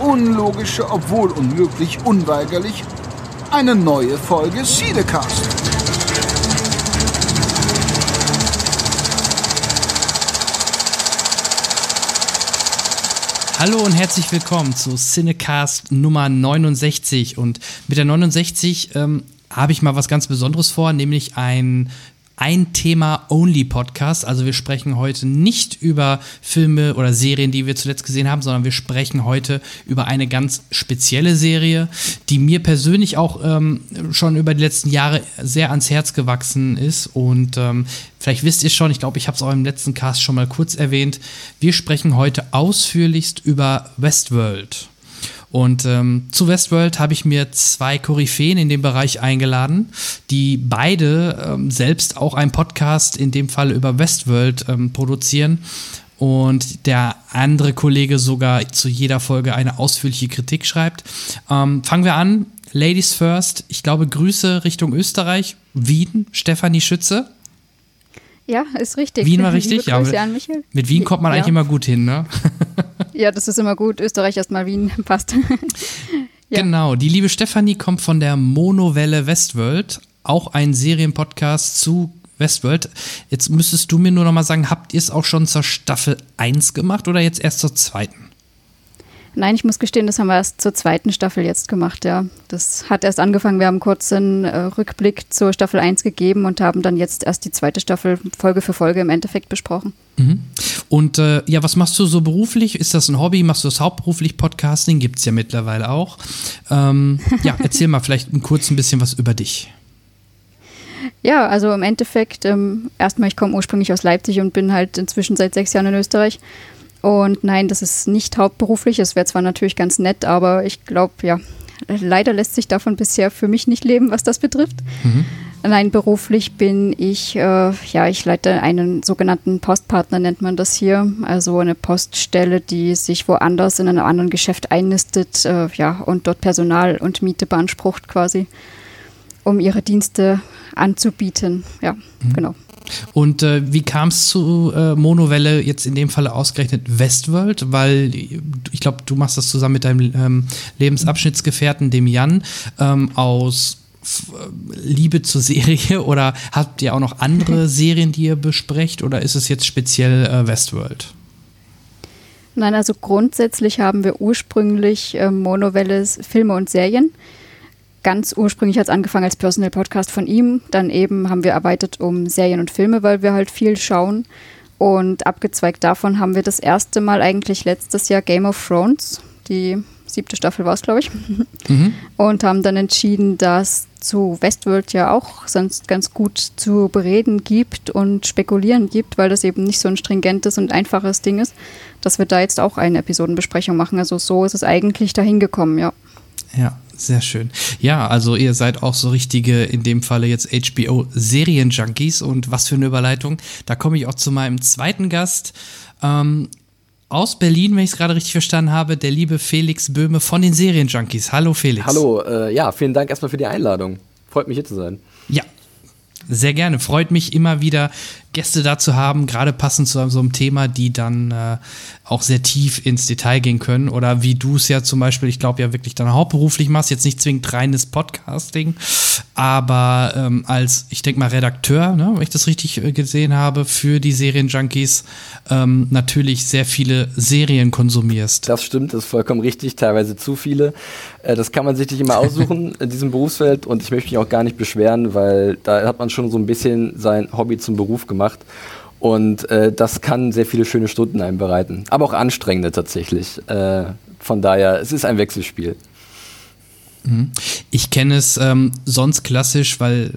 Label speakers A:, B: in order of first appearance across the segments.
A: unlogische, obwohl unmöglich, unweigerlich eine neue Folge Siedecast.
B: Hallo und herzlich willkommen zu Cinecast Nummer 69. Und mit der 69 ähm, habe ich mal was ganz Besonderes vor, nämlich ein ein Thema-Only-Podcast. Also wir sprechen heute nicht über Filme oder Serien, die wir zuletzt gesehen haben, sondern wir sprechen heute über eine ganz spezielle Serie, die mir persönlich auch ähm, schon über die letzten Jahre sehr ans Herz gewachsen ist. Und ähm, vielleicht wisst ihr schon, ich glaube, ich habe es auch im letzten Cast schon mal kurz erwähnt. Wir sprechen heute ausführlichst über Westworld. Und ähm, zu Westworld habe ich mir zwei Koryphäen in dem Bereich eingeladen, die beide ähm, selbst auch einen Podcast in dem Fall über Westworld ähm, produzieren. Und der andere Kollege sogar zu jeder Folge eine ausführliche Kritik schreibt. Ähm, fangen wir an. Ladies first. Ich glaube, Grüße Richtung Österreich. Wien, Stefanie Schütze.
C: Ja, ist richtig.
B: Wien war richtig? Ja, mit, mit Wien kommt man ja. eigentlich immer gut hin, ne?
C: Ja, das ist immer gut. Österreich erstmal Wien passt.
B: ja. Genau, die liebe Stefanie kommt von der Monowelle Westworld, auch ein Serienpodcast zu Westworld. Jetzt müsstest du mir nur noch mal sagen, habt ihr es auch schon zur Staffel 1 gemacht oder jetzt erst zur zweiten?
C: Nein, ich muss gestehen, das haben wir erst zur zweiten Staffel jetzt gemacht, ja. Das hat erst angefangen, wir haben kurz einen äh, Rückblick zur Staffel 1 gegeben und haben dann jetzt erst die zweite Staffel Folge für Folge im Endeffekt besprochen.
B: Mhm. Und äh, ja, was machst du so beruflich? Ist das ein Hobby? Machst du das hauptberuflich? Podcasting gibt es ja mittlerweile auch. Ähm, ja, erzähl mal vielleicht kurz ein bisschen was über dich.
C: Ja, also im Endeffekt, ähm, erstmal, ich komme ursprünglich aus Leipzig und bin halt inzwischen seit sechs Jahren in Österreich. Und nein, das ist nicht hauptberuflich. Es wäre zwar natürlich ganz nett, aber ich glaube, ja, leider lässt sich davon bisher für mich nicht leben, was das betrifft. Mhm. Nein, beruflich bin ich, äh, ja, ich leite einen sogenannten Postpartner, nennt man das hier. Also eine Poststelle, die sich woanders in einem anderen Geschäft einnistet, äh, ja, und dort Personal und Miete beansprucht quasi, um ihre Dienste anzubieten. Ja, mhm. genau.
B: Und äh, wie kam es zu äh, Monowelle, jetzt in dem Falle ausgerechnet Westworld? Weil ich glaube, du machst das zusammen mit deinem ähm, Lebensabschnittsgefährten, dem Jan, ähm, aus äh, Liebe zur Serie oder habt ihr auch noch andere Serien, die ihr besprecht oder ist es jetzt speziell äh, Westworld?
C: Nein, also grundsätzlich haben wir ursprünglich äh, Monowelle Filme und Serien ganz ursprünglich hat es angefangen als Personal Podcast von ihm. Dann eben haben wir erweitert um Serien und Filme, weil wir halt viel schauen. Und abgezweigt davon haben wir das erste Mal eigentlich letztes Jahr Game of Thrones, die siebte Staffel war es, glaube ich, mhm. und haben dann entschieden, dass zu Westworld ja auch sonst ganz gut zu bereden gibt und spekulieren gibt, weil das eben nicht so ein stringentes und einfaches Ding ist, dass wir da jetzt auch eine Episodenbesprechung machen. Also so ist es eigentlich dahin gekommen, ja.
B: Ja, sehr schön. Ja, also ihr seid auch so richtige, in dem Falle jetzt HBO-Serien-Junkies und was für eine Überleitung. Da komme ich auch zu meinem zweiten Gast. Ähm, aus Berlin, wenn ich es gerade richtig verstanden habe, der liebe Felix Böhme von den Serienjunkies. Hallo Felix.
D: Hallo, äh, ja, vielen Dank erstmal für die Einladung. Freut mich hier zu sein.
B: Ja, sehr gerne. Freut mich immer wieder, Gäste dazu haben, gerade passend zu so einem Thema, die dann äh, auch sehr tief ins Detail gehen können. Oder wie du es ja zum Beispiel, ich glaube ja wirklich dann hauptberuflich machst, jetzt nicht zwingend reines Podcasting, aber ähm, als, ich denke mal, Redakteur, ne, wenn ich das richtig äh, gesehen habe, für die Serienjunkies ähm, natürlich sehr viele Serien konsumierst.
D: Das stimmt, das ist vollkommen richtig, teilweise zu viele. Äh, das kann man sich nicht immer aussuchen in diesem Berufsfeld und ich möchte mich auch gar nicht beschweren, weil da hat man schon so ein bisschen sein Hobby zum Beruf gemacht gemacht. Und äh, das kann sehr viele schöne Stunden einem bereiten, aber auch anstrengende tatsächlich. Äh, von daher, es ist ein Wechselspiel.
B: Mhm. Ich kenne es ähm, sonst klassisch, weil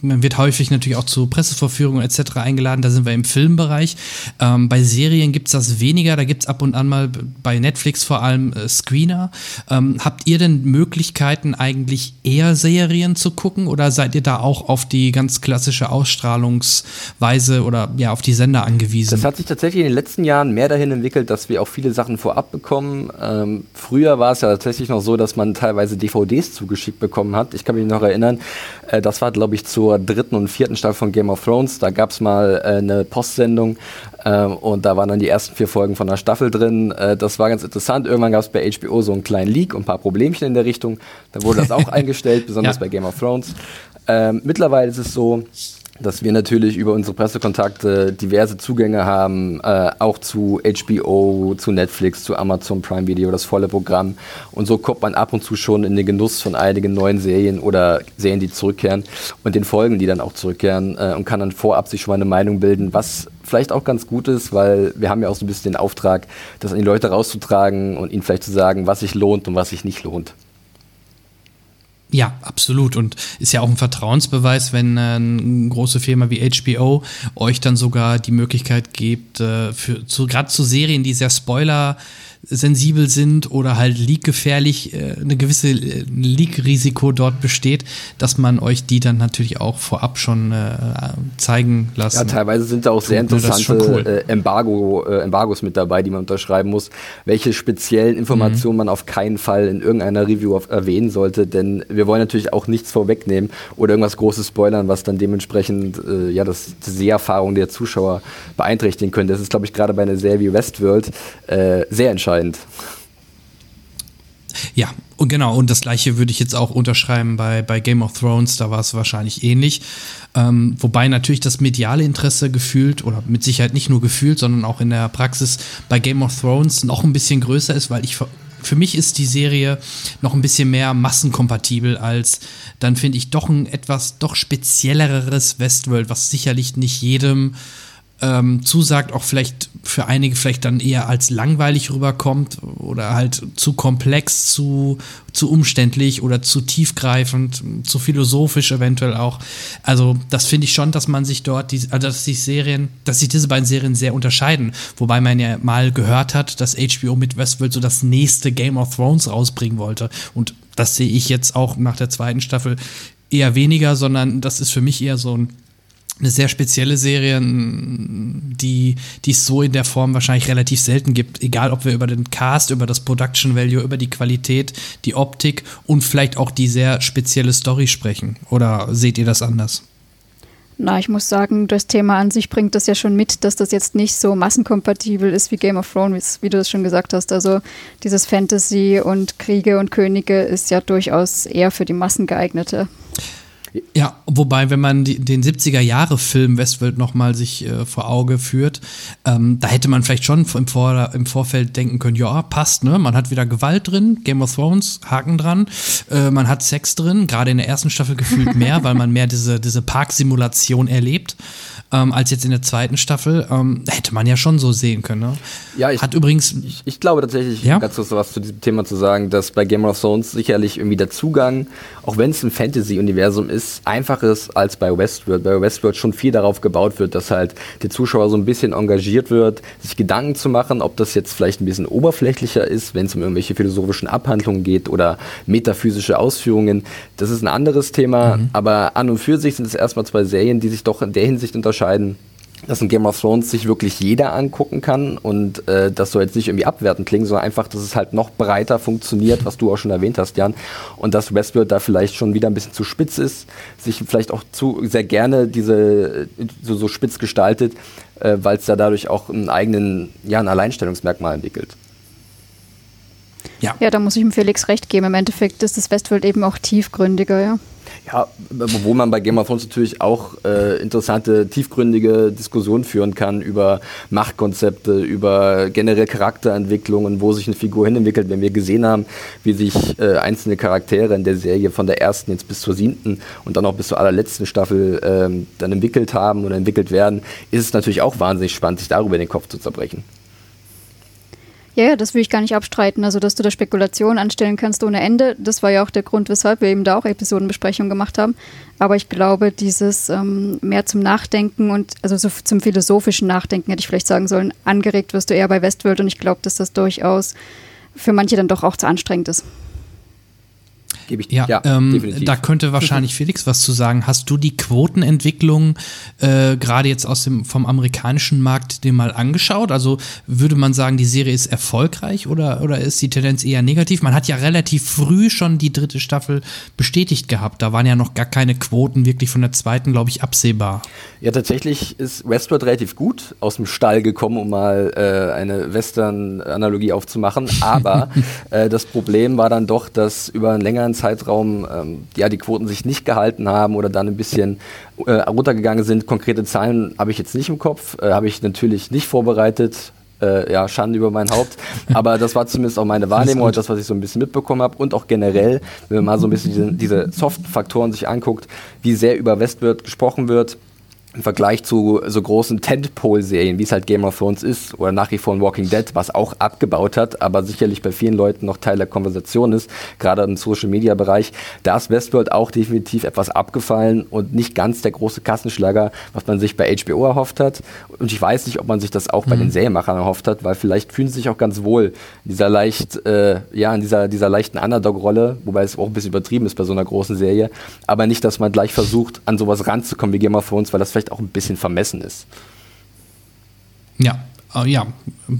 B: man wird häufig natürlich auch zu Pressevorführungen etc. eingeladen. Da sind wir im Filmbereich. Ähm, bei Serien gibt es das weniger. Da gibt es ab und an mal bei Netflix vor allem äh, Screener. Ähm, habt ihr denn Möglichkeiten, eigentlich eher Serien zu gucken oder seid ihr da auch auf die ganz klassische Ausstrahlungsweise oder ja auf die Sender angewiesen?
D: Das hat sich tatsächlich in den letzten Jahren mehr dahin entwickelt, dass wir auch viele Sachen vorab bekommen. Ähm, früher war es ja tatsächlich noch so, dass man teilweise DVDs zugeschickt bekommen hat. Ich kann mich noch erinnern, äh, das war, glaube ich, zur dritten und vierten Staffel von Game of Thrones. Da gab es mal äh, eine Postsendung äh, und da waren dann die ersten vier Folgen von der Staffel drin. Äh, das war ganz interessant. Irgendwann gab es bei HBO so einen kleinen Leak und ein paar Problemchen in der Richtung. Da wurde das auch eingestellt, besonders ja. bei Game of Thrones. Ähm, mittlerweile ist es so, dass wir natürlich über unsere Pressekontakte diverse Zugänge haben, äh, auch zu HBO, zu Netflix, zu Amazon Prime Video, das volle Programm. Und so kommt man ab und zu schon in den Genuss von einigen neuen Serien oder Serien, die zurückkehren und den Folgen, die dann auch zurückkehren äh, und kann dann vorab sich schon mal eine Meinung bilden, was vielleicht auch ganz gut ist, weil wir haben ja auch so ein bisschen den Auftrag, das an die Leute rauszutragen und ihnen vielleicht zu sagen, was sich lohnt und was sich nicht lohnt.
B: Ja, absolut. Und ist ja auch ein Vertrauensbeweis, wenn äh, eine große Firma wie HBO euch dann sogar die Möglichkeit gibt, äh, für zu, gerade zu Serien, die sehr Spoiler sensibel sind oder halt leak-gefährlich, äh, eine gewisse äh, Leak-Risiko dort besteht, dass man euch die dann natürlich auch vorab schon äh, zeigen lassen. Ja,
D: teilweise sind da auch sehr interessante cool. äh, Embargo, Embargos mit dabei, die man unterschreiben muss, welche speziellen Informationen mhm. man auf keinen Fall in irgendeiner Review auf, erwähnen sollte, denn wir wollen natürlich auch nichts vorwegnehmen oder irgendwas Großes spoilern, was dann dementsprechend ja das, die Seherfahrung der Zuschauer beeinträchtigen könnte. Das ist, glaube ich, gerade bei einer Serie wie Westworld sehr entscheidend entscheidend.
B: Ja, und genau, und das gleiche würde ich jetzt auch unterschreiben bei, bei Game of Thrones, da war es wahrscheinlich ähnlich. Ähm, wobei natürlich das mediale Interesse gefühlt, oder mit Sicherheit nicht nur gefühlt, sondern auch in der Praxis bei Game of Thrones noch ein bisschen größer ist, weil ich für mich ist die Serie noch ein bisschen mehr massenkompatibel als dann finde ich doch ein etwas doch spezielleres Westworld, was sicherlich nicht jedem ähm, zusagt, auch vielleicht für einige vielleicht dann eher als langweilig rüberkommt oder halt zu komplex, zu, zu umständlich oder zu tiefgreifend, zu philosophisch eventuell auch. Also das finde ich schon, dass man sich dort, die, also dass die Serien, dass sich diese beiden Serien sehr unterscheiden. Wobei man ja mal gehört hat, dass HBO mit Westworld so das nächste Game of Thrones rausbringen wollte. Und das sehe ich jetzt auch nach der zweiten Staffel eher weniger, sondern das ist für mich eher so ein eine sehr spezielle Serie, die, die es so in der Form wahrscheinlich relativ selten gibt. Egal, ob wir über den Cast, über das Production Value, über die Qualität, die Optik und vielleicht auch die sehr spezielle Story sprechen. Oder seht ihr das anders?
C: Na, ich muss sagen, das Thema an sich bringt das ja schon mit, dass das jetzt nicht so massenkompatibel ist wie Game of Thrones, wie du es schon gesagt hast. Also dieses Fantasy und Kriege und Könige ist ja durchaus eher für die Massen geeignete.
B: Ja, wobei, wenn man die, den 70er-Jahre-Film Westworld nochmal sich äh, vor Auge führt, ähm, da hätte man vielleicht schon im, vor, im Vorfeld denken können, ja, passt, ne? Man hat wieder Gewalt drin, Game of Thrones, Haken dran, äh, man hat Sex drin, gerade in der ersten Staffel gefühlt mehr, weil man mehr diese, diese Parksimulation erlebt ähm, als jetzt in der zweiten Staffel. Ähm, hätte man ja schon so sehen können. Ne?
D: Ja, ich, Hat übrigens. Ich, ich glaube tatsächlich, ja? ganz kurz was zu diesem Thema zu sagen, dass bei Game of Thrones sicherlich irgendwie der Zugang, auch wenn es ein Fantasy-Universum ist, einfacher ist als bei Westworld. Bei Westworld schon viel darauf gebaut wird, dass halt der Zuschauer so ein bisschen engagiert wird, sich Gedanken zu machen, ob das jetzt vielleicht ein bisschen oberflächlicher ist, wenn es um irgendwelche philosophischen Abhandlungen geht oder metaphysische Ausführungen. Das ist ein anderes Thema, mhm. aber an und für sich sind es erstmal zwei Serien, die sich doch in der Hinsicht unterscheiden unterscheiden, dass ein Game of Thrones sich wirklich jeder angucken kann und äh, das soll jetzt nicht irgendwie abwertend klingen, sondern einfach, dass es halt noch breiter funktioniert, was du auch schon erwähnt hast, Jan, und dass Westworld da vielleicht schon wieder ein bisschen zu spitz ist, sich vielleicht auch zu sehr gerne diese so, so spitz gestaltet, äh, weil es da dadurch auch einen eigenen, ja, ein Alleinstellungsmerkmal entwickelt.
C: Ja. ja, da muss ich ihm Felix recht geben. Im Endeffekt ist das Westworld eben auch tiefgründiger, ja.
D: Ja, wo man bei Game of Thrones natürlich auch äh, interessante, tiefgründige Diskussionen führen kann über Machtkonzepte, über generell Charakterentwicklungen, wo sich eine Figur hinentwickelt. Wenn wir gesehen haben, wie sich äh, einzelne Charaktere in der Serie von der ersten jetzt bis zur siebten und dann auch bis zur allerletzten Staffel ähm, dann entwickelt haben oder entwickelt werden, ist es natürlich auch wahnsinnig spannend, sich darüber den Kopf zu zerbrechen.
C: Ja, ja, das will ich gar nicht abstreiten. Also, dass du da Spekulationen anstellen kannst ohne Ende, das war ja auch der Grund, weshalb wir eben da auch Episodenbesprechungen gemacht haben. Aber ich glaube, dieses ähm, mehr zum Nachdenken und also so zum philosophischen Nachdenken, hätte ich vielleicht sagen sollen, angeregt wirst du eher bei Westworld und ich glaube, dass das durchaus für manche dann doch auch zu anstrengend ist.
B: Gebe ich ja, ja ähm, da könnte wahrscheinlich Felix was zu sagen. Hast du die Quotenentwicklung äh, gerade jetzt aus dem vom amerikanischen Markt dir mal angeschaut? Also würde man sagen, die Serie ist erfolgreich oder, oder ist die Tendenz eher negativ? Man hat ja relativ früh schon die dritte Staffel bestätigt gehabt. Da waren ja noch gar keine Quoten wirklich von der zweiten, glaube ich, absehbar.
D: Ja, tatsächlich ist Westworld relativ gut aus dem Stall gekommen, um mal äh, eine Western-Analogie aufzumachen. Aber äh, das Problem war dann doch, dass über einen längeren Zeitraum ähm, ja, die Quoten sich nicht gehalten haben oder dann ein bisschen äh, runtergegangen sind. Konkrete Zahlen habe ich jetzt nicht im Kopf, äh, habe ich natürlich nicht vorbereitet. Äh, ja, Schande über mein Haupt. Aber das war zumindest auch meine Wahrnehmung und das, was ich so ein bisschen mitbekommen habe. Und auch generell, wenn man mal so ein bisschen diese, diese Soft-Faktoren sich anguckt, wie sehr über Westworld gesprochen wird, im Vergleich zu so großen Tentpole-Serien, wie es halt Game of Thrones ist, oder nach wie vor in Walking Dead, was auch abgebaut hat, aber sicherlich bei vielen Leuten noch Teil der Konversation ist, gerade im Social-Media-Bereich, da ist Westworld auch definitiv etwas abgefallen und nicht ganz der große Kassenschlager, was man sich bei HBO erhofft hat. Und ich weiß nicht, ob man sich das auch mhm. bei den Serienmachern erhofft hat, weil vielleicht fühlen sie sich auch ganz wohl in dieser leicht, äh, ja, in dieser, dieser leichten Underdog-Rolle, wobei es auch ein bisschen übertrieben ist bei so einer großen Serie, aber nicht, dass man gleich versucht, an sowas ranzukommen wie Game of Thrones, weil das vielleicht auch ein bisschen vermessen ist.
B: Ja, Uh, ja,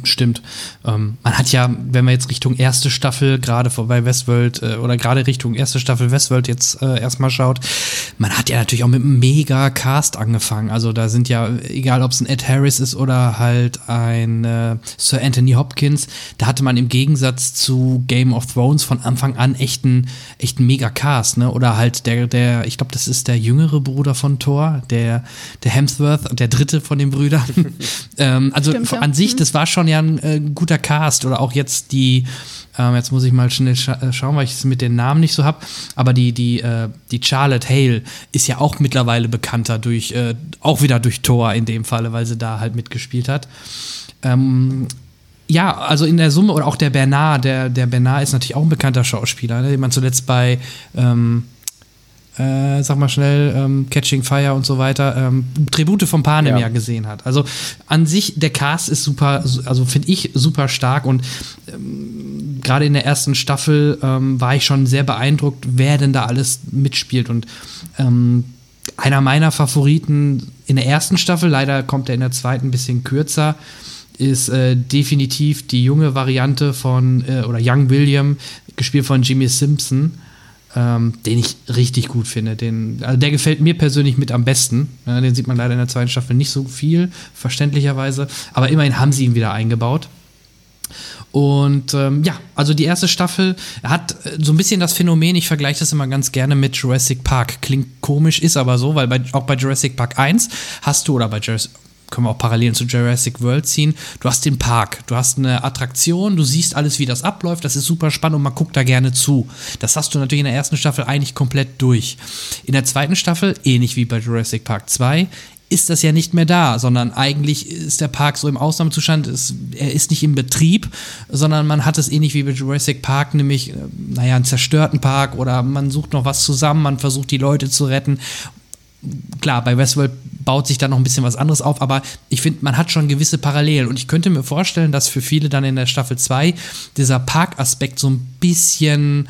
B: stimmt. Ähm, man hat ja, wenn wir jetzt Richtung erste Staffel, gerade vorbei Westworld äh, oder gerade Richtung erste Staffel Westworld jetzt äh, erstmal schaut, man hat ja natürlich auch mit einem mega Cast angefangen. Also da sind ja, egal ob es ein Ed Harris ist oder halt ein äh, Sir Anthony Hopkins, da hatte man im Gegensatz zu Game of Thrones von Anfang an echt einen, echt einen mega Cast, ne? Oder halt der, der, ich glaube, das ist der jüngere Bruder von Thor, der, der Hemsworth, der dritte von den Brüdern. ähm, also Stimmt, an sich, mhm. das war schon ja ein äh, guter Cast oder auch jetzt die, ähm, jetzt muss ich mal schnell scha äh, schauen, weil ich es mit den Namen nicht so habe, aber die, die, äh, die Charlotte Hale ist ja auch mittlerweile bekannter durch, äh, auch wieder durch Thor in dem Falle, weil sie da halt mitgespielt hat. Ähm, ja, also in der Summe, oder auch der Bernard, der, der Bernard ist natürlich auch ein bekannter Schauspieler, ne, den man zuletzt bei ähm, äh, sag mal schnell, ähm, Catching Fire und so weiter, ähm, Tribute von Panem ja. ja. gesehen hat. Also an sich, der Cast ist super, also finde ich super stark und ähm, gerade in der ersten Staffel ähm, war ich schon sehr beeindruckt, wer denn da alles mitspielt und ähm, einer meiner Favoriten in der ersten Staffel, leider kommt er in der zweiten ein bisschen kürzer, ist äh, definitiv die junge Variante von, äh, oder Young William, gespielt von Jimmy Simpson ähm, den ich richtig gut finde. Den, also der gefällt mir persönlich mit am besten. Ja, den sieht man leider in der zweiten Staffel nicht so viel, verständlicherweise. Aber immerhin haben sie ihn wieder eingebaut. Und ähm, ja, also die erste Staffel hat äh, so ein bisschen das Phänomen, ich vergleiche das immer ganz gerne mit Jurassic Park. Klingt komisch, ist aber so, weil bei, auch bei Jurassic Park 1 hast du, oder bei Jurassic, können wir auch Parallelen zu Jurassic World ziehen. Du hast den Park, du hast eine Attraktion, du siehst alles, wie das abläuft, das ist super spannend und man guckt da gerne zu. Das hast du natürlich in der ersten Staffel eigentlich komplett durch. In der zweiten Staffel, ähnlich wie bei Jurassic Park 2, ist das ja nicht mehr da, sondern eigentlich ist der Park so im Ausnahmezustand, ist, er ist nicht im Betrieb, sondern man hat es ähnlich wie bei Jurassic Park, nämlich, äh, naja, einen zerstörten Park oder man sucht noch was zusammen, man versucht die Leute zu retten klar, bei Westworld baut sich da noch ein bisschen was anderes auf, aber ich finde, man hat schon gewisse Parallelen und ich könnte mir vorstellen, dass für viele dann in der Staffel 2 dieser Parkaspekt so ein bisschen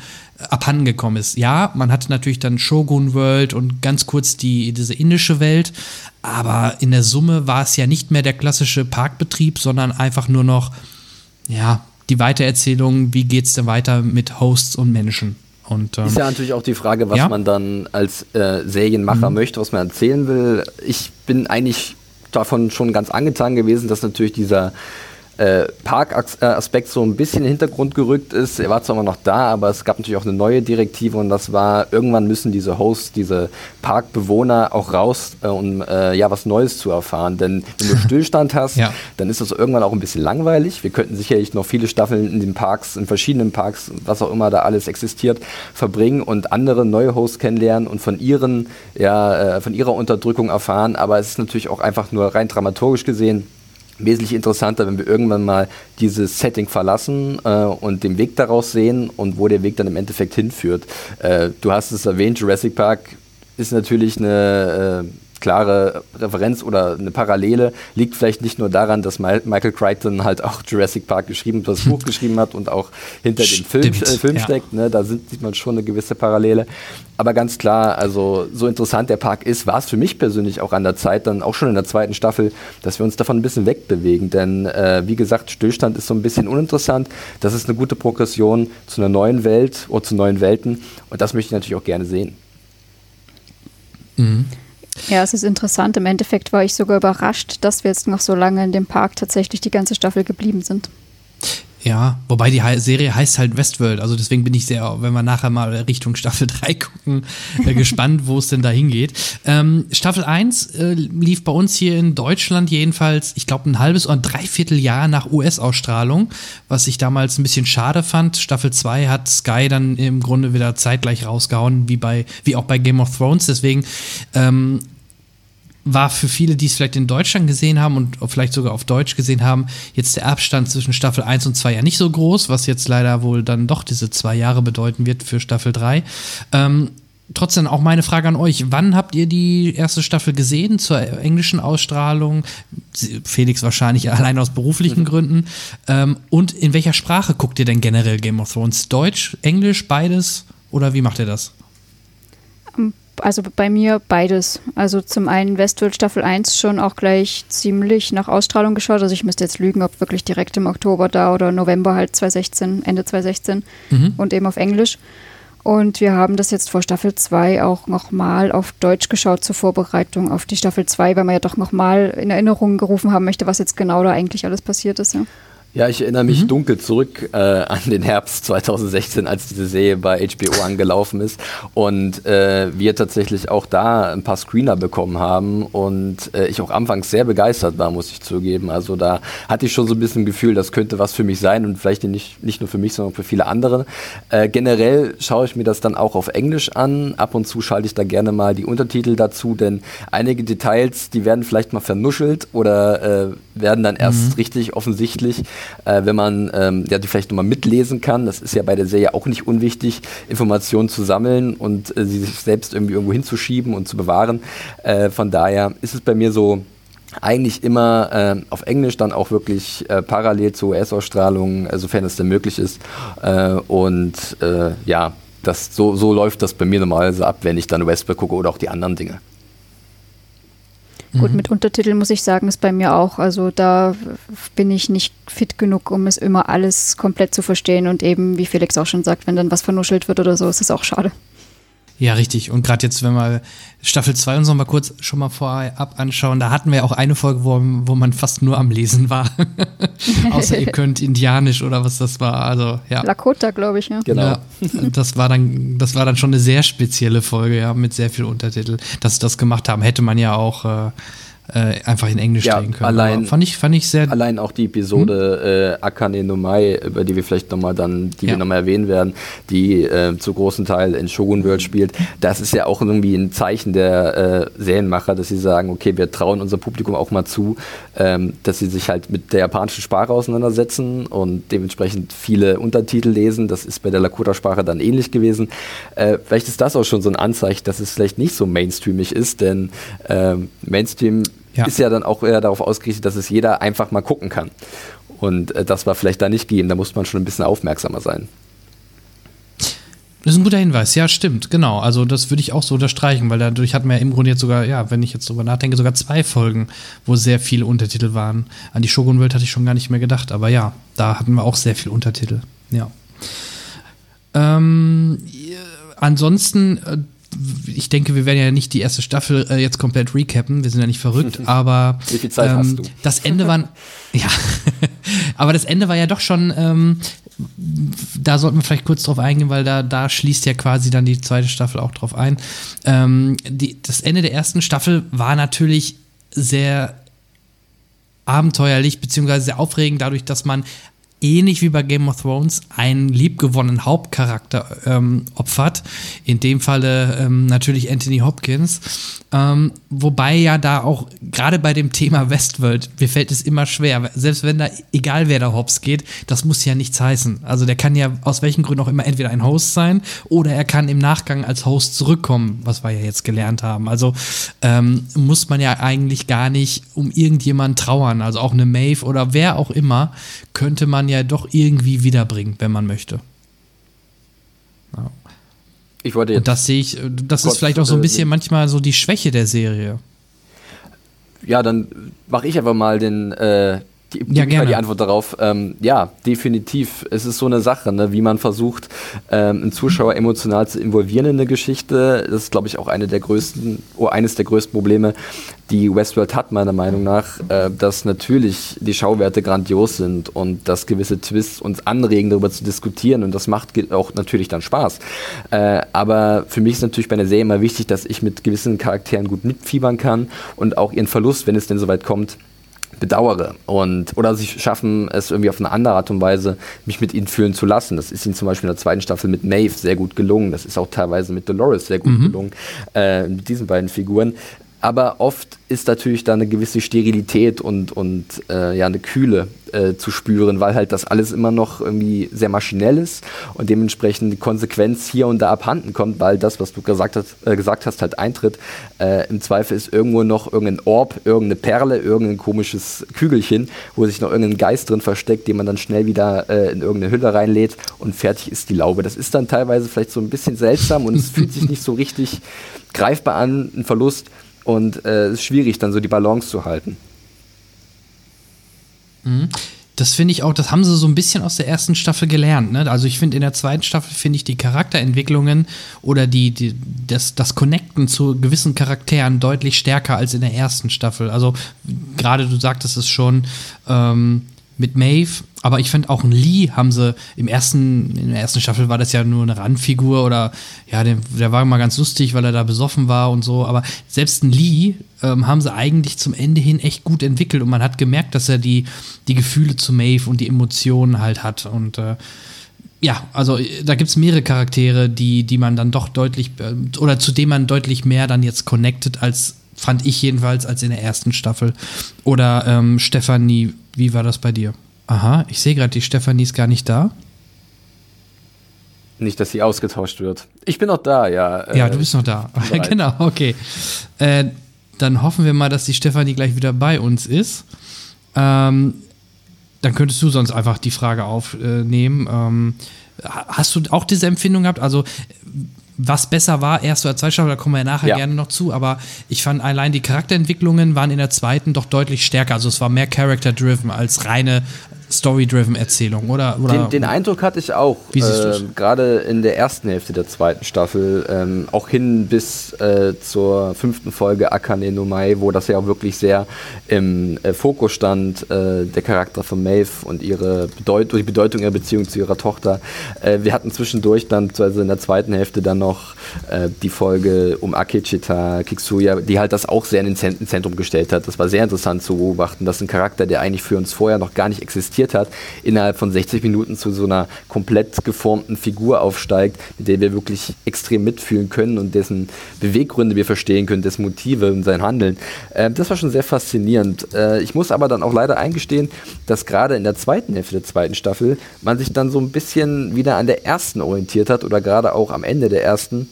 B: abhandengekommen ist. Ja, man hatte natürlich dann Shogun World und ganz kurz die, diese indische Welt, aber in der Summe war es ja nicht mehr der klassische Parkbetrieb, sondern einfach nur noch, ja, die Weitererzählung, wie geht es denn weiter mit Hosts und Menschen. Und,
D: ähm, ist ja natürlich auch die Frage, was ja? man dann als äh, Serienmacher mhm. möchte, was man erzählen will. Ich bin eigentlich davon schon ganz angetan gewesen, dass natürlich dieser äh, Parkaspekt so ein bisschen in den Hintergrund gerückt ist. Er war zwar immer noch da, aber es gab natürlich auch eine neue Direktive und das war, irgendwann müssen diese Hosts, diese Parkbewohner auch raus, äh, um äh, ja was Neues zu erfahren. Denn wenn du Stillstand hast, ja. dann ist das irgendwann auch ein bisschen langweilig. Wir könnten sicherlich noch viele Staffeln in den Parks, in verschiedenen Parks, was auch immer da alles existiert, verbringen und andere neue Hosts kennenlernen und von ihren, ja, äh, von ihrer Unterdrückung erfahren. Aber es ist natürlich auch einfach nur rein dramaturgisch gesehen wesentlich interessanter, wenn wir irgendwann mal dieses Setting verlassen äh, und den Weg daraus sehen und wo der Weg dann im Endeffekt hinführt. Äh, du hast es erwähnt, Jurassic Park ist natürlich eine äh, klare Referenz oder eine Parallele liegt vielleicht nicht nur daran, dass Michael Crichton halt auch Jurassic Park geschrieben, das Buch geschrieben hat und auch hinter dem Film, äh, Film ja. steckt. Ne? Da sind, sieht man schon eine gewisse Parallele. Aber ganz klar, also so interessant der Park ist, war es für mich persönlich auch an der Zeit, dann auch schon in der zweiten Staffel, dass wir uns davon ein bisschen wegbewegen. Denn äh, wie gesagt, Stillstand ist so ein bisschen uninteressant. Das ist eine gute Progression zu einer neuen Welt oder zu neuen Welten. Und das möchte ich natürlich auch gerne sehen.
C: Mhm. Ja, es ist interessant. Im Endeffekt war ich sogar überrascht, dass wir jetzt noch so lange in dem Park tatsächlich die ganze Staffel geblieben sind.
B: Ja, wobei die Serie heißt halt Westworld, also deswegen bin ich sehr, wenn wir nachher mal Richtung Staffel 3 gucken, äh, gespannt, wo es denn da hingeht. Ähm, Staffel 1 äh, lief bei uns hier in Deutschland jedenfalls, ich glaube, ein halbes oder ein Dreivierteljahr nach US-Ausstrahlung, was ich damals ein bisschen schade fand. Staffel 2 hat Sky dann im Grunde wieder zeitgleich rausgehauen, wie bei, wie auch bei Game of Thrones. Deswegen ähm, war für viele, die es vielleicht in Deutschland gesehen haben und vielleicht sogar auf Deutsch gesehen haben, jetzt der Abstand zwischen Staffel 1 und 2 ja nicht so groß, was jetzt leider wohl dann doch diese zwei Jahre bedeuten wird für Staffel 3. Ähm, trotzdem auch meine Frage an euch. Wann habt ihr die erste Staffel gesehen zur englischen Ausstrahlung? Felix wahrscheinlich allein aus beruflichen mhm. Gründen. Ähm, und in welcher Sprache guckt ihr denn generell Game of Thrones? Deutsch, Englisch, beides? Oder wie macht ihr das?
C: Also bei mir beides. Also zum einen Westworld Staffel 1 schon auch gleich ziemlich nach Ausstrahlung geschaut. Also ich müsste jetzt lügen, ob wirklich direkt im Oktober da oder November halt 2016, Ende 2016 mhm. und eben auf Englisch. Und wir haben das jetzt vor Staffel 2 auch nochmal auf Deutsch geschaut zur Vorbereitung auf die Staffel 2, weil man ja doch nochmal in Erinnerung gerufen haben möchte, was jetzt genau da eigentlich alles passiert ist. Ja.
D: Ja, ich erinnere mich mhm. dunkel zurück äh, an den Herbst 2016, als diese Serie bei HBO angelaufen ist und äh, wir tatsächlich auch da ein paar Screener bekommen haben und äh, ich auch anfangs sehr begeistert war, muss ich zugeben. Also da hatte ich schon so ein bisschen Gefühl, das könnte was für mich sein und vielleicht nicht, nicht nur für mich, sondern für viele andere. Äh, generell schaue ich mir das dann auch auf Englisch an. Ab und zu schalte ich da gerne mal die Untertitel dazu, denn einige Details, die werden vielleicht mal vernuschelt oder äh, werden dann erst mhm. richtig offensichtlich äh, wenn man ähm, ja, die vielleicht nochmal mitlesen kann. Das ist ja bei der Serie auch nicht unwichtig, Informationen zu sammeln und äh, sie sich selbst irgendwie irgendwo hinzuschieben und zu bewahren. Äh, von daher ist es bei mir so, eigentlich immer äh, auf Englisch, dann auch wirklich äh, parallel zur US-Ausstrahlung, äh, sofern es denn möglich ist. Äh, und äh, ja, das, so, so läuft das bei mir normalerweise ab, wenn ich dann Westworld gucke oder auch die anderen Dinge.
C: Gut, mhm. mit Untertiteln muss ich sagen, ist bei mir auch. Also da bin ich nicht fit genug, um es immer alles komplett zu verstehen. Und eben, wie Felix auch schon sagt, wenn dann was vernuschelt wird oder so, ist es auch schade.
B: Ja, richtig. Und gerade jetzt, wenn wir Staffel 2 uns noch mal kurz schon mal vorab anschauen, da hatten wir auch eine Folge, wo, wo man fast nur am Lesen war. Außer ihr könnt Indianisch oder was das war. Also, ja.
C: Lakota, glaube ich, ja.
B: Genau. Ja, das war dann, das war dann schon eine sehr spezielle Folge, ja, mit sehr viel Untertitel. Dass sie das gemacht haben, hätte man ja auch äh, äh, einfach in Englisch ja, drehen können.
D: Allein,
B: fand ich, fand ich sehr.
D: Allein auch die Episode hm? äh, Akane no Mai, über die wir vielleicht nochmal dann, die ja. wir nochmal erwähnen werden, die äh, zu großen Teil in Shogun World spielt. Das ist ja auch irgendwie ein Zeichen der äh, Serienmacher, dass sie sagen, okay, wir trauen unser Publikum auch mal zu, ähm, dass sie sich halt mit der japanischen Sprache auseinandersetzen und dementsprechend viele Untertitel lesen. Das ist bei der Lakota-Sprache dann ähnlich gewesen. Äh, vielleicht ist das auch schon so ein Anzeichen, dass es vielleicht nicht so mainstreamig ist, denn ähm, Mainstream ja. ist ja dann auch eher darauf ausgerichtet, dass es jeder einfach mal gucken kann. Und äh, das war vielleicht da nicht gegeben, da muss man schon ein bisschen aufmerksamer sein.
B: Das ist ein guter Hinweis, ja, stimmt, genau. Also das würde ich auch so unterstreichen, weil dadurch hatten wir im Grunde jetzt sogar, ja, wenn ich jetzt drüber nachdenke, sogar zwei Folgen, wo sehr viele Untertitel waren. An die Shogun World hatte ich schon gar nicht mehr gedacht, aber ja, da hatten wir auch sehr viele Untertitel, ja. Ähm, ansonsten, äh, ich denke, wir werden ja nicht die erste Staffel äh, jetzt komplett recappen. Wir sind ja nicht verrückt, aber
D: Wie viel Zeit ähm, hast du?
B: das Ende war ja, aber das Ende war ja doch schon. Ähm, da sollten wir vielleicht kurz drauf eingehen, weil da, da schließt ja quasi dann die zweite Staffel auch drauf ein. Ähm, die, das Ende der ersten Staffel war natürlich sehr abenteuerlich beziehungsweise sehr aufregend, dadurch, dass man ähnlich wie bei Game of Thrones einen liebgewonnenen Hauptcharakter ähm, opfert. In dem Falle ähm, natürlich Anthony Hopkins. Ähm, wobei ja da auch gerade bei dem Thema Westworld, mir fällt es immer schwer, selbst wenn da, egal wer da hops geht, das muss ja nichts heißen. Also der kann ja aus welchen Gründen auch immer entweder ein Host sein oder er kann im Nachgang als Host zurückkommen, was wir ja jetzt gelernt haben. Also ähm, muss man ja eigentlich gar nicht um irgendjemanden trauern. Also auch eine Maeve oder wer auch immer könnte man ja doch irgendwie wiederbringen, wenn man möchte. Ja. Ich wollte jetzt. Und das sehe ich, das Gott, ist vielleicht auch so ein bisschen äh, manchmal so die Schwäche der Serie.
D: Ja, dann mache ich einfach mal den, äh, die, ja, gerne. die Antwort darauf. Ähm, ja, definitiv. Es ist so eine Sache, ne, wie man versucht, ähm, einen Zuschauer emotional zu involvieren in eine Geschichte. Das ist, glaube ich, auch eine der größten, oh, eines der größten Probleme, die Westworld hat, meiner Meinung nach, äh, dass natürlich die Schauwerte grandios sind und dass gewisse Twists uns anregen, darüber zu diskutieren und das macht auch natürlich dann Spaß. Äh, aber für mich ist natürlich bei einer Serie immer wichtig, dass ich mit gewissen Charakteren gut mitfiebern kann und auch ihren Verlust, wenn es denn soweit kommt, bedauere. Und, oder sie schaffen es irgendwie auf eine andere Art und Weise, mich mit ihnen fühlen zu lassen. Das ist ihnen zum Beispiel in der zweiten Staffel mit Maeve sehr gut gelungen. Das ist auch teilweise mit Dolores sehr gut mhm. gelungen, äh, mit diesen beiden Figuren. Aber oft ist natürlich da eine gewisse Sterilität und, und äh, ja, eine Kühle äh, zu spüren, weil halt das alles immer noch irgendwie sehr maschinell ist und dementsprechend die Konsequenz hier und da abhanden kommt, weil das, was du gesagt hast, äh, gesagt hast halt eintritt. Äh, Im Zweifel ist irgendwo noch irgendein Orb, irgendeine Perle, irgendein komisches Kügelchen, wo sich noch irgendein Geist drin versteckt, den man dann schnell wieder äh, in irgendeine Hülle reinlädt und fertig ist die Laube. Das ist dann teilweise vielleicht so ein bisschen seltsam und es fühlt sich nicht so richtig greifbar an, ein Verlust und äh, es ist schwierig, dann so die Balance zu halten.
B: Mhm. Das finde ich auch, das haben sie so ein bisschen aus der ersten Staffel gelernt. Ne? Also ich finde in der zweiten Staffel finde ich die Charakterentwicklungen oder die, die, das, das Connecten zu gewissen Charakteren deutlich stärker als in der ersten Staffel. Also gerade du sagtest es schon, ähm, mit Maeve, aber ich fand auch ein Lee haben sie im ersten, in der ersten Staffel war das ja nur eine Randfigur oder ja, der, der war mal ganz lustig, weil er da besoffen war und so, aber selbst ein Lee ähm, haben sie eigentlich zum Ende hin echt gut entwickelt und man hat gemerkt, dass er die, die Gefühle zu Maeve und die Emotionen halt hat und äh, ja, also da gibt es mehrere Charaktere, die, die man dann doch deutlich äh, oder zu denen man deutlich mehr dann jetzt connected als fand ich jedenfalls als in der ersten Staffel. Oder ähm, Stefanie wie war das bei dir? Aha, ich sehe gerade, die Stefanie ist gar nicht da.
D: Nicht, dass sie ausgetauscht wird. Ich bin noch da, ja.
B: Ja, äh, du bist noch da. genau, okay. Äh, dann hoffen wir mal, dass die Stefanie gleich wieder bei uns ist. Ähm, dann könntest du sonst einfach die Frage aufnehmen. Ähm, hast du auch diese Empfindung gehabt? Also was besser war, erste oder zweite Staffel, da kommen wir ja nachher ja. gerne noch zu, aber ich fand allein die Charakterentwicklungen waren in der zweiten doch deutlich stärker. Also es war mehr Character-driven als reine Story-driven Erzählung, oder? oder
D: den, den, Eindruck hatte ich auch. Wie siehst äh, Gerade in der ersten Hälfte der zweiten Staffel, ähm, auch hin bis äh, zur fünften Folge Akane no Mai, wo das ja auch wirklich sehr im äh, Fokus stand, äh, der Charakter von Maeve und ihre Bedeut die Bedeutung ihrer Beziehung zu ihrer Tochter. Äh, wir hatten zwischendurch dann, also in der zweiten Hälfte dann noch äh, die Folge um Akechita Kiksuya, die halt das auch sehr ins Zentrum gestellt hat. Das war sehr interessant zu beobachten, dass ein Charakter, der eigentlich für uns vorher noch gar nicht existiert, investiert hat, innerhalb von 60 Minuten zu so einer komplett geformten Figur aufsteigt, mit der wir wirklich extrem mitfühlen können und dessen Beweggründe wir verstehen können, dessen Motive und sein Handeln. Äh, das war schon sehr faszinierend. Äh, ich muss aber dann auch leider eingestehen, dass gerade in der zweiten Hälfte der zweiten Staffel man sich dann so ein bisschen wieder an der ersten orientiert hat oder gerade auch am Ende der ersten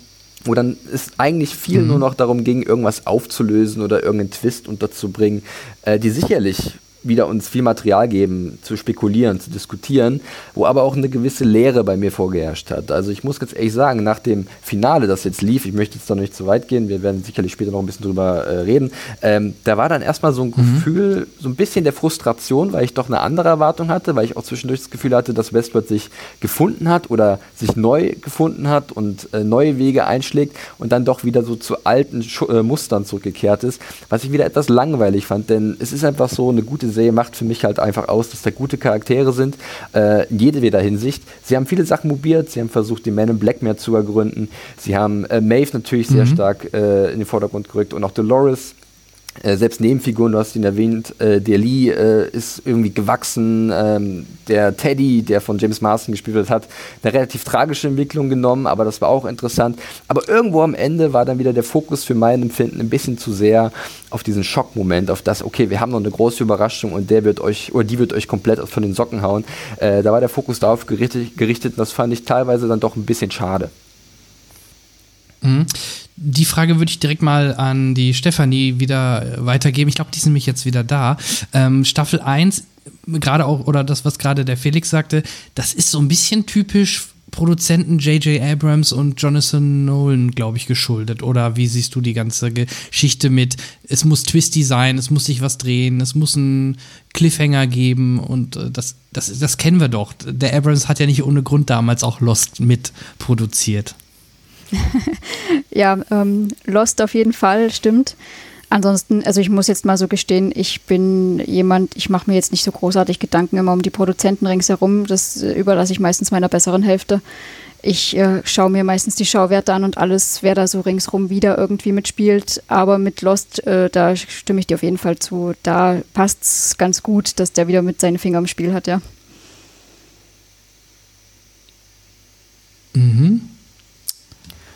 D: wo dann es eigentlich viel mhm. nur noch darum ging, irgendwas aufzulösen oder irgendeinen Twist unterzubringen, äh, die sicherlich wieder uns viel Material geben, zu spekulieren, zu diskutieren, wo aber auch eine gewisse Leere bei mir vorgeherrscht hat. Also ich muss ganz ehrlich sagen, nach dem Finale, das jetzt lief, ich möchte jetzt da nicht zu weit gehen, wir werden sicherlich später noch ein bisschen drüber äh, reden, ähm, da war dann erstmal so ein mhm. Gefühl, so ein bisschen der Frustration, weil ich doch eine andere Erwartung hatte, weil ich auch zwischendurch das Gefühl hatte, dass Westworld sich gefunden hat oder sich neu gefunden hat und äh, neue Wege einschlägt und dann doch wieder so zu alten Schu äh, Mustern zurückgekehrt ist, was ich wieder etwas langweilig fand, denn es ist einfach so eine gute Serie macht für mich halt einfach aus, dass da gute Charaktere sind, äh, in jedweder Hinsicht. Sie haben viele Sachen mobiert, sie haben versucht, die Men in Black mehr zu ergründen. Sie haben äh, Maeve natürlich sehr mhm. stark äh, in den Vordergrund gerückt und auch Dolores äh, selbst Nebenfiguren, du hast ihn erwähnt, äh, der Lee äh, ist irgendwie gewachsen, ähm, der Teddy, der von James Marston gespielt wird, hat eine relativ tragische Entwicklung genommen, aber das war auch interessant. Aber irgendwo am Ende war dann wieder der Fokus für mein Empfinden ein bisschen zu sehr auf diesen Schockmoment, auf das, okay, wir haben noch eine große Überraschung und der wird euch, oder die wird euch komplett von den Socken hauen. Äh, da war der Fokus darauf gerichtet, gerichtet und das fand ich teilweise dann doch ein bisschen schade.
B: Mhm. Die Frage würde ich direkt mal an die Stefanie wieder weitergeben. Ich glaube, die ist nämlich jetzt wieder da. Ähm, Staffel 1, gerade auch, oder das, was gerade der Felix sagte, das ist so ein bisschen typisch Produzenten J.J. Abrams und Jonathan Nolan, glaube ich, geschuldet. Oder wie siehst du die ganze Geschichte mit, es muss twisty sein, es muss sich was drehen, es muss einen Cliffhanger geben und äh, das, das, das kennen wir doch. Der Abrams hat ja nicht ohne Grund damals auch Lost mitproduziert.
C: ja, ähm, Lost auf jeden Fall, stimmt. Ansonsten, also ich muss jetzt mal so gestehen, ich bin jemand, ich mache mir jetzt nicht so großartig Gedanken immer um die Produzenten ringsherum. Das äh, überlasse ich meistens meiner besseren Hälfte. Ich äh, schaue mir meistens die Schauwerte an und alles, wer da so ringsrum wieder irgendwie mitspielt. Aber mit Lost, äh, da stimme ich dir auf jeden Fall zu. Da passt es ganz gut, dass der wieder mit seinen Fingern im Spiel hat, ja.
D: Mhm.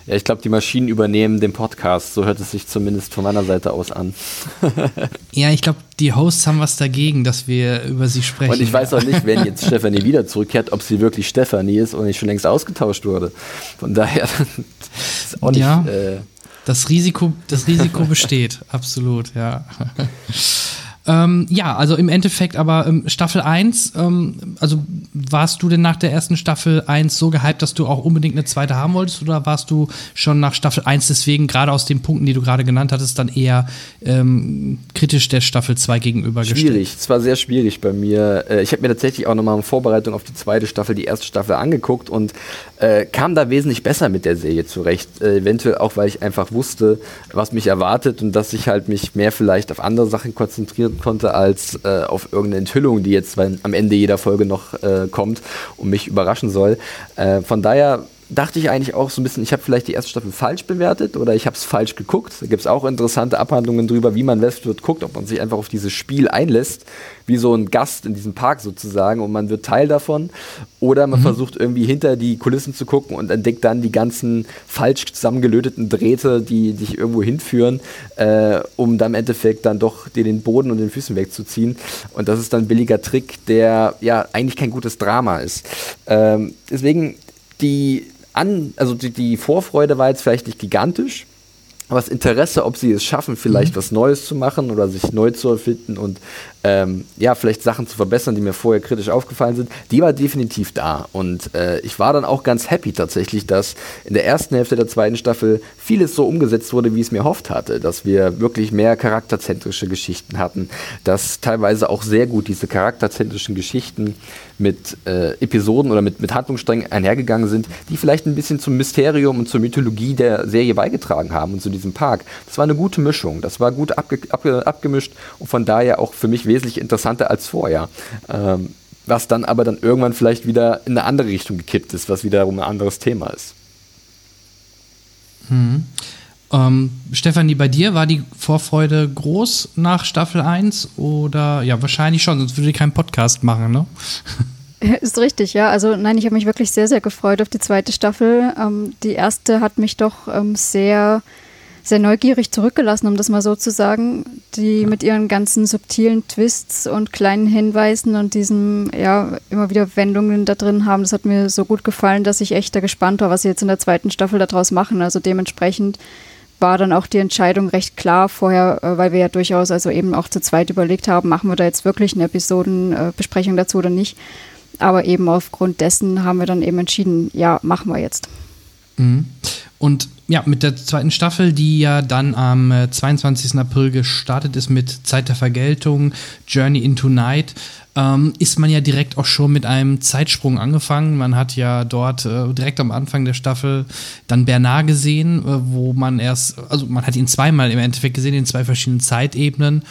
D: Ja, ich glaube, die Maschinen übernehmen den Podcast. So hört es sich zumindest von meiner Seite aus an.
B: ja, ich glaube, die Hosts haben was dagegen, dass wir über sie sprechen.
D: Und ich weiß auch nicht, wenn jetzt Stefanie wieder zurückkehrt, ob sie wirklich Stefanie ist und nicht schon längst ausgetauscht wurde. Von daher
B: ist auch nicht. Ja, äh, das Risiko, das Risiko besteht, absolut, ja. Ähm, ja, also im Endeffekt aber ähm, Staffel 1, ähm, also warst du denn nach der ersten Staffel 1 so gehypt, dass du auch unbedingt eine zweite haben wolltest oder warst du schon nach Staffel 1 deswegen, gerade aus den Punkten, die du gerade genannt hattest, dann eher ähm, kritisch der Staffel 2 gegenübergestellt?
D: Schwierig, es war sehr schwierig bei mir. Äh, ich habe mir tatsächlich auch nochmal in Vorbereitung auf die zweite Staffel die erste Staffel angeguckt und äh, kam da wesentlich besser mit der Serie zurecht. Äh, eventuell auch, weil ich einfach wusste, was mich erwartet und dass ich halt mich mehr vielleicht auf andere Sachen konzentrieren konnte, als äh, auf irgendeine Enthüllung, die jetzt am Ende jeder Folge noch äh, kommt und mich überraschen soll. Äh, von daher dachte ich eigentlich auch so ein bisschen, ich habe vielleicht die erste Staffel falsch bewertet oder ich habe es falsch geguckt. Da gibt es auch interessante Abhandlungen darüber, wie man Westworld guckt, ob man sich einfach auf dieses Spiel einlässt, wie so ein Gast in diesem Park sozusagen und man wird Teil davon. Oder man mhm. versucht irgendwie hinter die Kulissen zu gucken und entdeckt dann die ganzen falsch zusammengelöteten Drähte, die dich irgendwo hinführen, äh, um dann im Endeffekt dann doch dir den Boden und den Füßen wegzuziehen. Und das ist dann ein billiger Trick, der ja eigentlich kein gutes Drama ist. Ähm, deswegen die an, also die, die Vorfreude war jetzt vielleicht nicht gigantisch, aber das Interesse, ob sie es schaffen, vielleicht mhm. was Neues zu machen oder sich neu zu erfinden und ähm, ja, vielleicht Sachen zu verbessern, die mir vorher kritisch aufgefallen sind, die war definitiv da. Und äh, ich war dann auch ganz happy tatsächlich, dass in der ersten Hälfte der zweiten Staffel vieles so umgesetzt wurde, wie ich es mir erhofft hatte. Dass wir wirklich mehr charakterzentrische Geschichten hatten, dass teilweise auch sehr gut diese charakterzentrischen Geschichten mit äh, Episoden oder mit, mit Handlungssträngen einhergegangen sind, die vielleicht ein bisschen zum Mysterium und zur Mythologie der Serie beigetragen haben und zu diesem Park. Das war eine gute Mischung, das war gut abge, abge, abgemischt und von daher auch für mich wesentlich interessanter als vorher. Ähm, was dann aber dann irgendwann vielleicht wieder in eine andere Richtung gekippt ist, was wiederum ein anderes Thema ist.
B: Hm. Ähm, Stefanie, bei dir war die Vorfreude groß nach Staffel 1 oder ja, wahrscheinlich schon, sonst würde ich keinen Podcast machen, ne?
C: Ist richtig, ja. Also nein, ich habe mich wirklich sehr, sehr gefreut auf die zweite Staffel. Ähm, die erste hat mich doch ähm, sehr sehr neugierig zurückgelassen, um das mal so zu sagen, die mit ihren ganzen subtilen Twists und kleinen Hinweisen und diesen, ja, immer wieder Wendungen da drin haben. Das hat mir so gut gefallen, dass ich echt da gespannt war, was sie jetzt in der zweiten Staffel daraus machen. Also dementsprechend war dann auch die Entscheidung recht klar vorher, äh, weil wir ja durchaus also eben auch zu zweit überlegt haben, machen wir da jetzt wirklich eine Episodenbesprechung dazu oder nicht. Aber eben aufgrund dessen haben wir dann eben entschieden, ja, machen wir jetzt.
B: Mhm. Und ja, mit der zweiten Staffel, die ja dann am 22. Äh, April gestartet ist mit Zeit der Vergeltung, Journey into Night, ähm, ist man ja direkt auch schon mit einem Zeitsprung angefangen. Man hat ja dort äh, direkt am Anfang der Staffel dann Bernard gesehen, äh, wo man erst, also man hat ihn zweimal im Endeffekt gesehen, in zwei verschiedenen Zeitebenen,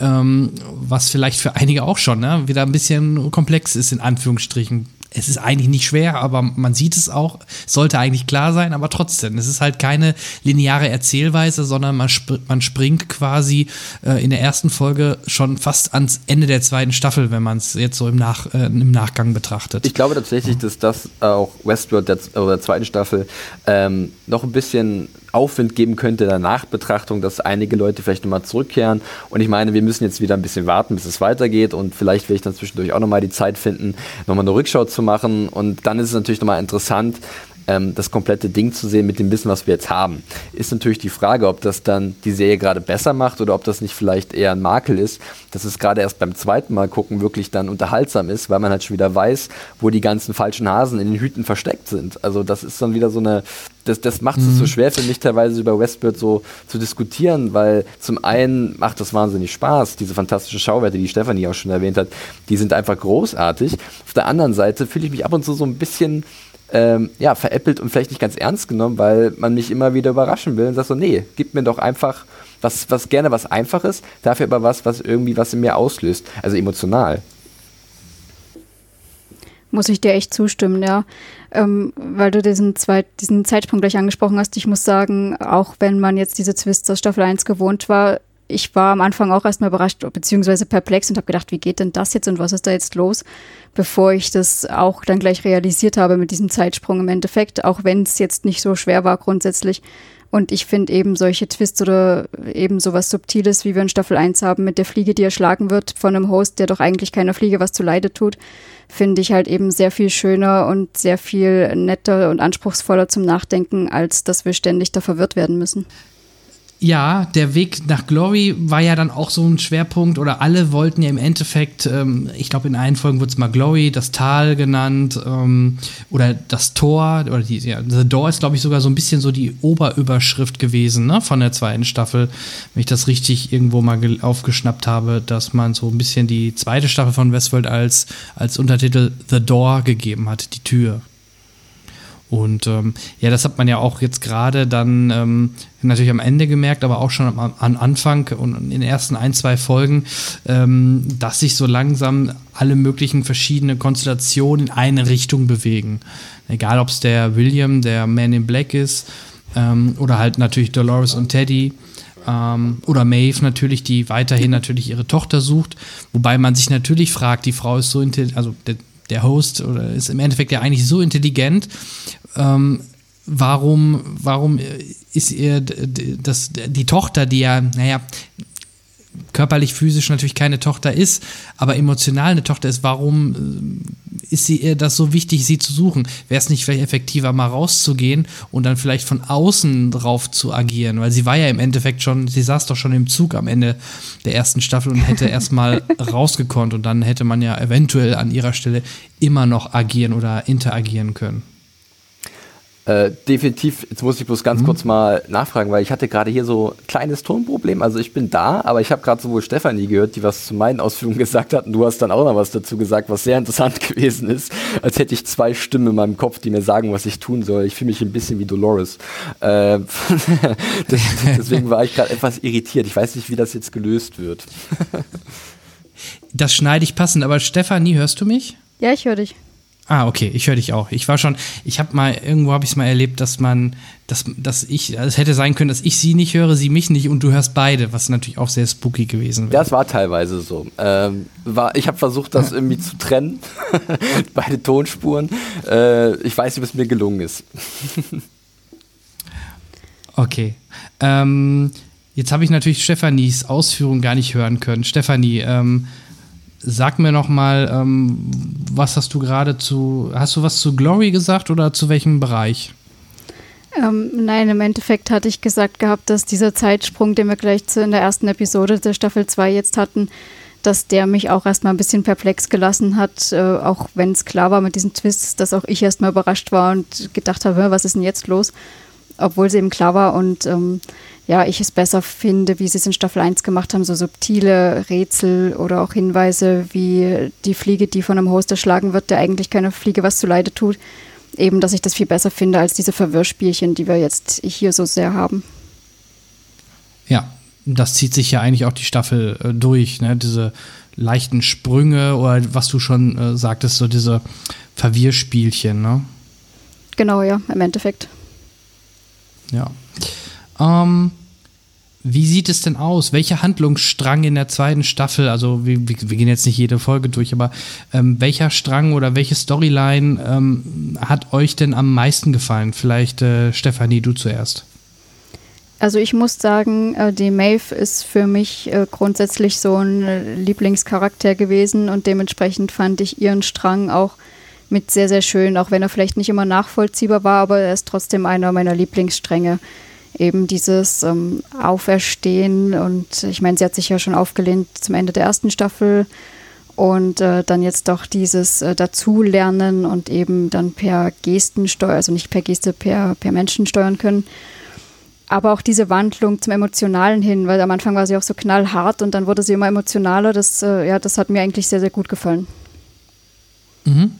B: ähm, was vielleicht für einige auch schon ne, wieder ein bisschen komplex ist, in Anführungsstrichen es ist eigentlich nicht schwer, aber man sieht es auch, sollte eigentlich klar sein, aber trotzdem, es ist halt keine lineare Erzählweise, sondern man, sp man springt quasi äh, in der ersten Folge schon fast ans Ende der zweiten Staffel, wenn man es jetzt so im, Nach äh, im Nachgang betrachtet.
D: Ich glaube tatsächlich, dass das auch Westworld der, der zweiten Staffel ähm, noch ein bisschen Aufwind geben könnte der Nachbetrachtung, dass einige Leute vielleicht nochmal zurückkehren. Und ich meine, wir müssen jetzt wieder ein bisschen warten, bis es weitergeht. Und vielleicht will ich dann zwischendurch auch nochmal die Zeit finden, nochmal eine Rückschau zu machen. Und dann ist es natürlich nochmal interessant, ähm, das komplette Ding zu sehen mit dem Wissen, was wir jetzt haben. Ist natürlich die Frage, ob das dann die Serie gerade besser macht oder ob das nicht vielleicht eher ein Makel ist, dass es gerade erst beim zweiten Mal gucken wirklich dann unterhaltsam ist, weil man halt schon wieder weiß, wo die ganzen falschen Hasen in den Hüten versteckt sind. Also das ist dann wieder so eine, das, das macht es mhm. so schwer für mich teilweise über Westworld so zu diskutieren, weil zum einen macht das wahnsinnig Spaß, diese fantastischen Schauwerte, die Stefanie auch schon erwähnt hat, die sind einfach großartig. Auf der anderen Seite fühle ich mich ab und zu so ein bisschen ähm, ja, veräppelt und vielleicht nicht ganz ernst genommen, weil man mich immer wieder überraschen will und sagt so, nee, gib mir doch einfach was, was gerne was Einfaches, dafür aber was, was irgendwie was in mir auslöst, also emotional.
C: Muss ich dir echt zustimmen, ja. Ähm, weil du diesen, Zweit, diesen Zeitpunkt gleich angesprochen hast. Ich muss sagen, auch wenn man jetzt diese Twists aus Staffel 1 gewohnt war, ich war am Anfang auch erstmal überrascht, beziehungsweise perplex und habe gedacht, wie geht denn das jetzt und was ist da jetzt los, bevor ich das auch dann gleich realisiert habe mit diesem Zeitsprung im Endeffekt, auch wenn es jetzt nicht so schwer war grundsätzlich. Und ich finde eben solche Twists oder eben sowas Subtiles, wie wir in Staffel 1 haben, mit der Fliege, die erschlagen wird von einem Host, der doch eigentlich keiner Fliege was zu Leide tut, finde ich halt eben sehr viel schöner und sehr viel netter und anspruchsvoller zum Nachdenken, als dass wir ständig da verwirrt werden müssen
B: ja, der Weg nach Glory war ja dann auch so ein Schwerpunkt oder alle wollten ja im Endeffekt, ähm, ich glaube in allen Folgen wurde es mal Glory, das Tal genannt ähm, oder das Tor oder die, ja, The Door ist glaube ich sogar so ein bisschen so die Oberüberschrift gewesen ne, von der zweiten Staffel, wenn ich das richtig irgendwo mal aufgeschnappt habe, dass man so ein bisschen die zweite Staffel von Westworld als, als Untertitel The Door gegeben hat, die Tür. Und ähm, ja, das hat man ja auch jetzt gerade dann ähm, natürlich am Ende gemerkt, aber auch schon am, am, Anfang und in den ersten ein, zwei Folgen, ähm, dass sich so langsam alle möglichen verschiedene Konstellationen in eine Richtung bewegen. Egal, ob es der William, der Man in Black ist, ähm, oder halt natürlich Dolores und Teddy. Ähm, oder Maeve natürlich, die weiterhin natürlich ihre Tochter sucht. Wobei man sich natürlich fragt, die Frau ist so intelligent, also der, der Host oder ist im Endeffekt ja eigentlich so intelligent. Ähm, warum, warum ist ihr das, die Tochter, die ja, naja, körperlich, physisch natürlich keine Tochter ist, aber emotional eine Tochter ist, warum äh, ist sie ihr das so wichtig, sie zu suchen? Wäre es nicht vielleicht effektiver, mal rauszugehen und dann vielleicht von außen drauf zu agieren? Weil sie war ja im Endeffekt schon, sie saß doch schon im Zug am Ende der ersten Staffel und hätte erstmal rausgekonnt und dann hätte man ja eventuell an ihrer Stelle immer noch agieren oder interagieren können.
D: Äh, definitiv, jetzt muss ich bloß ganz mhm. kurz mal nachfragen, weil ich hatte gerade hier so ein kleines Tonproblem. Also ich bin da, aber ich habe gerade sowohl Stefanie gehört, die was zu meinen Ausführungen gesagt hat, und du hast dann auch noch was dazu gesagt, was sehr interessant gewesen ist, als hätte ich zwei Stimmen in meinem Kopf, die mir sagen, was ich tun soll. Ich fühle mich ein bisschen wie Dolores. Äh, deswegen war ich gerade etwas irritiert. Ich weiß nicht, wie das jetzt gelöst wird.
B: das schneide ich passend, aber Stefanie, hörst du mich?
C: Ja, ich höre dich.
B: Ah, okay, ich höre dich auch. Ich war schon, ich habe mal, irgendwo habe ich es mal erlebt, dass man, dass, dass ich, es hätte sein können, dass ich sie nicht höre, sie mich nicht und du hörst beide, was natürlich auch sehr spooky gewesen
D: wäre. Das war teilweise so. Ähm, war, ich habe versucht, das irgendwie zu trennen, beide Tonspuren. Äh, ich weiß nicht, ob es mir gelungen ist.
B: okay. Ähm, jetzt habe ich natürlich Stefanis Ausführung gar nicht hören können. Stefanie, ähm, Sag mir noch mal, ähm, was hast du gerade zu, hast du was zu Glory gesagt oder zu welchem Bereich?
C: Ähm, nein, im Endeffekt hatte ich gesagt gehabt, dass dieser Zeitsprung, den wir gleich zu, in der ersten Episode der Staffel 2 jetzt hatten, dass der mich auch erstmal ein bisschen perplex gelassen hat, äh, auch wenn es klar war mit diesen Twists, dass auch ich erstmal überrascht war und gedacht habe, was ist denn jetzt los? Obwohl es eben klar war und ähm, ja, ich es besser finde, wie sie es in Staffel 1 gemacht haben, so subtile Rätsel oder auch Hinweise wie die Fliege, die von einem Host erschlagen wird, der eigentlich keine Fliege was zu Leide tut. Eben, dass ich das viel besser finde als diese Verwirrspielchen, die wir jetzt hier so sehr haben.
B: Ja, das zieht sich ja eigentlich auch die Staffel äh, durch, ne? Diese leichten Sprünge oder was du schon äh, sagtest, so diese Verwirrspielchen, ne?
C: Genau, ja, im Endeffekt.
B: Ja. Ähm, wie sieht es denn aus? Welcher Handlungsstrang in der zweiten Staffel, also wir, wir gehen jetzt nicht jede Folge durch, aber ähm, welcher Strang oder welche Storyline ähm, hat euch denn am meisten gefallen? Vielleicht, äh, Stefanie, du zuerst.
C: Also ich muss sagen, äh, die Maeve ist für mich äh, grundsätzlich so ein Lieblingscharakter gewesen und dementsprechend fand ich ihren Strang auch mit sehr, sehr schön, auch wenn er vielleicht nicht immer nachvollziehbar war, aber er ist trotzdem einer meiner Lieblingsstränge. Eben dieses ähm, Auferstehen und ich meine, sie hat sich ja schon aufgelehnt zum Ende der ersten Staffel und äh, dann jetzt doch dieses äh, Dazulernen und eben dann per Gesten steuern, also nicht per Geste, per, per Menschen steuern können. Aber auch diese Wandlung zum Emotionalen hin, weil am Anfang war sie auch so knallhart und dann wurde sie immer emotionaler. Das, äh, ja, das hat mir eigentlich sehr, sehr gut gefallen.
B: Mhm.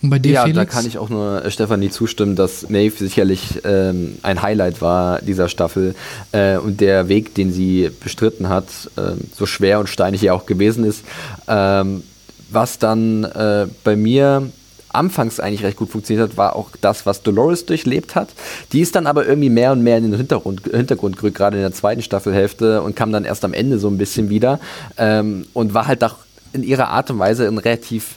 D: Und bei dir, ja, Felix? da kann ich auch nur äh, Stefanie zustimmen, dass Maeve sicherlich ähm, ein Highlight war dieser Staffel äh, und der Weg, den sie bestritten hat, äh, so schwer und steinig ja auch gewesen ist. Ähm, was dann äh, bei mir anfangs eigentlich recht gut funktioniert hat, war auch das, was Dolores durchlebt hat. Die ist dann aber irgendwie mehr und mehr in den Hintergrund, Hintergrund gerückt, gerade in der zweiten Staffelhälfte und kam dann erst am Ende so ein bisschen wieder ähm, und war halt auch in ihrer Art und Weise ein relativ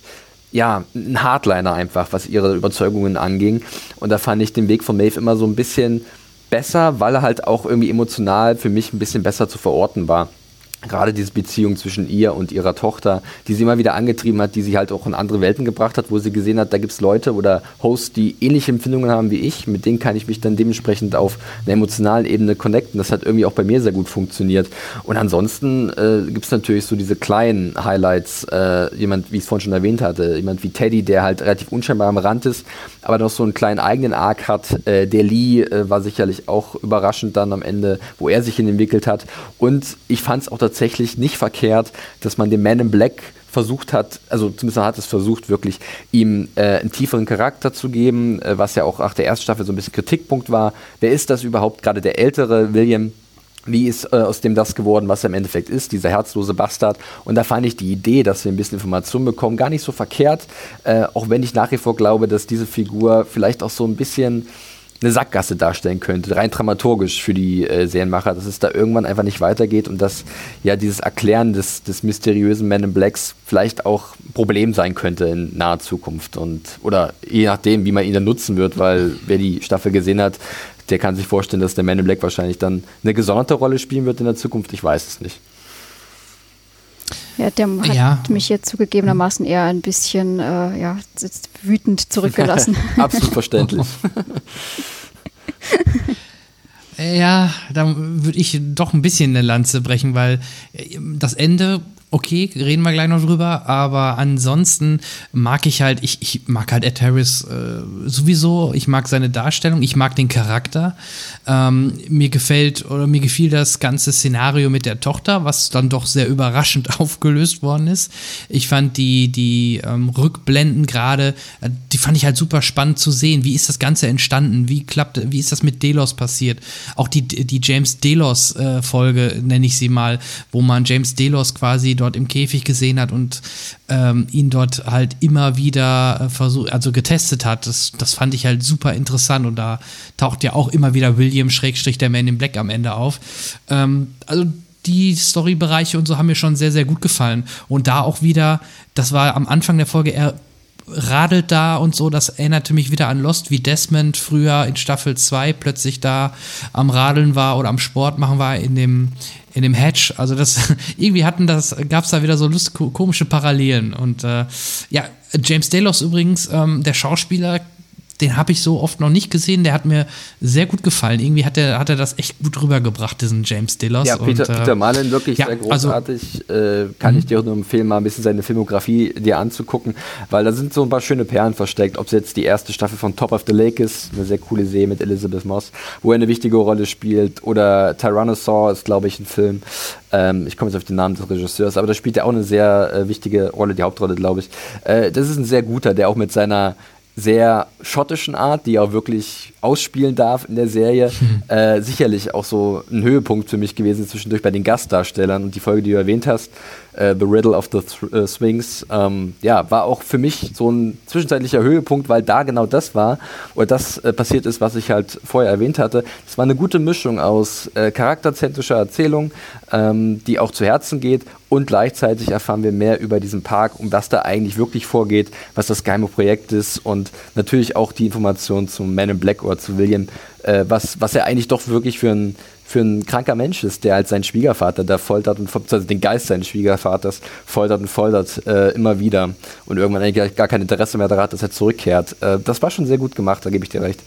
D: ja, ein Hardliner einfach, was ihre Überzeugungen anging. Und da fand ich den Weg von Maeve immer so ein bisschen besser, weil er halt auch irgendwie emotional für mich ein bisschen besser zu verorten war gerade diese Beziehung zwischen ihr und ihrer Tochter, die sie immer wieder angetrieben hat, die sie halt auch in andere Welten gebracht hat, wo sie gesehen hat, da gibt es Leute oder Hosts, die ähnliche Empfindungen haben wie ich, mit denen kann ich mich dann dementsprechend auf einer emotionalen Ebene connecten. Das hat irgendwie auch bei mir sehr gut funktioniert. Und ansonsten äh, gibt es natürlich so diese kleinen Highlights, äh, jemand, wie ich es vorhin schon erwähnt hatte, jemand wie Teddy, der halt relativ unscheinbar am Rand ist, aber noch so einen kleinen eigenen Arc hat. Äh, der Lee äh, war sicherlich auch überraschend dann am Ende, wo er sich hin entwickelt hat. Und ich fand es auch tatsächlich nicht verkehrt, dass man dem Man in Black versucht hat, also zumindest hat es versucht, wirklich ihm äh, einen tieferen Charakter zu geben, äh, was ja auch nach der ersten Staffel so ein bisschen Kritikpunkt war. Wer ist das überhaupt? Gerade der ältere William, wie ist äh, aus dem das geworden, was er im Endeffekt ist, dieser herzlose Bastard. Und da fand ich die Idee, dass wir ein bisschen Informationen bekommen, gar nicht so verkehrt, äh, auch wenn ich nach wie vor glaube, dass diese Figur vielleicht auch so ein bisschen eine Sackgasse darstellen könnte, rein dramaturgisch für die äh, Serienmacher, dass es da irgendwann einfach nicht weitergeht und dass ja dieses Erklären des, des mysteriösen Man in Blacks vielleicht auch ein Problem sein könnte in naher Zukunft und oder je nachdem, wie man ihn dann nutzen wird, weil wer die Staffel gesehen hat, der kann sich vorstellen, dass der Man in Black wahrscheinlich dann eine gesonderte Rolle spielen wird in der Zukunft. Ich weiß es nicht.
C: Ja, der hat ja. mich jetzt zugegebenermaßen eher ein bisschen äh, ja, wütend zurückgelassen.
D: Absolut verständlich.
B: ja, da würde ich doch ein bisschen eine Lanze brechen, weil äh, das Ende okay, reden wir gleich noch drüber, aber ansonsten mag ich halt, ich, ich mag halt Ed Harris äh, sowieso, ich mag seine Darstellung, ich mag den Charakter. Ähm, mir gefällt oder mir gefiel das ganze Szenario mit der Tochter, was dann doch sehr überraschend aufgelöst worden ist. Ich fand die, die ähm, Rückblenden gerade, äh, fand ich halt super spannend zu sehen. Wie ist das Ganze entstanden? Wie klappt, wie ist das mit Delos passiert? Auch die, die James Delos äh, Folge, nenne ich sie mal, wo man James Delos quasi dort im Käfig gesehen hat und ähm, ihn dort halt immer wieder äh, versucht, also getestet hat. Das, das fand ich halt super interessant und da taucht ja auch immer wieder William Schrägstrich der Man in Black am Ende auf. Ähm, also die Storybereiche und so haben mir schon sehr, sehr gut gefallen. Und da auch wieder, das war am Anfang der Folge eher radelt da und so, das erinnerte mich wieder an Lost, wie Desmond früher in Staffel 2 plötzlich da am Radeln war oder am Sport machen war in dem, in dem Hatch. Also das, irgendwie hatten das, gab es da wieder so lust, komische Parallelen. Und äh, ja, James Delos übrigens, ähm, der Schauspieler, den habe ich so oft noch nicht gesehen. Der hat mir sehr gut gefallen. Irgendwie hat er, hat er das echt gut rübergebracht, diesen James Delos.
D: Ja, Peter, und, äh, Peter Marlin wirklich ja, sehr also großartig. Also, äh, kann ich mhm. dir auch nur empfehlen, mal ein bisschen seine Filmografie dir anzugucken, weil da sind so ein paar schöne Perlen versteckt. Ob es jetzt die erste Staffel von Top of the Lake ist, eine sehr coole Serie mit Elizabeth Moss, wo er eine wichtige Rolle spielt, oder Tyrannosaur ist, glaube ich, ein Film. Ähm, ich komme jetzt auf den Namen des Regisseurs, aber da spielt er auch eine sehr äh, wichtige Rolle, die Hauptrolle, glaube ich. Äh, das ist ein sehr guter, der auch mit seiner sehr schottischen Art, die auch wirklich ausspielen darf in der Serie, mhm. äh, sicherlich auch so ein Höhepunkt für mich gewesen zwischendurch bei den Gastdarstellern. Und die Folge, die du erwähnt hast, äh, The Riddle of the Th äh, Swings, ähm, ja, war auch für mich so ein zwischenzeitlicher Höhepunkt, weil da genau das war oder das äh, passiert ist, was ich halt vorher erwähnt hatte. Es war eine gute Mischung aus äh, charakterzentrischer Erzählung, ähm, die auch zu Herzen geht und gleichzeitig erfahren wir mehr über diesen Park, um was da eigentlich wirklich vorgeht, was das geheime Projekt ist und natürlich auch die Informationen zum Man in Black oder zu William, äh, was, was er eigentlich doch wirklich für ein, für ein kranker Mensch ist, der halt seinen Schwiegervater da foltert und also den Geist seines Schwiegervaters foltert und foltert äh, immer wieder und irgendwann eigentlich gar kein Interesse mehr daran hat, dass er zurückkehrt. Äh, das war schon sehr gut gemacht, da gebe ich dir recht.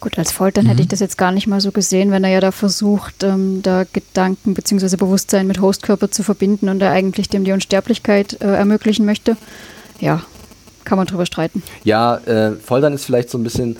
C: Gut, als Foltern mhm. hätte ich das jetzt gar nicht mal so gesehen, wenn er ja da versucht, ähm, da Gedanken bzw. Bewusstsein mit Hostkörper zu verbinden und er eigentlich dem die Unsterblichkeit äh, ermöglichen möchte. Ja, kann man drüber streiten.
D: Ja, äh, Foltern ist vielleicht so ein bisschen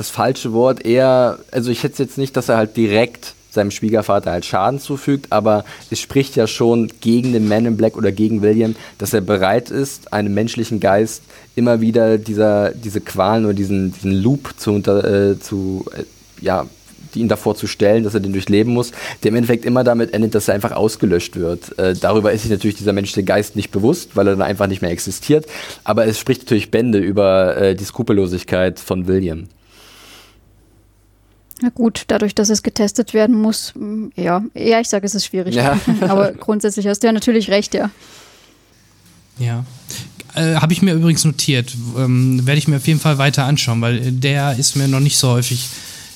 D: das falsche Wort. Eher, also ich hätte jetzt nicht, dass er halt direkt seinem Schwiegervater halt Schaden zufügt, aber es spricht ja schon gegen den Man in Black oder gegen William, dass er bereit ist, einem menschlichen Geist immer wieder dieser, diese Qualen oder diesen, diesen Loop zu, unter, äh, zu äh, ja, ihn davor zu stellen, dass er den durchleben muss, der im Endeffekt immer damit endet, dass er einfach ausgelöscht wird. Äh, darüber ist sich natürlich dieser menschliche Geist nicht bewusst, weil er dann einfach nicht mehr existiert, aber es spricht natürlich Bände über äh, die Skrupellosigkeit von William.
C: Na gut, dadurch, dass es getestet werden muss, mm, ja, ja, ich sage, es ist schwierig. Ja. Aber grundsätzlich hast du ja natürlich recht, ja.
B: Ja. Äh, Habe ich mir übrigens notiert. Ähm, Werde ich mir auf jeden Fall weiter anschauen, weil der ist mir noch nicht so häufig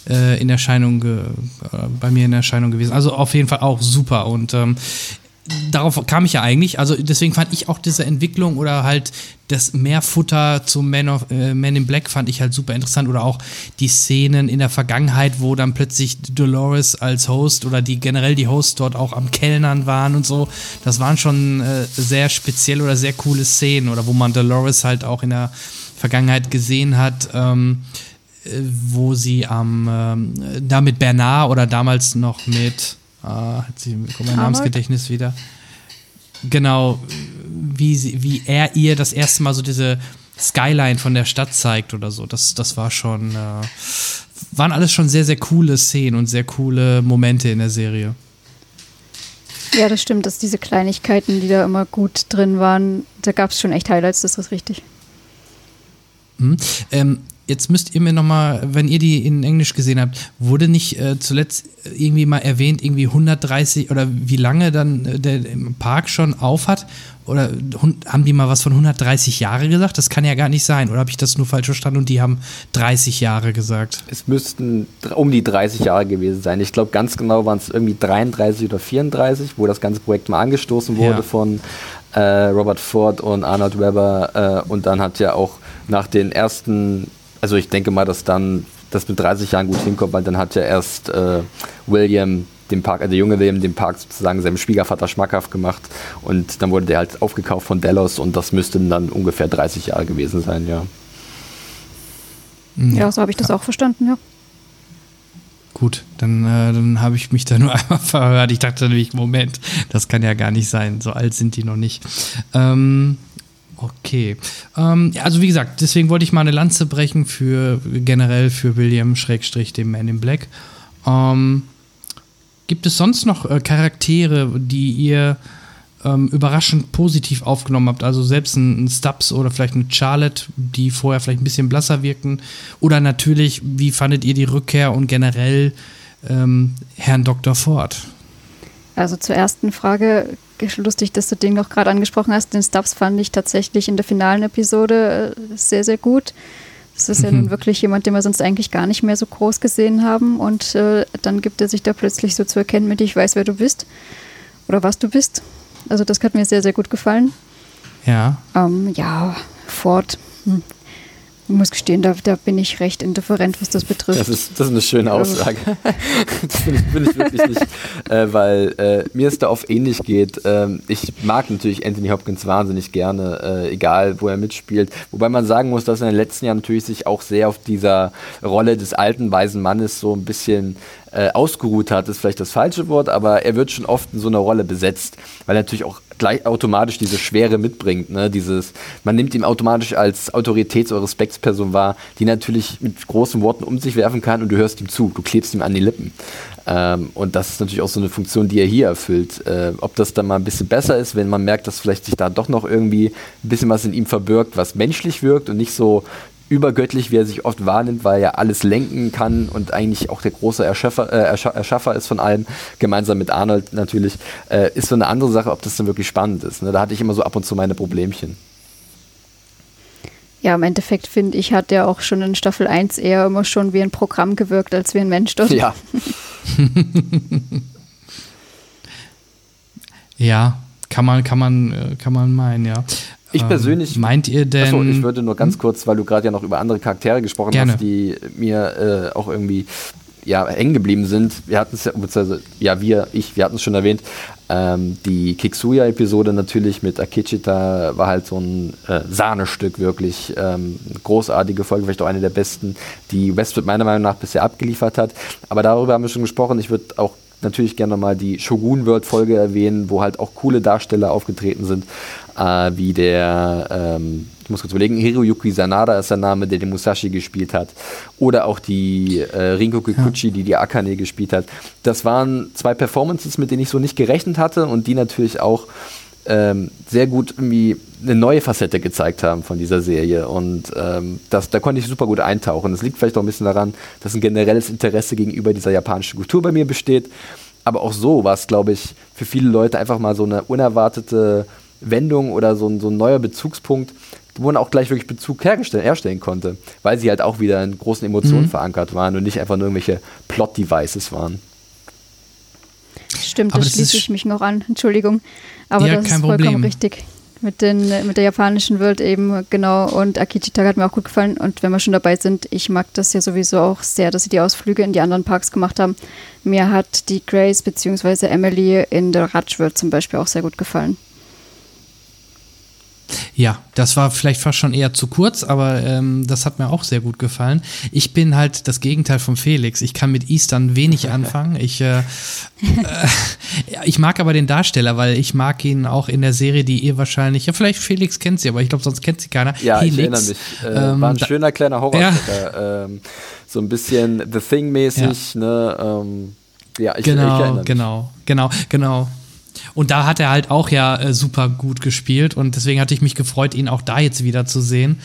B: äh, in Erscheinung, äh, bei mir in Erscheinung gewesen. Also auf jeden Fall auch super. Und ähm, darauf kam ich ja eigentlich. Also deswegen fand ich auch diese Entwicklung oder halt das Mehrfutter zum Man, of, äh, Man in Black fand ich halt super interessant. Oder auch die Szenen in der Vergangenheit, wo dann plötzlich Dolores als Host oder die generell die Hosts dort auch am Kellnern waren und so. Das waren schon äh, sehr speziell oder sehr coole Szenen. Oder wo man Dolores halt auch in der Vergangenheit gesehen hat. Ähm, äh, wo sie am ähm, da mit Bernard oder damals noch mit Ah, hat sie kommt mein Namensgedächtnis wieder. Genau, wie, sie, wie er ihr das erste Mal so diese Skyline von der Stadt zeigt oder so. Das, das war schon, äh, waren alles schon sehr, sehr coole Szenen und sehr coole Momente in der Serie.
C: Ja, das stimmt, dass diese Kleinigkeiten, die da immer gut drin waren, da gab es schon echt Highlights, das ist richtig.
B: Mhm. Ähm, jetzt müsst ihr mir nochmal, wenn ihr die in Englisch gesehen habt, wurde nicht äh, zuletzt irgendwie mal erwähnt, irgendwie 130 oder wie lange dann äh, der Park schon auf hat? Oder haben die mal was von 130 Jahre gesagt? Das kann ja gar nicht sein. Oder habe ich das nur falsch verstanden und die haben 30 Jahre gesagt?
D: Es müssten um die 30 Jahre gewesen sein. Ich glaube, ganz genau waren es irgendwie 33 oder 34, wo das ganze Projekt mal angestoßen wurde ja. von äh, Robert Ford und Arnold Webber. Äh, und dann hat ja auch nach den ersten also ich denke mal, dass dann das mit 30 Jahren gut hinkommt, weil dann hat ja erst äh, William den Park, also der junge William den Park sozusagen seinem Schwiegervater schmackhaft gemacht und dann wurde der halt aufgekauft von Delos und das müssten dann ungefähr 30 Jahre gewesen sein, ja.
C: Ja, so habe ich das auch verstanden, ja.
B: Gut, dann, äh, dann habe ich mich da nur einmal verhört. Ich dachte nämlich, Moment, das kann ja gar nicht sein. So alt sind die noch nicht. Ähm, Okay. Ähm, also wie gesagt, deswegen wollte ich mal eine Lanze brechen für generell für William Schrägstrich, dem Man in Black. Ähm, gibt es sonst noch äh, Charaktere, die ihr ähm, überraschend positiv aufgenommen habt? Also selbst ein, ein, Stubbs oder vielleicht eine Charlotte, die vorher vielleicht ein bisschen blasser wirkten? Oder natürlich, wie fandet ihr die Rückkehr und generell ähm, Herrn Dr. Ford?
C: Also zur ersten Frage lustig, dass du den noch gerade angesprochen hast. Den Stubbs fand ich tatsächlich in der finalen Episode äh, sehr, sehr gut. Das ist ja nun mhm. wirklich jemand, den wir sonst eigentlich gar nicht mehr so groß gesehen haben. Und äh, dann gibt er sich da plötzlich so zu erkennen mit, ich weiß, wer du bist oder was du bist. Also das hat mir sehr, sehr gut gefallen.
B: Ja.
C: Ähm, ja, Ford. Hm. Ich muss gestehen, da, da, bin ich recht indifferent, was das betrifft.
D: Das ist, das ist eine schöne also Aussage. das bin ich, bin ich wirklich nicht, äh, weil äh, mir es da oft ähnlich geht. Ähm, ich mag natürlich Anthony Hopkins wahnsinnig gerne, äh, egal wo er mitspielt. Wobei man sagen muss, dass er in den letzten Jahren natürlich sich auch sehr auf dieser Rolle des alten, weisen Mannes so ein bisschen äh, ausgeruht hat, ist vielleicht das falsche Wort, aber er wird schon oft in so einer Rolle besetzt, weil er natürlich auch gleich automatisch diese Schwere mitbringt. Ne? Dieses, man nimmt ihn automatisch als Autoritäts- oder Respektsperson wahr, die natürlich mit großen Worten um sich werfen kann und du hörst ihm zu, du klebst ihm an die Lippen. Ähm, und das ist natürlich auch so eine Funktion, die er hier erfüllt. Äh, ob das dann mal ein bisschen besser ist, wenn man merkt, dass vielleicht sich da doch noch irgendwie ein bisschen was in ihm verbirgt, was menschlich wirkt und nicht so übergöttlich, wie er sich oft wahrnimmt, weil er alles lenken kann und eigentlich auch der große Erschaffer, äh, Erschaffer ist von allem, gemeinsam mit Arnold natürlich, äh, ist so eine andere Sache, ob das dann wirklich spannend ist. Ne? Da hatte ich immer so ab und zu meine Problemchen.
C: Ja, im Endeffekt finde ich, hat er auch schon in Staffel 1 eher immer schon wie ein Programm gewirkt, als wie ein Mensch dort.
D: Ja.
B: ja, kann man, kann man, äh, kann man meinen, ja.
D: Ich ähm, persönlich.
B: Ähm, meint ihr denn. Achso,
D: ich würde nur ganz hm? kurz, weil du gerade ja noch über andere Charaktere gesprochen
B: Gerne.
D: hast, die mir äh, auch irgendwie ja, hängen geblieben sind. Wir hatten es ja, beziehungsweise, ja, wir, ich, wir hatten es schon erwähnt. Ähm, die Kixuya-Episode natürlich mit Akichita war halt so ein äh, Sahnestück, wirklich ähm, großartige Folge, vielleicht auch eine der besten, die Westwood meiner Meinung nach bisher abgeliefert hat. Aber darüber haben wir schon gesprochen. Ich würde auch natürlich gerne nochmal die Shogun World Folge erwähnen, wo halt auch coole Darsteller aufgetreten sind, äh, wie der, ähm, ich muss kurz überlegen, Hiroyuki Sanada ist der Name, der den Musashi gespielt hat, oder auch die äh, Rinko Kikuchi, ja. die die Akane gespielt hat. Das waren zwei Performances, mit denen ich so nicht gerechnet hatte und die natürlich auch ähm, sehr gut irgendwie eine neue Facette gezeigt haben von dieser Serie. Und ähm, das, da konnte ich super gut eintauchen. Das liegt vielleicht auch ein bisschen daran, dass ein generelles Interesse gegenüber dieser japanischen Kultur bei mir besteht. Aber auch so war es, glaube ich, für viele Leute einfach mal so eine unerwartete Wendung oder so ein, so ein neuer Bezugspunkt, wo man auch gleich wirklich Bezug herstellen konnte, weil sie halt auch wieder in großen Emotionen mhm. verankert waren und nicht einfach nur irgendwelche Plot-Devices waren.
C: Stimmt, das schließe ich mich noch an. Entschuldigung. Aber ja, das ist vollkommen Problem. richtig. Mit, den, mit der japanischen Welt eben, genau. Und Akichita hat mir auch gut gefallen. Und wenn wir schon dabei sind, ich mag das ja sowieso auch sehr, dass sie die Ausflüge in die anderen Parks gemacht haben. Mir hat die Grace bzw. Emily in der World zum Beispiel auch sehr gut gefallen.
B: Ja, das war vielleicht fast schon eher zu kurz, aber ähm, das hat mir auch sehr gut gefallen. Ich bin halt das Gegenteil von Felix. Ich kann mit Eastern wenig anfangen. Ich, äh, äh, ich mag aber den Darsteller, weil ich mag ihn auch in der Serie, die ihr wahrscheinlich, ja vielleicht Felix kennt sie, aber ich glaube, sonst kennt sie keiner.
D: Ja, Helix. ich erinnere mich. Äh, ähm, war ein schöner kleiner Horror. Ja. Ähm, so ein bisschen The Thing-mäßig, ja. ne? Ähm, ja,
B: ich, genau, ich erinnere mich. Genau, genau, genau. Und da hat er halt auch ja äh, super gut gespielt und deswegen hatte ich mich gefreut, ihn auch da jetzt wieder zu sehen.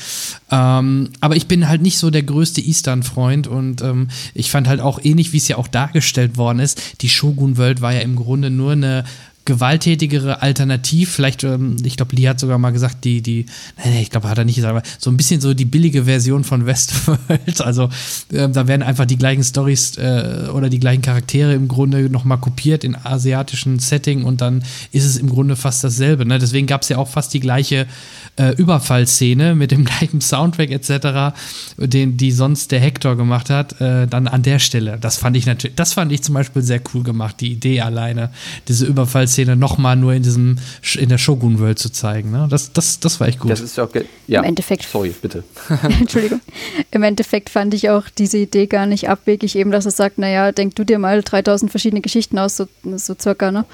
B: Ähm, aber ich bin halt nicht so der größte Eastern-Freund und ähm, ich fand halt auch ähnlich, wie es ja auch dargestellt worden ist, die Shogun World war ja im Grunde nur eine gewalttätigere Alternativ. Vielleicht, ähm, ich glaube, Lee hat sogar mal gesagt, die, die, nee, ich glaube, hat er nicht gesagt, aber so ein bisschen so die billige Version von Westworld. Also äh, da werden einfach die gleichen Stories äh, oder die gleichen Charaktere im Grunde nochmal kopiert in asiatischen Setting und dann ist es im Grunde fast dasselbe. Ne? Deswegen gab es ja auch fast die gleiche äh, Überfallszene mit dem gleichen Soundtrack etc., den die sonst der Hector gemacht hat, äh, dann an der Stelle. Das fand ich natürlich, das fand ich zum Beispiel sehr cool gemacht, die Idee alleine, diese Überfallszene nochmal nur in diesem in der Shogun World zu zeigen. Ne? Das, das, das war echt gut.
D: Das ist auch ja.
C: Im Endeffekt.
D: Sorry, bitte.
C: Entschuldigung. Im Endeffekt fand ich auch diese Idee gar nicht abwegig, eben, dass er sagt, naja, denk du dir mal 3000 verschiedene Geschichten aus, so, so circa, ne?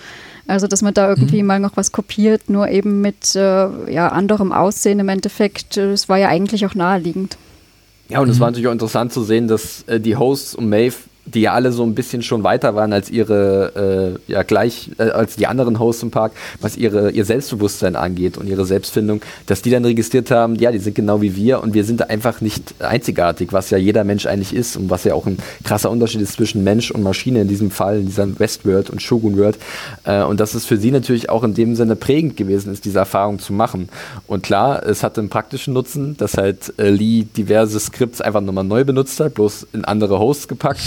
C: Also, dass man da irgendwie mhm. mal noch was kopiert, nur eben mit äh, ja, anderem Aussehen im Endeffekt. Es war ja eigentlich auch naheliegend.
D: Ja, und es mhm. war natürlich auch interessant zu sehen, dass äh, die Hosts und Maeve die ja alle so ein bisschen schon weiter waren als ihre, äh, ja gleich, äh, als die anderen Hosts im Park, was ihre, ihr Selbstbewusstsein angeht und ihre Selbstfindung, dass die dann registriert haben, ja, die sind genau wie wir und wir sind einfach nicht einzigartig, was ja jeder Mensch eigentlich ist und was ja auch ein krasser Unterschied ist zwischen Mensch und Maschine in diesem Fall, in dieser Westworld und Shogun World. Äh, und dass es für sie natürlich auch in dem Sinne prägend gewesen ist, diese Erfahrung zu machen. Und klar, es hatte einen praktischen Nutzen, dass halt äh, Lee diverse Skripts einfach nochmal neu benutzt hat, bloß in andere Hosts gepackt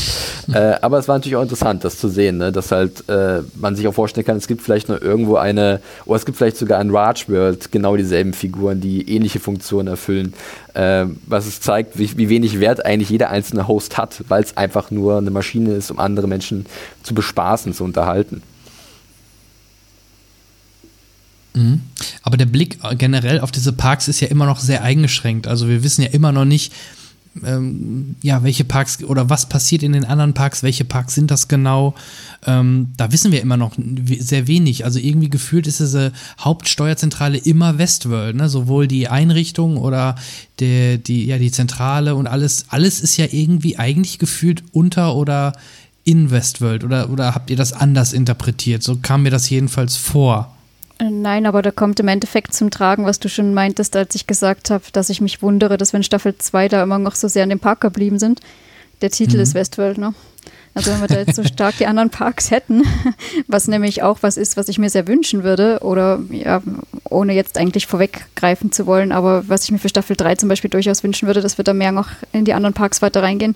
D: äh, aber es war natürlich auch interessant, das zu sehen, ne? dass halt äh, man sich auch vorstellen kann, es gibt vielleicht noch irgendwo eine, oder es gibt vielleicht sogar ein Raj World, genau dieselben Figuren, die ähnliche Funktionen erfüllen, äh, was es zeigt, wie, wie, wenig Wert eigentlich jeder einzelne Host hat, weil es einfach nur eine Maschine ist, um andere Menschen zu bespaßen, zu unterhalten.
B: Mhm. Aber der Blick generell auf diese Parks ist ja immer noch sehr eingeschränkt. Also wir wissen ja immer noch nicht, ähm, ja, welche Parks oder was passiert in den anderen Parks, welche Parks sind das genau? Ähm, da wissen wir immer noch sehr wenig. Also irgendwie gefühlt ist diese Hauptsteuerzentrale immer Westworld, ne? sowohl die Einrichtung oder der, die, ja, die Zentrale und alles, alles ist ja irgendwie eigentlich gefühlt unter oder in Westworld oder, oder habt ihr das anders interpretiert? So kam mir das jedenfalls vor.
C: Nein, aber da kommt im Endeffekt zum Tragen, was du schon meintest, als ich gesagt habe, dass ich mich wundere, dass wenn Staffel 2 da immer noch so sehr an dem Park geblieben sind. Der Titel mhm. ist Westworld, ne? Also wenn wir da jetzt so stark die anderen Parks hätten, was nämlich auch was ist, was ich mir sehr wünschen würde, oder ja, ohne jetzt eigentlich vorweggreifen zu wollen, aber was ich mir für Staffel 3 zum Beispiel durchaus wünschen würde, dass wir da mehr noch in die anderen Parks weiter reingehen,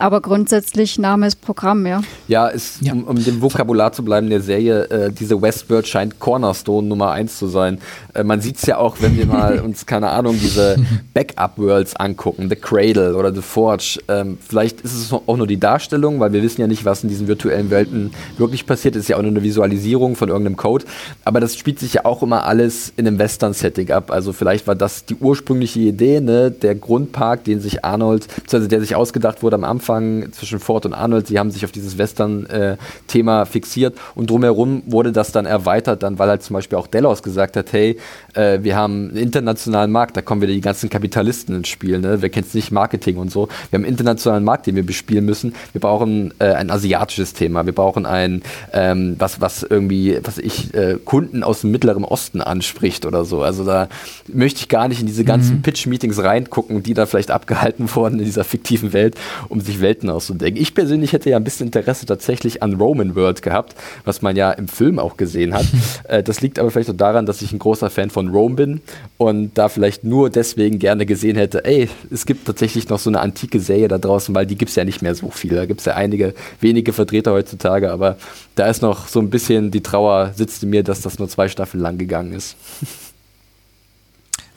C: aber grundsätzlich Name ist Programm, ja.
D: Ja, ist, ja. Um, um dem Vokabular zu bleiben der Serie, äh, diese Westworld scheint Cornerstone Nummer 1 zu sein. Äh, man sieht es ja auch, wenn wir mal uns, keine Ahnung, diese Backup-Worlds angucken, The Cradle oder The Forge. Ähm, vielleicht ist es auch nur die Darstellung, weil wir wissen ja nicht, was in diesen virtuellen Welten wirklich passiert. Es ist ja auch nur eine Visualisierung von irgendeinem Code. Aber das spielt sich ja auch immer alles in einem Western-Setting ab. Also vielleicht war das die ursprüngliche Idee, ne? der Grundpark, den sich Arnold, beziehungsweise der sich ausgedacht wurde am Anfang Anfang zwischen Ford und Arnold, sie haben sich auf dieses Western-Thema äh, fixiert und drumherum wurde das dann erweitert, dann, weil halt zum Beispiel auch Delos gesagt hat, hey, äh, wir haben einen internationalen Markt, da kommen wieder die ganzen Kapitalisten ins Spiel, ne? wer kennt es nicht, Marketing und so. Wir haben einen internationalen Markt, den wir bespielen müssen. Wir brauchen äh, ein asiatisches Thema, wir brauchen ein, ähm, was, was irgendwie, was ich, äh, Kunden aus dem Mittleren Osten anspricht oder so. Also da möchte ich gar nicht in diese ganzen mhm. Pitch-Meetings reingucken, die da vielleicht abgehalten wurden in dieser fiktiven Welt, um sich Welten auszudenken. Ich persönlich hätte ja ein bisschen Interesse tatsächlich an Roman World gehabt, was man ja im Film auch gesehen hat. äh, das liegt aber vielleicht auch daran, dass ich ein großer Fan von Rome bin und da vielleicht nur deswegen gerne gesehen hätte, ey, es gibt tatsächlich noch so eine antike Serie da draußen, weil die gibt es ja nicht mehr so viel. Da gibt es ja einige wenige Vertreter heutzutage, aber da ist noch so ein bisschen die Trauer sitzt in mir, dass das nur zwei Staffeln lang gegangen ist.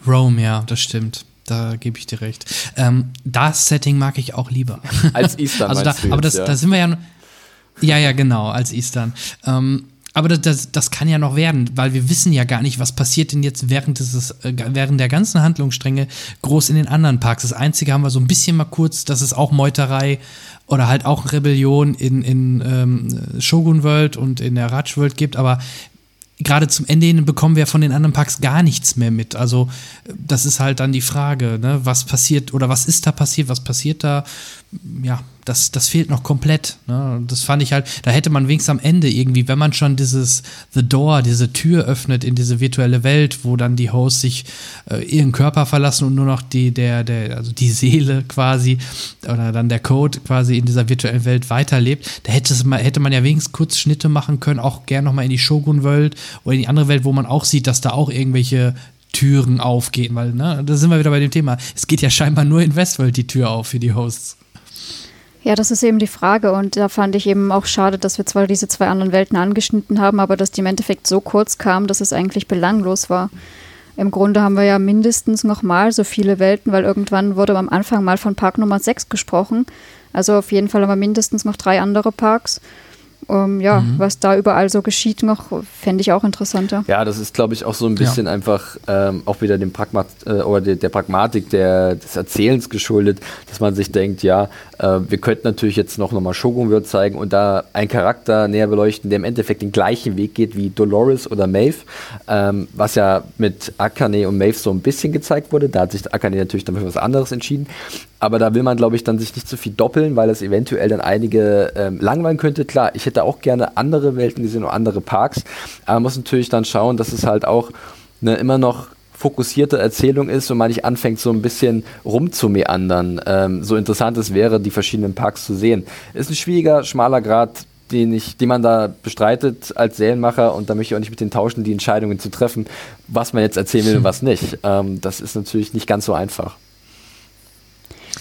B: Rome, ja, das stimmt da gebe ich dir recht. Ähm, das Setting mag ich auch lieber.
D: Als Eastern,
B: also da, Aber das, ja. da sind wir ja. Ja, ja, genau, als Eastern. Ähm, aber das, das, das, kann ja noch werden, weil wir wissen ja gar nicht, was passiert denn jetzt während, dieses, äh, während der ganzen Handlungsstränge groß in den anderen Parks. Das Einzige haben wir so ein bisschen mal kurz, das ist auch Meuterei oder halt auch Rebellion in, in ähm, Shogun World und in der Raj World gibt, aber gerade zum Ende hin bekommen wir von den anderen Parks gar nichts mehr mit. Also das ist halt dann die Frage, ne? was passiert oder was ist da passiert, was passiert da? Ja, das, das fehlt noch komplett. Ne? Das fand ich halt, da hätte man wenigstens am Ende irgendwie, wenn man schon dieses The Door, diese Tür öffnet in diese virtuelle Welt, wo dann die Hosts sich äh, ihren Körper verlassen und nur noch die, der, der, also die Seele quasi oder dann der Code quasi in dieser virtuellen Welt weiterlebt, da hätte, es hätte man ja wenigstens kurz Schnitte machen können, auch gern nochmal in die Shogun-Welt oder in die andere Welt, wo man auch sieht, dass da auch irgendwelche Türen aufgehen, weil, ne, da sind wir wieder bei dem Thema. Es geht ja scheinbar nur in Westworld die Tür auf für die Hosts.
C: Ja, das ist eben die Frage und da fand ich eben auch schade, dass wir zwar diese zwei anderen Welten angeschnitten haben, aber dass die im Endeffekt so kurz kamen, dass es eigentlich belanglos war. Im Grunde haben wir ja mindestens noch mal so viele Welten, weil irgendwann wurde am Anfang mal von Park Nummer 6 gesprochen. Also auf jeden Fall haben wir mindestens noch drei andere Parks. Um, ja, mhm. was da überall so geschieht noch, fände ich auch interessanter.
D: Ja, das ist, glaube ich, auch so ein bisschen ja. einfach ähm, auch wieder dem Pragmat äh, oder der, der Pragmatik der, des Erzählens geschuldet, dass man sich denkt, ja, äh, wir könnten natürlich jetzt noch nochmal Shogun World zeigen und da einen Charakter näher beleuchten, der im Endeffekt den gleichen Weg geht wie Dolores oder Maeve, ähm, was ja mit Akane und Maeve so ein bisschen gezeigt wurde. Da hat sich Akane natürlich dann für was anderes entschieden. Aber da will man, glaube ich, dann sich nicht zu so viel doppeln, weil es eventuell dann einige ähm, langweilen könnte. Klar, ich hätte auch gerne andere Welten gesehen oder andere Parks, aber man muss natürlich dann schauen, dass es halt auch ne, immer noch fokussierte Erzählung ist und man nicht anfängt, so ein bisschen rumzumeandern. Ähm, so interessant es wäre, die verschiedenen Parks zu sehen. Ist ein schwieriger, schmaler Grad, den, ich, den man da bestreitet als Serienmacher und da möchte ich auch nicht mit den tauschen, die Entscheidungen zu treffen, was man jetzt erzählen will und was nicht. Ähm, das ist natürlich nicht ganz so einfach.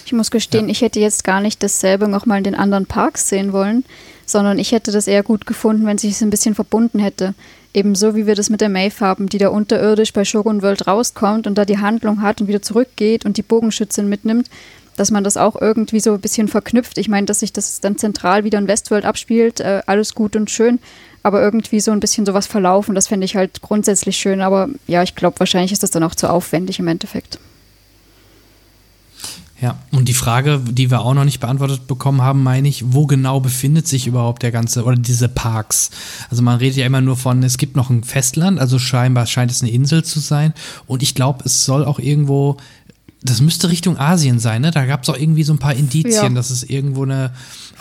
C: Ich muss gestehen, ja. ich hätte jetzt gar nicht dasselbe nochmal in den anderen Parks sehen wollen, sondern ich hätte das eher gut gefunden, wenn sich es ein bisschen verbunden hätte. Ebenso wie wir das mit der Maeve haben, die da unterirdisch bei Shogun World rauskommt und da die Handlung hat und wieder zurückgeht und die Bogenschützin mitnimmt, dass man das auch irgendwie so ein bisschen verknüpft. Ich meine, dass sich das dann zentral wieder in Westworld abspielt, äh, alles gut und schön, aber irgendwie so ein bisschen sowas verlaufen, das fände ich halt grundsätzlich schön. Aber ja, ich glaube, wahrscheinlich ist das dann auch zu aufwendig im Endeffekt.
B: Ja, und die Frage, die wir auch noch nicht beantwortet bekommen haben, meine ich, wo genau befindet sich überhaupt der ganze oder diese Parks? Also man redet ja immer nur von, es gibt noch ein Festland, also scheinbar scheint es eine Insel zu sein. Und ich glaube, es soll auch irgendwo das müsste Richtung Asien sein, ne? Da gab es auch irgendwie so ein paar Indizien, ja. dass es irgendwo eine.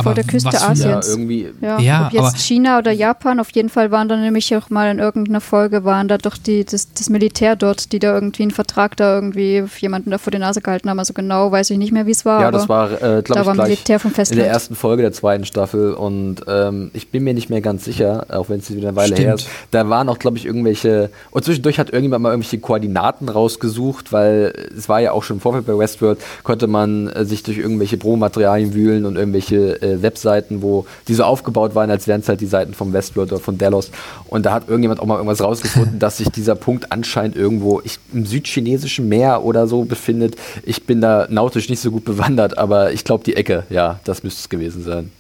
C: Vor der Küste Asiens.
D: Ja, irgendwie.
C: Ja, ja ob jetzt China oder Japan, auf jeden Fall waren da nämlich auch mal in irgendeiner Folge, waren da doch die, das, das Militär dort, die da irgendwie einen Vertrag da irgendwie jemanden da vor die Nase gehalten haben. Also genau weiß ich nicht mehr, wie es war.
D: Ja, das war, äh, glaube ich,
C: war Militär vom Festland.
D: in der ersten Folge der zweiten Staffel und ähm, ich bin mir nicht mehr ganz sicher, auch wenn es wieder eine Weile Stimmt. her ist. Da waren auch, glaube ich, irgendwelche. Und zwischendurch hat irgendjemand mal irgendwelche Koordinaten rausgesucht, weil es war ja auch schon im Vorfeld bei Westworld konnte man äh, sich durch irgendwelche Promomaterialien wühlen und irgendwelche äh, Webseiten, wo die so aufgebaut waren, als wären es halt die Seiten vom Westworld oder von Delos. Und da hat irgendjemand auch mal irgendwas rausgefunden, dass sich dieser Punkt anscheinend irgendwo ich, im südchinesischen Meer oder so befindet. Ich bin da nautisch nicht so gut bewandert, aber ich glaube die Ecke, ja, das müsste es gewesen sein.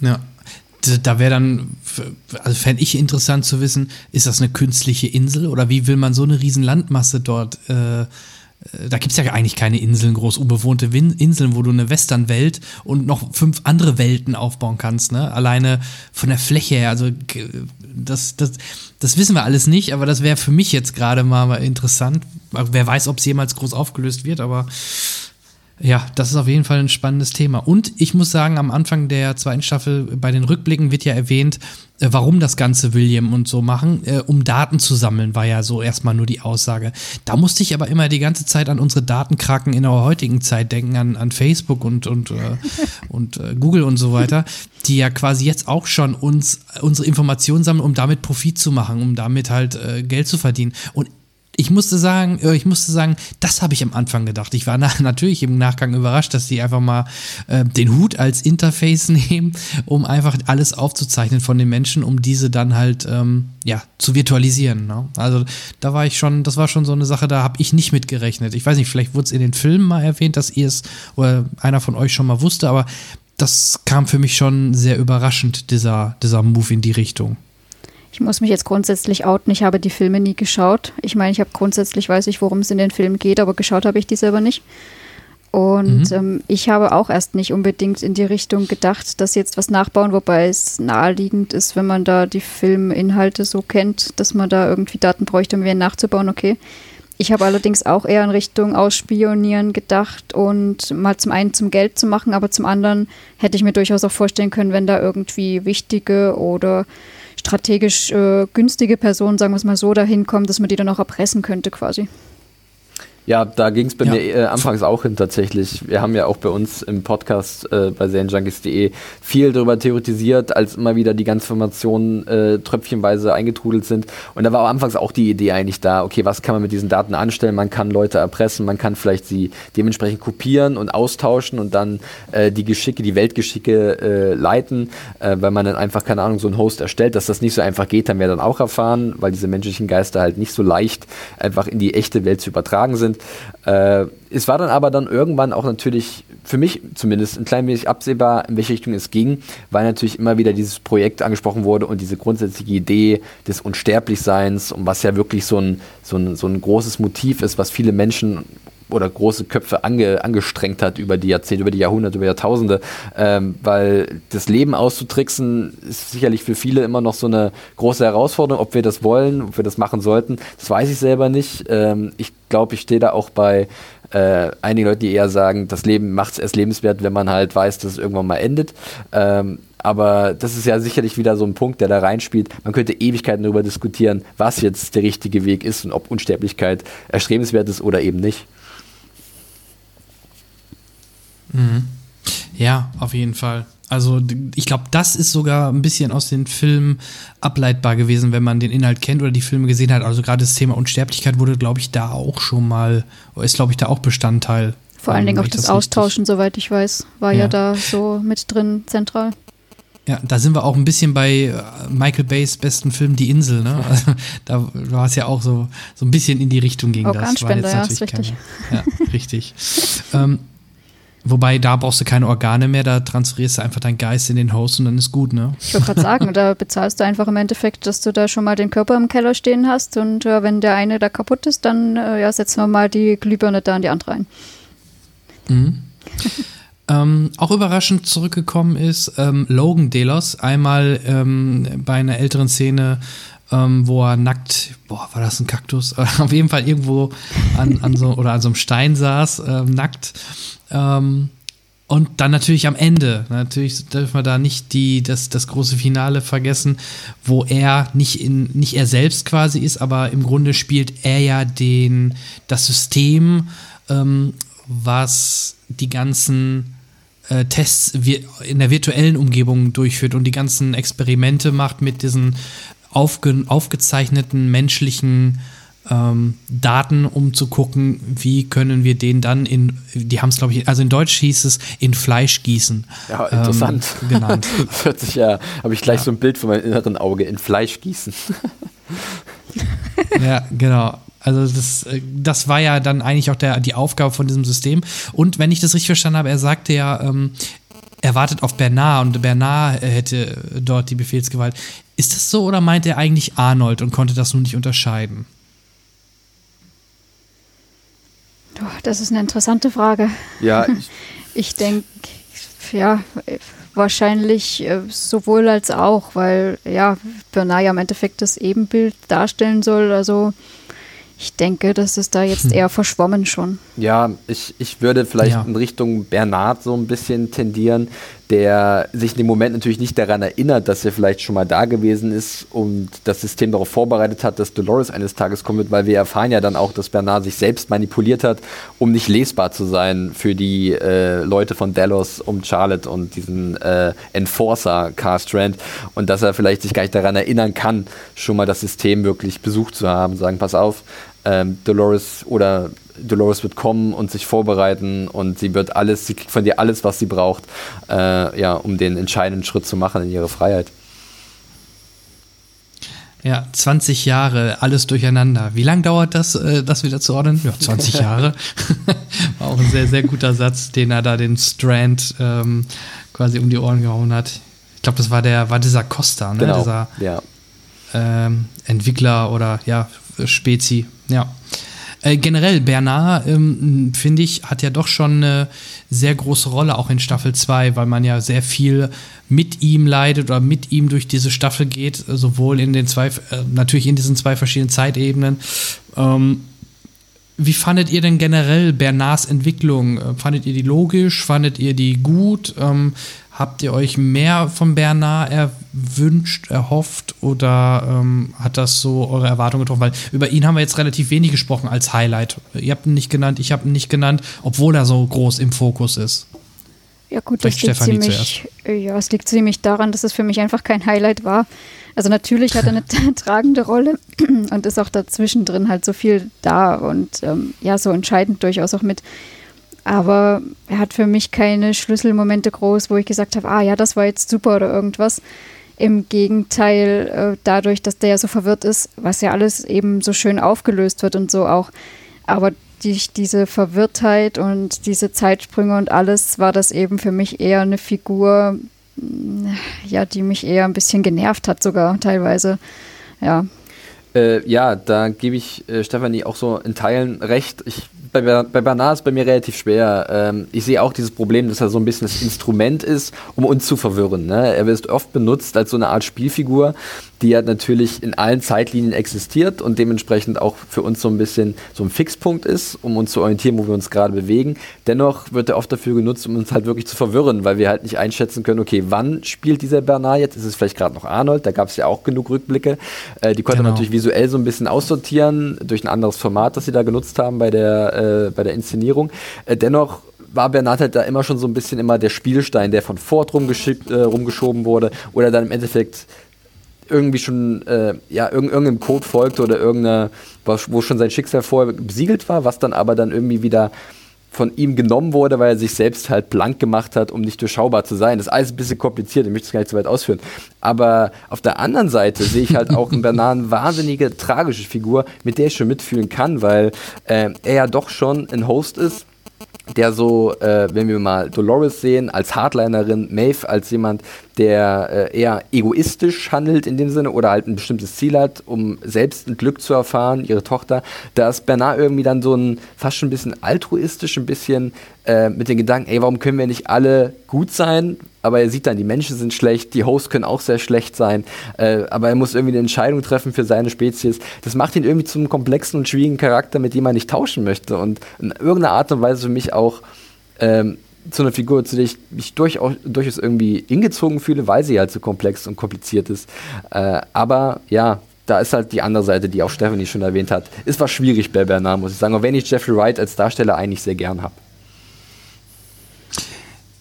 B: Ja, da wäre dann, also fände ich interessant zu wissen, ist das eine künstliche Insel oder wie will man so eine riesen Landmasse dort äh, da gibt es ja eigentlich keine Inseln, groß unbewohnte Inseln, wo du eine Westernwelt und noch fünf andere Welten aufbauen kannst, ne? Alleine von der Fläche her, also das, das, das wissen wir alles nicht, aber das wäre für mich jetzt gerade mal interessant. Wer weiß, ob es jemals groß aufgelöst wird, aber ja, das ist auf jeden Fall ein spannendes Thema. Und ich muss sagen, am Anfang der zweiten Staffel bei den Rückblicken wird ja erwähnt, äh, warum das Ganze William und so machen, äh, um Daten zu sammeln, war ja so erstmal nur die Aussage. Da musste ich aber immer die ganze Zeit an unsere Datenkraken in der heutigen Zeit denken, an, an Facebook und, und, äh, und äh, Google und so weiter, die ja quasi jetzt auch schon uns unsere Informationen sammeln, um damit Profit zu machen, um damit halt Geld zu verdienen. Und ich musste sagen, äh, ich musste sagen, das habe ich am Anfang gedacht. Ich war nach, natürlich im Nachgang überrascht, dass die einfach mal äh, den Hut als Interface nehmen, um einfach alles aufzuzeichnen von den Menschen, um diese dann halt ähm, ja zu virtualisieren. Ne? Also da war ich schon, das war schon so eine Sache, da habe ich nicht mit gerechnet. Ich weiß nicht, vielleicht wurde es in den Filmen mal erwähnt, dass ihr es oder einer von euch schon mal wusste, aber das kam für mich schon sehr überraschend, dieser, dieser Move in die Richtung.
C: Ich muss mich jetzt grundsätzlich outen, ich habe die Filme nie geschaut. Ich meine, ich habe grundsätzlich weiß ich, worum es in den Filmen geht, aber geschaut habe ich die selber nicht. Und mhm. ähm, ich habe auch erst nicht unbedingt in die Richtung gedacht, dass jetzt was nachbauen, wobei es naheliegend ist, wenn man da die Filminhalte so kennt, dass man da irgendwie Daten bräuchte, um wieder nachzubauen, okay. Ich habe allerdings auch eher in Richtung Ausspionieren gedacht und mal zum einen zum Geld zu machen, aber zum anderen hätte ich mir durchaus auch vorstellen können, wenn da irgendwie wichtige oder strategisch äh, günstige Person, sagen wir es mal so, dahin kommt, dass man die dann auch erpressen könnte quasi.
D: Ja, da ging es bei ja. mir äh, anfangs auch hin tatsächlich. Wir haben ja auch bei uns im Podcast äh, bei serienjunkies.de viel darüber theoretisiert, als immer wieder die ganzen Informationen äh, tröpfchenweise eingetrudelt sind. Und da war anfangs auch die Idee eigentlich da, okay, was kann man mit diesen Daten anstellen? Man kann Leute erpressen, man kann vielleicht sie dementsprechend kopieren und austauschen und dann äh, die Geschicke, die Weltgeschicke äh, leiten, äh, weil man dann einfach, keine Ahnung, so einen Host erstellt. Dass das nicht so einfach geht, haben wir dann auch erfahren, weil diese menschlichen Geister halt nicht so leicht einfach in die echte Welt zu übertragen sind sind. Äh, es war dann aber dann irgendwann auch natürlich, für mich zumindest, ein klein wenig absehbar, in welche Richtung es ging, weil natürlich immer wieder dieses Projekt angesprochen wurde und diese grundsätzliche Idee des Unsterblichseins und was ja wirklich so ein, so ein, so ein großes Motiv ist, was viele Menschen oder große Köpfe ange, angestrengt hat über die Jahrzehnte, über die Jahrhunderte, über Jahrtausende, ähm, weil das Leben auszutricksen ist sicherlich für viele immer noch so eine große Herausforderung, ob wir das wollen, ob wir das machen sollten, das weiß ich selber nicht. Ähm, ich glaube, ich stehe da auch bei äh, einigen Leuten, die eher sagen, das Leben macht es erst lebenswert, wenn man halt weiß, dass es irgendwann mal endet. Ähm, aber das ist ja sicherlich wieder so ein Punkt, der da reinspielt. Man könnte Ewigkeiten darüber diskutieren, was jetzt der richtige Weg ist und ob Unsterblichkeit erstrebenswert ist oder eben nicht.
B: Mhm. Ja, auf jeden Fall. Also ich glaube, das ist sogar ein bisschen aus den Filmen ableitbar gewesen, wenn man den Inhalt kennt oder die Filme gesehen hat. Also gerade das Thema Unsterblichkeit wurde, glaube ich, da auch schon mal, ist, glaube ich, da auch Bestandteil.
C: Vor allen Dingen auch das, das Austauschen, soweit ich weiß, war ja. ja da so mit drin zentral.
B: Ja, da sind wir auch ein bisschen bei äh, Michael Bays besten Film Die Insel, ne? Also, da war es ja auch so, so ein bisschen in die Richtung ging
C: Organspende, das. War jetzt natürlich
B: ja, richtig. ja, richtig. ähm, Wobei, da brauchst du keine Organe mehr, da transferierst du einfach deinen Geist in den Host und dann ist gut, ne?
C: Ich wollte gerade sagen, da bezahlst du einfach im Endeffekt, dass du da schon mal den Körper im Keller stehen hast und äh, wenn der eine da kaputt ist, dann äh, ja, setzen wir mal die Glühbirne da an die andere ein.
B: Mhm. ähm, auch überraschend zurückgekommen ist ähm, Logan Delos, einmal ähm, bei einer älteren Szene, ähm, wo er nackt, boah, war das ein Kaktus? Auf jeden Fall irgendwo an, an so oder an so einem Stein saß, ähm, nackt. Ähm, und dann natürlich am Ende, natürlich dürfen wir da nicht die, das, das große Finale vergessen, wo er nicht, in, nicht er selbst quasi ist, aber im Grunde spielt er ja den, das System, ähm, was die ganzen äh, Tests in der virtuellen Umgebung durchführt und die ganzen Experimente macht mit diesen aufge, aufgezeichneten menschlichen ähm, Daten, um zu gucken, wie können wir den dann in, die haben es glaube ich, also in Deutsch hieß es in Fleisch gießen.
D: Ja, interessant.
B: Ähm, genannt.
D: das hört sich ja, habe ich gleich ja. so ein Bild von meinem inneren Auge, in Fleisch gießen.
B: ja, genau. Also das, äh, das war ja dann eigentlich auch der, die Aufgabe von diesem System. Und wenn ich das richtig verstanden habe, er sagte ja, ähm, er wartet auf Bernard und Bernard hätte dort die Befehlsgewalt. Ist das so oder meint er eigentlich Arnold und konnte das nun nicht unterscheiden?
C: Das ist eine interessante Frage.
D: Ja,
C: ich, ich denke, ja, wahrscheinlich äh, sowohl als auch, weil ja, Bernard ja im Endeffekt das Ebenbild darstellen soll. Also ich denke, das ist da jetzt hm. eher verschwommen schon.
D: Ja, ich, ich würde vielleicht ja. in Richtung Bernard so ein bisschen tendieren, der sich in dem Moment natürlich nicht daran erinnert, dass er vielleicht schon mal da gewesen ist und das System darauf vorbereitet hat, dass Dolores eines Tages kommen wird, weil wir erfahren ja dann auch, dass Bernard sich selbst manipuliert hat, um nicht lesbar zu sein für die äh, Leute von Delos um Charlotte und diesen äh, Enforcer Carstrand und dass er vielleicht sich gar nicht daran erinnern kann, schon mal das System wirklich besucht zu haben, sagen, pass auf, ähm, Dolores oder Dolores wird kommen und sich vorbereiten und sie wird alles, sie kriegt von dir alles, was sie braucht, äh, ja, um den entscheidenden Schritt zu machen in ihre Freiheit.
B: Ja, 20 Jahre, alles durcheinander. Wie lange dauert das, äh, das wieder zu ordnen? Ja, 20 Jahre. War auch ein sehr, sehr guter Satz, den er da den Strand ähm, quasi um die Ohren gehauen hat. Ich glaube, das war der, war dieser Costa, ne?
D: Genau,
B: dieser
D: ja.
B: ähm, Entwickler oder ja, Spezi, ja. Äh, generell, Bernard, ähm, finde ich, hat ja doch schon eine sehr große Rolle auch in Staffel 2, weil man ja sehr viel mit ihm leidet oder mit ihm durch diese Staffel geht, sowohl in den zwei, äh, natürlich in diesen zwei verschiedenen Zeitebenen. Ähm, wie fandet ihr denn generell Bernards Entwicklung? Äh, fandet ihr die logisch? Fandet ihr die gut? Ähm, Habt ihr euch mehr von Bernard erwünscht, erhofft oder ähm, hat das so eure Erwartungen getroffen? Weil über ihn haben wir jetzt relativ wenig gesprochen als Highlight. Ihr habt ihn nicht genannt, ich habe ihn nicht genannt, obwohl er so groß im Fokus ist.
C: Ja gut, das liegt, ziemlich, ja, es liegt ziemlich daran, dass es für mich einfach kein Highlight war. Also natürlich hat er eine tragende Rolle und ist auch dazwischen drin halt so viel da und ähm, ja, so entscheidend durchaus auch mit aber er hat für mich keine Schlüsselmomente groß, wo ich gesagt habe, ah ja, das war jetzt super oder irgendwas. Im Gegenteil, äh, dadurch, dass der ja so verwirrt ist, was ja alles eben so schön aufgelöst wird und so auch. Aber durch diese Verwirrtheit und diese Zeitsprünge und alles war das eben für mich eher eine Figur, ja, die mich eher ein bisschen genervt hat sogar teilweise. Ja.
D: Äh, ja, da gebe ich äh, Stefanie auch so in Teilen recht. Ich bei, bei Bernard ist bei mir relativ schwer. Ähm, ich sehe auch dieses Problem, dass er so ein bisschen das Instrument ist, um uns zu verwirren. Ne? Er wird oft benutzt als so eine Art Spielfigur, die ja natürlich in allen Zeitlinien existiert und dementsprechend auch für uns so ein bisschen so ein Fixpunkt ist, um uns zu orientieren, wo wir uns gerade bewegen. Dennoch wird er oft dafür genutzt, um uns halt wirklich zu verwirren, weil wir halt nicht einschätzen können, okay, wann spielt dieser Bernard jetzt? Ist es vielleicht gerade noch Arnold? Da gab es ja auch genug Rückblicke. Äh, die konnte genau. man natürlich visuell so ein bisschen aussortieren durch ein anderes Format, das sie da genutzt haben bei der, äh, bei der Inszenierung. Äh, dennoch war Bernard halt da immer schon so ein bisschen immer der Spielstein, der von Ford rumgeschickt, äh, rumgeschoben wurde oder dann im Endeffekt irgendwie schon äh, ja, irg irgendeinem Code folgte oder irgendeine, wo schon sein Schicksal vorher besiegelt war, was dann aber dann irgendwie wieder von ihm genommen wurde, weil er sich selbst halt blank gemacht hat, um nicht durchschaubar zu sein. Das ist alles ein bisschen kompliziert, ich möchte es gar nicht so weit ausführen. Aber auf der anderen Seite sehe ich halt auch in Bernard eine wahnsinnige, tragische Figur, mit der ich schon mitfühlen kann, weil äh, er ja doch schon ein Host ist, der so, äh, wenn wir mal Dolores sehen, als Hardlinerin, Maeve als jemand, der äh, eher egoistisch handelt in dem Sinne oder halt ein bestimmtes Ziel hat, um selbst ein Glück zu erfahren, ihre Tochter, da ist Bernard irgendwie dann so ein fast schon ein bisschen altruistisch, ein bisschen äh, mit den Gedanken, ey, warum können wir nicht alle gut sein? Aber er sieht dann, die Menschen sind schlecht, die Hosts können auch sehr schlecht sein, äh, aber er muss irgendwie eine Entscheidung treffen für seine Spezies. Das macht ihn irgendwie zum komplexen und schwierigen Charakter, mit dem man nicht tauschen möchte und in irgendeiner Art und Weise für mich auch ähm, zu einer Figur, zu der ich mich durchaus, durchaus irgendwie hingezogen fühle, weil sie halt so komplex und kompliziert ist. Äh, aber ja, da ist halt die andere Seite, die auch Stephanie schon erwähnt hat. Ist was schwierig bei Bernard, muss ich sagen, auch wenn ich Jeffrey Wright als Darsteller eigentlich sehr gern habe.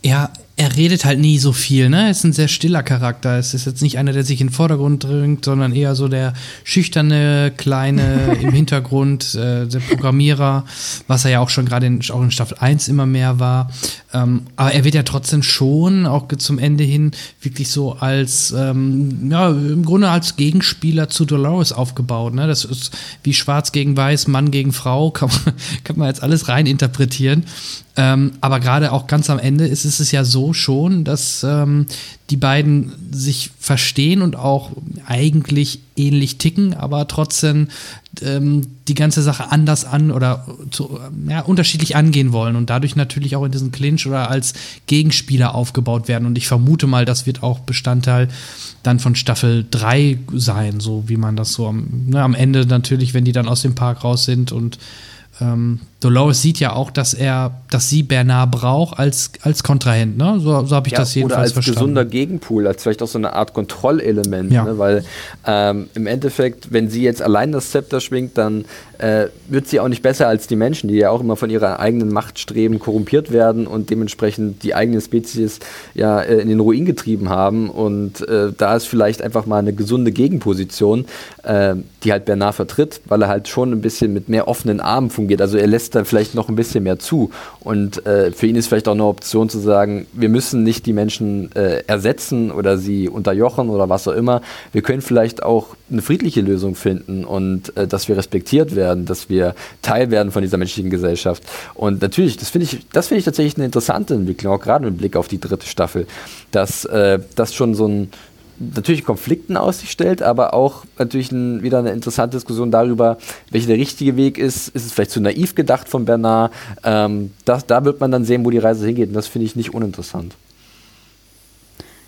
B: Ja, er redet halt nie so viel, ne? Er ist ein sehr stiller Charakter. Es ist jetzt nicht einer, der sich in den Vordergrund drängt, sondern eher so der schüchterne, kleine im Hintergrund, äh, der Programmierer, was er ja auch schon gerade in, auch in Staffel 1 immer mehr war. Ähm, aber er wird ja trotzdem schon, auch zum Ende hin, wirklich so als, ähm, ja, im Grunde als Gegenspieler zu Dolores aufgebaut, ne? Das ist wie schwarz gegen weiß, Mann gegen Frau, kann man, kann man jetzt alles rein interpretieren. Ähm, aber gerade auch ganz am Ende ist, ist es ja so schon, dass ähm, die beiden sich verstehen und auch eigentlich ähnlich ticken, aber trotzdem ähm, die ganze Sache anders an oder zu, ja, unterschiedlich angehen wollen und dadurch natürlich auch in diesen Clinch oder als Gegenspieler aufgebaut werden. Und ich vermute mal, das wird auch Bestandteil dann von Staffel 3 sein, so wie man das so am, ne, am Ende natürlich, wenn die dann aus dem Park raus sind und ähm, Dolores sieht ja auch, dass er, dass sie Bernard braucht als, als Kontrahent, ne? So, so habe ich
D: ja,
B: das jedenfalls
D: oder als
B: verstanden.
D: gesunder Gegenpool, als vielleicht auch so eine Art Kontrollelement,
B: Ja.
D: ne? weil ähm, im Endeffekt, wenn sie jetzt allein das Zepter schwingt, dann äh, wird sie auch nicht besser als die Menschen, die ja auch immer von ihrer eigenen Machtstreben korrumpiert werden und dementsprechend die eigene Spezies ja äh, in den Ruin getrieben haben und äh, da ist vielleicht einfach mal eine gesunde Gegenposition, äh, die halt Bernard vertritt, weil er halt schon ein bisschen mit mehr offenen Armen fungiert, also er lässt da vielleicht noch ein bisschen mehr zu und äh, für ihn ist vielleicht auch eine Option zu sagen, wir müssen nicht die Menschen äh, ersetzen oder sie unterjochen oder was auch immer, wir können vielleicht auch eine friedliche Lösung finden und äh, dass wir respektiert werden, dass wir Teil werden von dieser menschlichen Gesellschaft. Und natürlich, das finde ich, das finde ich tatsächlich eine interessante Entwicklung, auch gerade mit Blick auf die dritte Staffel, dass äh, das schon so ein natürlich Konflikten aus sich stellt, aber auch natürlich ein, wieder eine interessante Diskussion darüber, welcher der richtige Weg ist. Ist es vielleicht zu naiv gedacht von Bernard? Ähm, das, da wird man dann sehen, wo die Reise hingeht. Und das finde ich nicht uninteressant.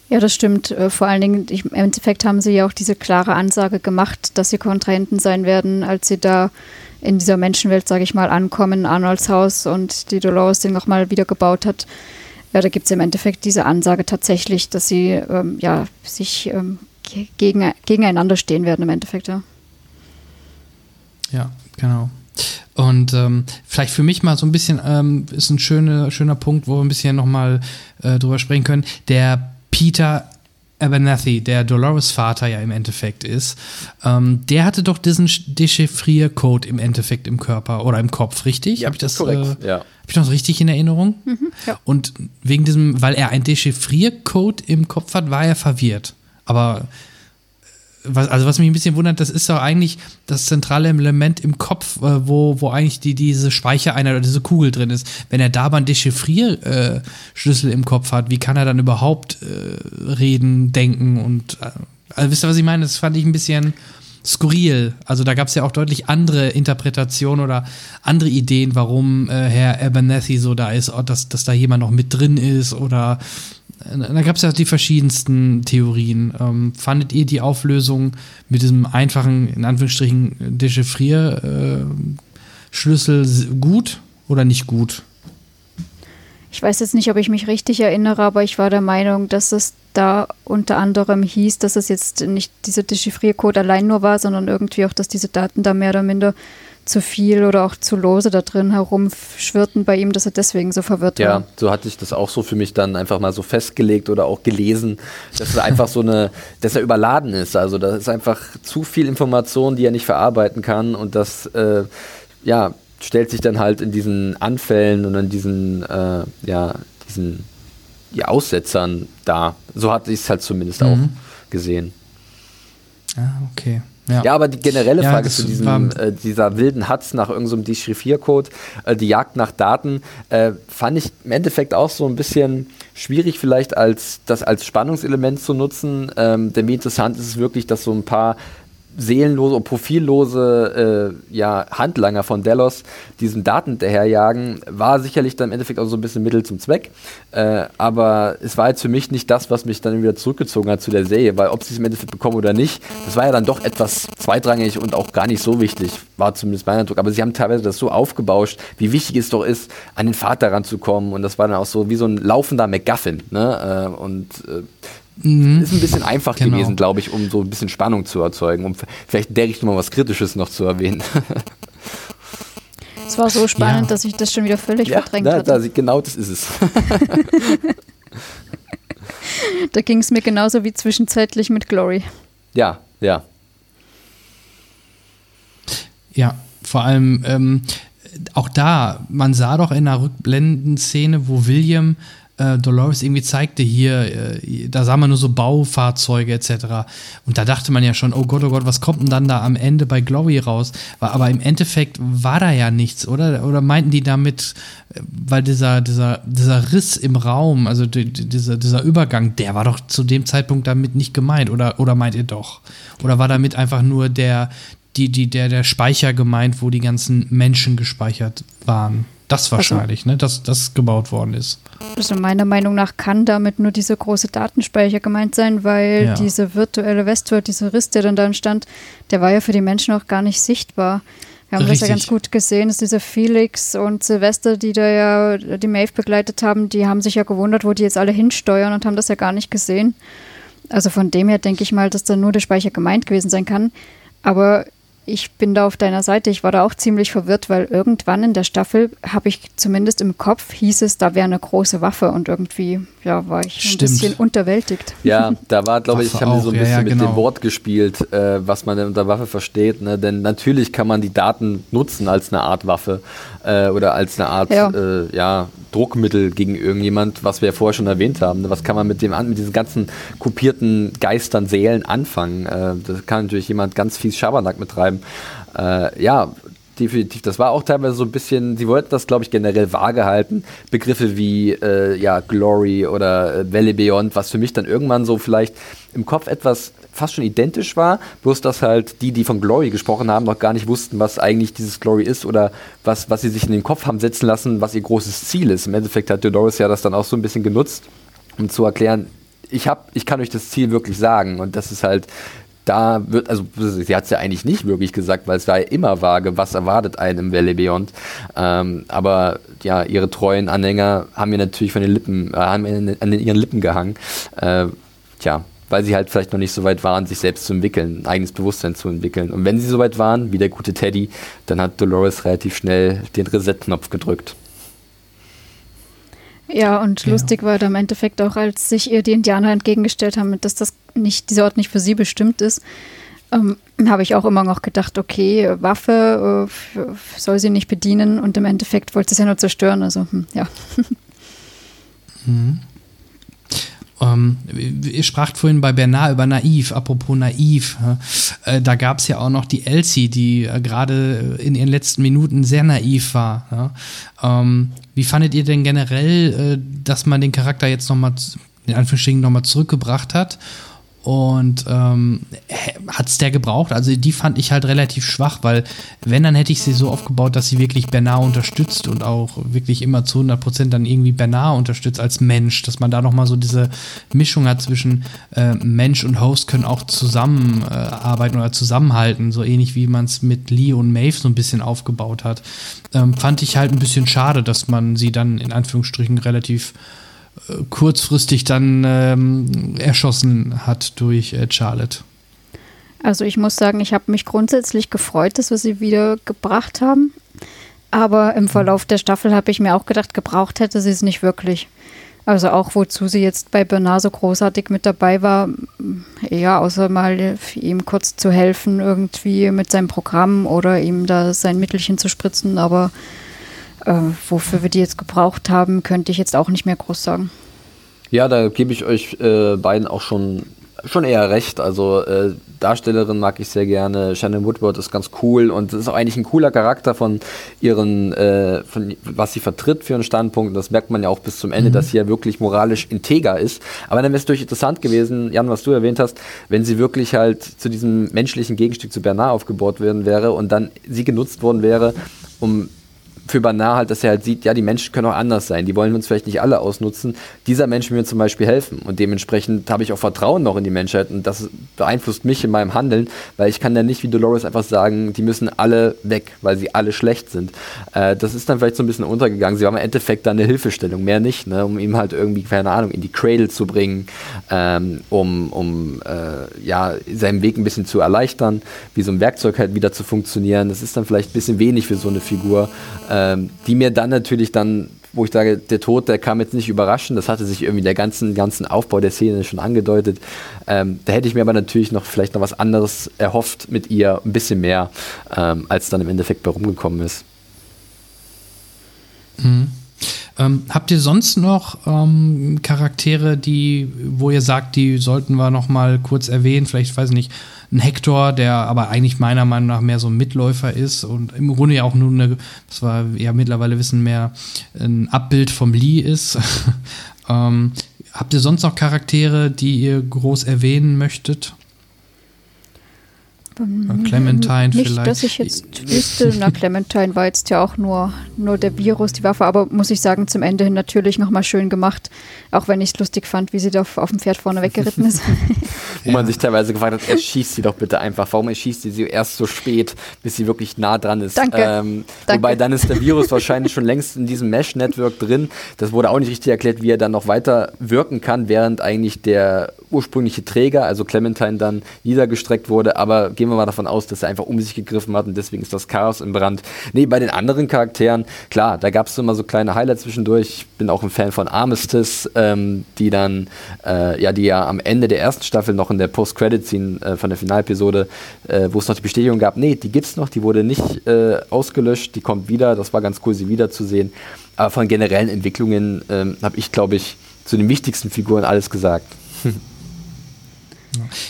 C: Ja, das stimmt. Äh, Vor allen Dingen, ich, im Endeffekt haben sie ja auch diese klare Ansage gemacht, dass sie Kontrahenten sein werden, als sie da in dieser Menschenwelt, sage ich mal, ankommen, Arnolds Haus und die Dolores den nochmal wieder gebaut hat. Ja, da gibt es im Endeffekt diese Ansage tatsächlich, dass sie ähm, ja, sich ähm, ge- gegen, gegeneinander stehen werden im Endeffekt. Ja.
B: Ja, genau. Und ähm, vielleicht für mich mal so ein bisschen ähm, ist ein schöner, schöner Punkt, wo wir ein bisschen nochmal äh, drüber sprechen können. Der Peter Abernathy, der Dolores Vater ja im Endeffekt ist, ähm, der hatte doch diesen Dechiffriercode im Endeffekt im Körper oder im Kopf, richtig? Habe ich das
D: korrekt.
B: Äh,
D: ja.
B: Habe ich das richtig in Erinnerung?
C: ja.
B: Und wegen diesem, weil er ein Dechiffriercode im Kopf hat, war er verwirrt. Aber was, also was mich ein bisschen wundert, das ist doch eigentlich das zentrale Element im Kopf, äh, wo, wo eigentlich die, diese Speichereinheit oder diese Kugel drin ist. Wenn er da aber einen Dechiffrierschlüssel im Kopf hat, wie kann er dann überhaupt äh, reden, denken und äh, also wisst ihr, was ich meine? Das fand ich ein bisschen skurril. Also da gab es ja auch deutlich andere Interpretationen oder andere Ideen, warum äh, Herr Abernathy so da ist, dass, dass da jemand noch mit drin ist oder da gab es ja die verschiedensten Theorien. Ähm, fandet ihr die Auflösung mit diesem einfachen, in Anführungsstrichen, Dechiffrier-Schlüssel gut oder nicht gut?
C: Ich weiß jetzt nicht, ob ich mich richtig erinnere, aber ich war der Meinung, dass es da unter anderem hieß, dass es jetzt nicht dieser Dechiffriercode allein nur war, sondern irgendwie auch, dass diese Daten da mehr oder minder zu viel oder auch zu lose da drin herumschwirrten bei ihm, dass er deswegen so verwirrt
D: Ja,
C: war.
D: so hatte ich das auch so für mich dann einfach mal so festgelegt oder auch gelesen, dass es einfach so eine, dass er überladen ist. Also da ist einfach zu viel Information, die er nicht verarbeiten kann und das, äh, ja, stellt sich dann halt in diesen Anfällen und in diesen, äh, ja, diesen ja, Aussetzern dar. So hatte ich es halt zumindest auch gesehen.
B: Ah, okay. Ja.
D: Ja, aber die generelle
B: Ja,
D: Frage zu diesem, äh, dieser wilden Hatz nach irgendeinem so Dechiffriercode, äh, die Jagd nach Daten, äh, fand ich im Endeffekt auch so ein bisschen schwierig, vielleicht als das als Spannungselement zu nutzen. Ähm, denn wie interessant ist es wirklich, dass so ein paar seelenlose, profillose äh, ja, Handlanger von Delos diesen Daten hinterherjagen, war sicherlich dann im Endeffekt auch so ein bisschen Mittel zum Zweck. Äh, aber es war jetzt für mich nicht das, was mich dann wieder zurückgezogen hat zu der Serie, weil ob sie es im Endeffekt bekommen oder nicht, das war ja dann doch etwas zweitrangig und auch gar nicht so wichtig, war zumindest mein Eindruck. Aber sie haben teilweise das so aufgebauscht, wie wichtig es doch ist, an den Vater ranzukommen. Und das war dann auch so wie so ein laufender MacGuffin. Ne? Äh, und äh, Mhm. Ist ein bisschen einfach genau. gewesen, glaube ich, um so ein bisschen Spannung zu erzeugen, um vielleicht in der Richtung mal was Kritisches noch zu erwähnen.
C: Es war so spannend, ja. dass ich das schon wieder völlig ja, verdrängt
D: da,
C: hatte.
D: Da, genau das ist es.
C: da ging es mir genauso wie zwischenzeitlich mit Glory.
D: Ja, ja.
B: Ja, vor allem ähm, auch da, man sah doch in der Rückblendenszene, wo William äh, Dolores irgendwie zeigte hier, äh, da sah man nur so Baufahrzeuge etc. Und da dachte man ja schon, oh Gott, oh Gott, was kommt denn dann da am Ende bei Glory raus? Aber im Endeffekt war da ja nichts, oder? Oder meinten die damit, äh, weil dieser, dieser, dieser Riss im Raum, also die, dieser, dieser Übergang, der war doch zu dem Zeitpunkt damit nicht gemeint, oder, oder meint ihr doch? Oder war damit einfach nur der, die, die, der, der Speicher gemeint, wo die ganzen Menschen gespeichert waren? Das also wahrscheinlich, also, ne? Dass das gebaut worden ist.
C: Also meiner Meinung nach kann damit nur dieser große Datenspeicher gemeint sein, weil ja. diese virtuelle Westworld, dieser Riss, der dann da entstand, der war ja für die Menschen auch gar nicht sichtbar. Wir haben Richtig. das ja ganz gut gesehen, dass diese Felix und Silvester, die da ja die Maeve begleitet haben, die haben sich ja gewundert, wo die jetzt alle hinsteuern und haben das ja gar nicht gesehen. Also von dem her denke ich mal, dass da nur der Speicher gemeint gewesen sein kann. Aber ich bin da auf deiner Seite. Ich war da auch ziemlich verwirrt, weil irgendwann in der Staffel habe ich zumindest im Kopf hieß es, da wäre eine große Waffe und irgendwie ja, war ich Stimmt. ein bisschen unterwältigt.
D: Ja, da war, glaube ich, haben sie so ein bisschen ja, ja, genau. mit dem Wort gespielt, äh, was man denn unter Waffe versteht. Ne? Denn natürlich kann man die Daten nutzen als eine Art Waffe äh, oder als eine Art ja. Äh, ja. Druckmittel gegen irgendjemand, was wir ja vorher schon erwähnt haben. Ne? Was kann man mit, dem, mit diesen ganzen kopierten Geistern, Seelen anfangen? Äh, das kann natürlich jemand ganz fies Schabernack mittreiben. Äh, ja, definitiv. Das war auch teilweise so ein bisschen, sie wollten das, glaube ich, generell vage halten. Begriffe wie äh, ja, Glory oder äh, Valley Beyond, was für mich dann irgendwann so vielleicht im Kopf etwas fast schon identisch war, bloß dass halt die, die von Glory gesprochen haben, noch gar nicht wussten, was eigentlich dieses Glory ist oder was, was sie sich in den Kopf haben setzen lassen, was ihr großes Ziel ist. Im Endeffekt hat Dolores ja das dann auch so ein bisschen genutzt, um zu erklären, ich, hab, ich kann euch das Ziel wirklich sagen und das ist halt da wird, also sie hat es ja eigentlich nicht wirklich gesagt, weil es war ja immer vage, was erwartet einen im Valley Beyond. Ähm, aber ja, ihre treuen Anhänger haben mir natürlich von den Lippen, äh, haben an ihren Lippen gehangen. Äh, tja, weil sie halt vielleicht noch nicht so weit waren, sich selbst zu entwickeln, ein eigenes Bewusstsein zu entwickeln. Und wenn sie so weit waren, wie der gute Teddy, dann hat Dolores relativ schnell den Reset-Knopf gedrückt.
C: Ja, und ja. lustig war da im Endeffekt auch, als sich ihr die Indianer entgegengestellt haben, dass das nicht, dieser Ort nicht für sie bestimmt ist, ähm, habe ich auch immer noch gedacht, okay, Waffe äh, soll sie nicht bedienen und im Endeffekt wollte sie es ja nur zerstören. Also, hm, ja.
B: Mhm. Ähm, ihr spracht vorhin bei Bernard über Naiv, apropos Naiv. Äh, da gab es ja auch noch die Elsie, die äh, gerade in ihren letzten Minuten sehr naiv war. Ähm, wie fandet ihr denn generell, äh, dass man den Charakter jetzt nochmal, in Anführungsstrichen, nochmal zurückgebracht hat? Und ähm, hat es der gebraucht? Also die fand ich halt relativ schwach, weil wenn, dann hätte ich sie so aufgebaut, dass sie wirklich Bernard unterstützt und auch wirklich immer zu 100% dann irgendwie Bernard unterstützt als Mensch, dass man da nochmal so diese Mischung hat zwischen äh, Mensch und Host können auch zusammenarbeiten äh, oder zusammenhalten, so ähnlich wie man es mit Lee und Maeve so ein bisschen aufgebaut hat. Ähm, fand ich halt ein bisschen schade, dass man sie dann in Anführungsstrichen relativ kurzfristig dann ähm, erschossen hat durch äh, Charlotte.
C: Also ich muss sagen, ich habe mich grundsätzlich gefreut, dass wir sie wieder gebracht haben. Aber im Verlauf der Staffel habe ich mir auch gedacht, gebraucht hätte sie es nicht wirklich. Also auch wozu sie jetzt bei Bernard so großartig mit dabei war, ja, außer mal ihm kurz zu helfen irgendwie mit seinem Programm oder ihm da sein Mittelchen zu spritzen, aber äh, wofür wir die jetzt gebraucht haben, könnte ich jetzt auch nicht mehr groß sagen.
D: Ja, da gebe ich euch äh, beiden auch schon schon eher recht. Also äh, Darstellerin mag ich sehr gerne. Shannon Woodward ist ganz cool und ist auch eigentlich ein cooler Charakter von ihren, äh, von was sie vertritt für einen Standpunkt. Das merkt man ja auch bis zum Ende, mhm. dass sie ja wirklich moralisch integer ist. Aber dann wäre es durchaus interessant gewesen, Jan, was du erwähnt hast, wenn sie wirklich halt zu diesem menschlichen Gegenstück zu Bernard aufgebaut werden wäre und dann sie genutzt worden wäre, um für Bernard halt, dass er halt sieht, ja, die Menschen können auch anders sein, die wollen uns vielleicht nicht alle ausnutzen. Dieser Mensch will mir zum Beispiel helfen und dementsprechend habe ich auch Vertrauen noch in die Menschheit und das beeinflusst mich in meinem Handeln, weil ich kann ja nicht wie Dolores einfach sagen, die müssen alle weg, weil sie alle schlecht sind. Äh, das ist dann vielleicht so ein bisschen untergegangen. Sie haben im Endeffekt dann eine Hilfestellung, mehr nicht, ne, um ihm halt irgendwie, keine Ahnung, in die Cradle zu bringen, ähm, um, um äh, ja, seinen Weg ein bisschen zu erleichtern, wie so ein Werkzeug halt wieder zu funktionieren. Das ist dann vielleicht ein bisschen wenig für so eine Figur ähm, die mir dann natürlich dann, wo ich sage, der Tod, der kam jetzt nicht überraschend, das hatte sich irgendwie der ganzen, ganzen Aufbau der Szene schon angedeutet. Ähm, da hätte ich mir aber natürlich noch vielleicht noch was anderes erhofft mit ihr, ein bisschen mehr, ähm, als dann im Endeffekt bei rumgekommen ist.
B: Mhm. Ähm, habt ihr sonst noch ähm, Charaktere, die, wo ihr sagt, die sollten wir noch mal kurz erwähnen? Vielleicht, weiß ich nicht, ein Hector, der aber eigentlich meiner Meinung nach mehr so ein Mitläufer ist und im Grunde ja auch nur eine, das war ja mittlerweile wissen, mehr ein Abbild vom Lee ist. ähm, habt ihr sonst noch Charaktere, die ihr groß erwähnen möchtet?
C: Ähm, Clementine nicht, vielleicht. dass ich jetzt wüsste, na Clementine war jetzt ja auch nur, nur der Virus, die Waffe, aber muss ich sagen, zum Ende hin natürlich nochmal schön gemacht, auch wenn ich es lustig fand, wie sie da auf, auf dem Pferd vorne weggeritten ist.
D: Wo man sich teilweise gefragt hat, erschießt sie doch bitte einfach, warum erschießt sie sie erst so spät, bis sie wirklich nah dran ist.
C: Danke. Ähm,
D: Danke. Wobei dann ist der Virus wahrscheinlich schon längst in diesem Mesh-Network drin, das wurde auch nicht richtig erklärt, wie er dann noch weiter wirken kann, während eigentlich der ursprüngliche Träger, also Clementine, dann niedergestreckt wurde, aber gehen wir mal davon aus, dass er einfach um sich gegriffen hat und deswegen ist das Chaos im Brand. Nee, bei den anderen Charakteren, klar, da gab es immer so kleine Highlights zwischendurch. Ich bin auch ein Fan von Armistice, ähm, die dann, äh, ja, die ja am Ende der ersten Staffel noch in der Post-Credit-Scene äh, von der Finalepisode, äh, wo es noch die Bestätigung gab, nee, die gibt's noch, die wurde nicht äh, ausgelöscht, die kommt wieder, das war ganz cool, sie wiederzusehen. Aber von generellen Entwicklungen ähm, habe ich, glaube ich, zu den wichtigsten Figuren alles gesagt.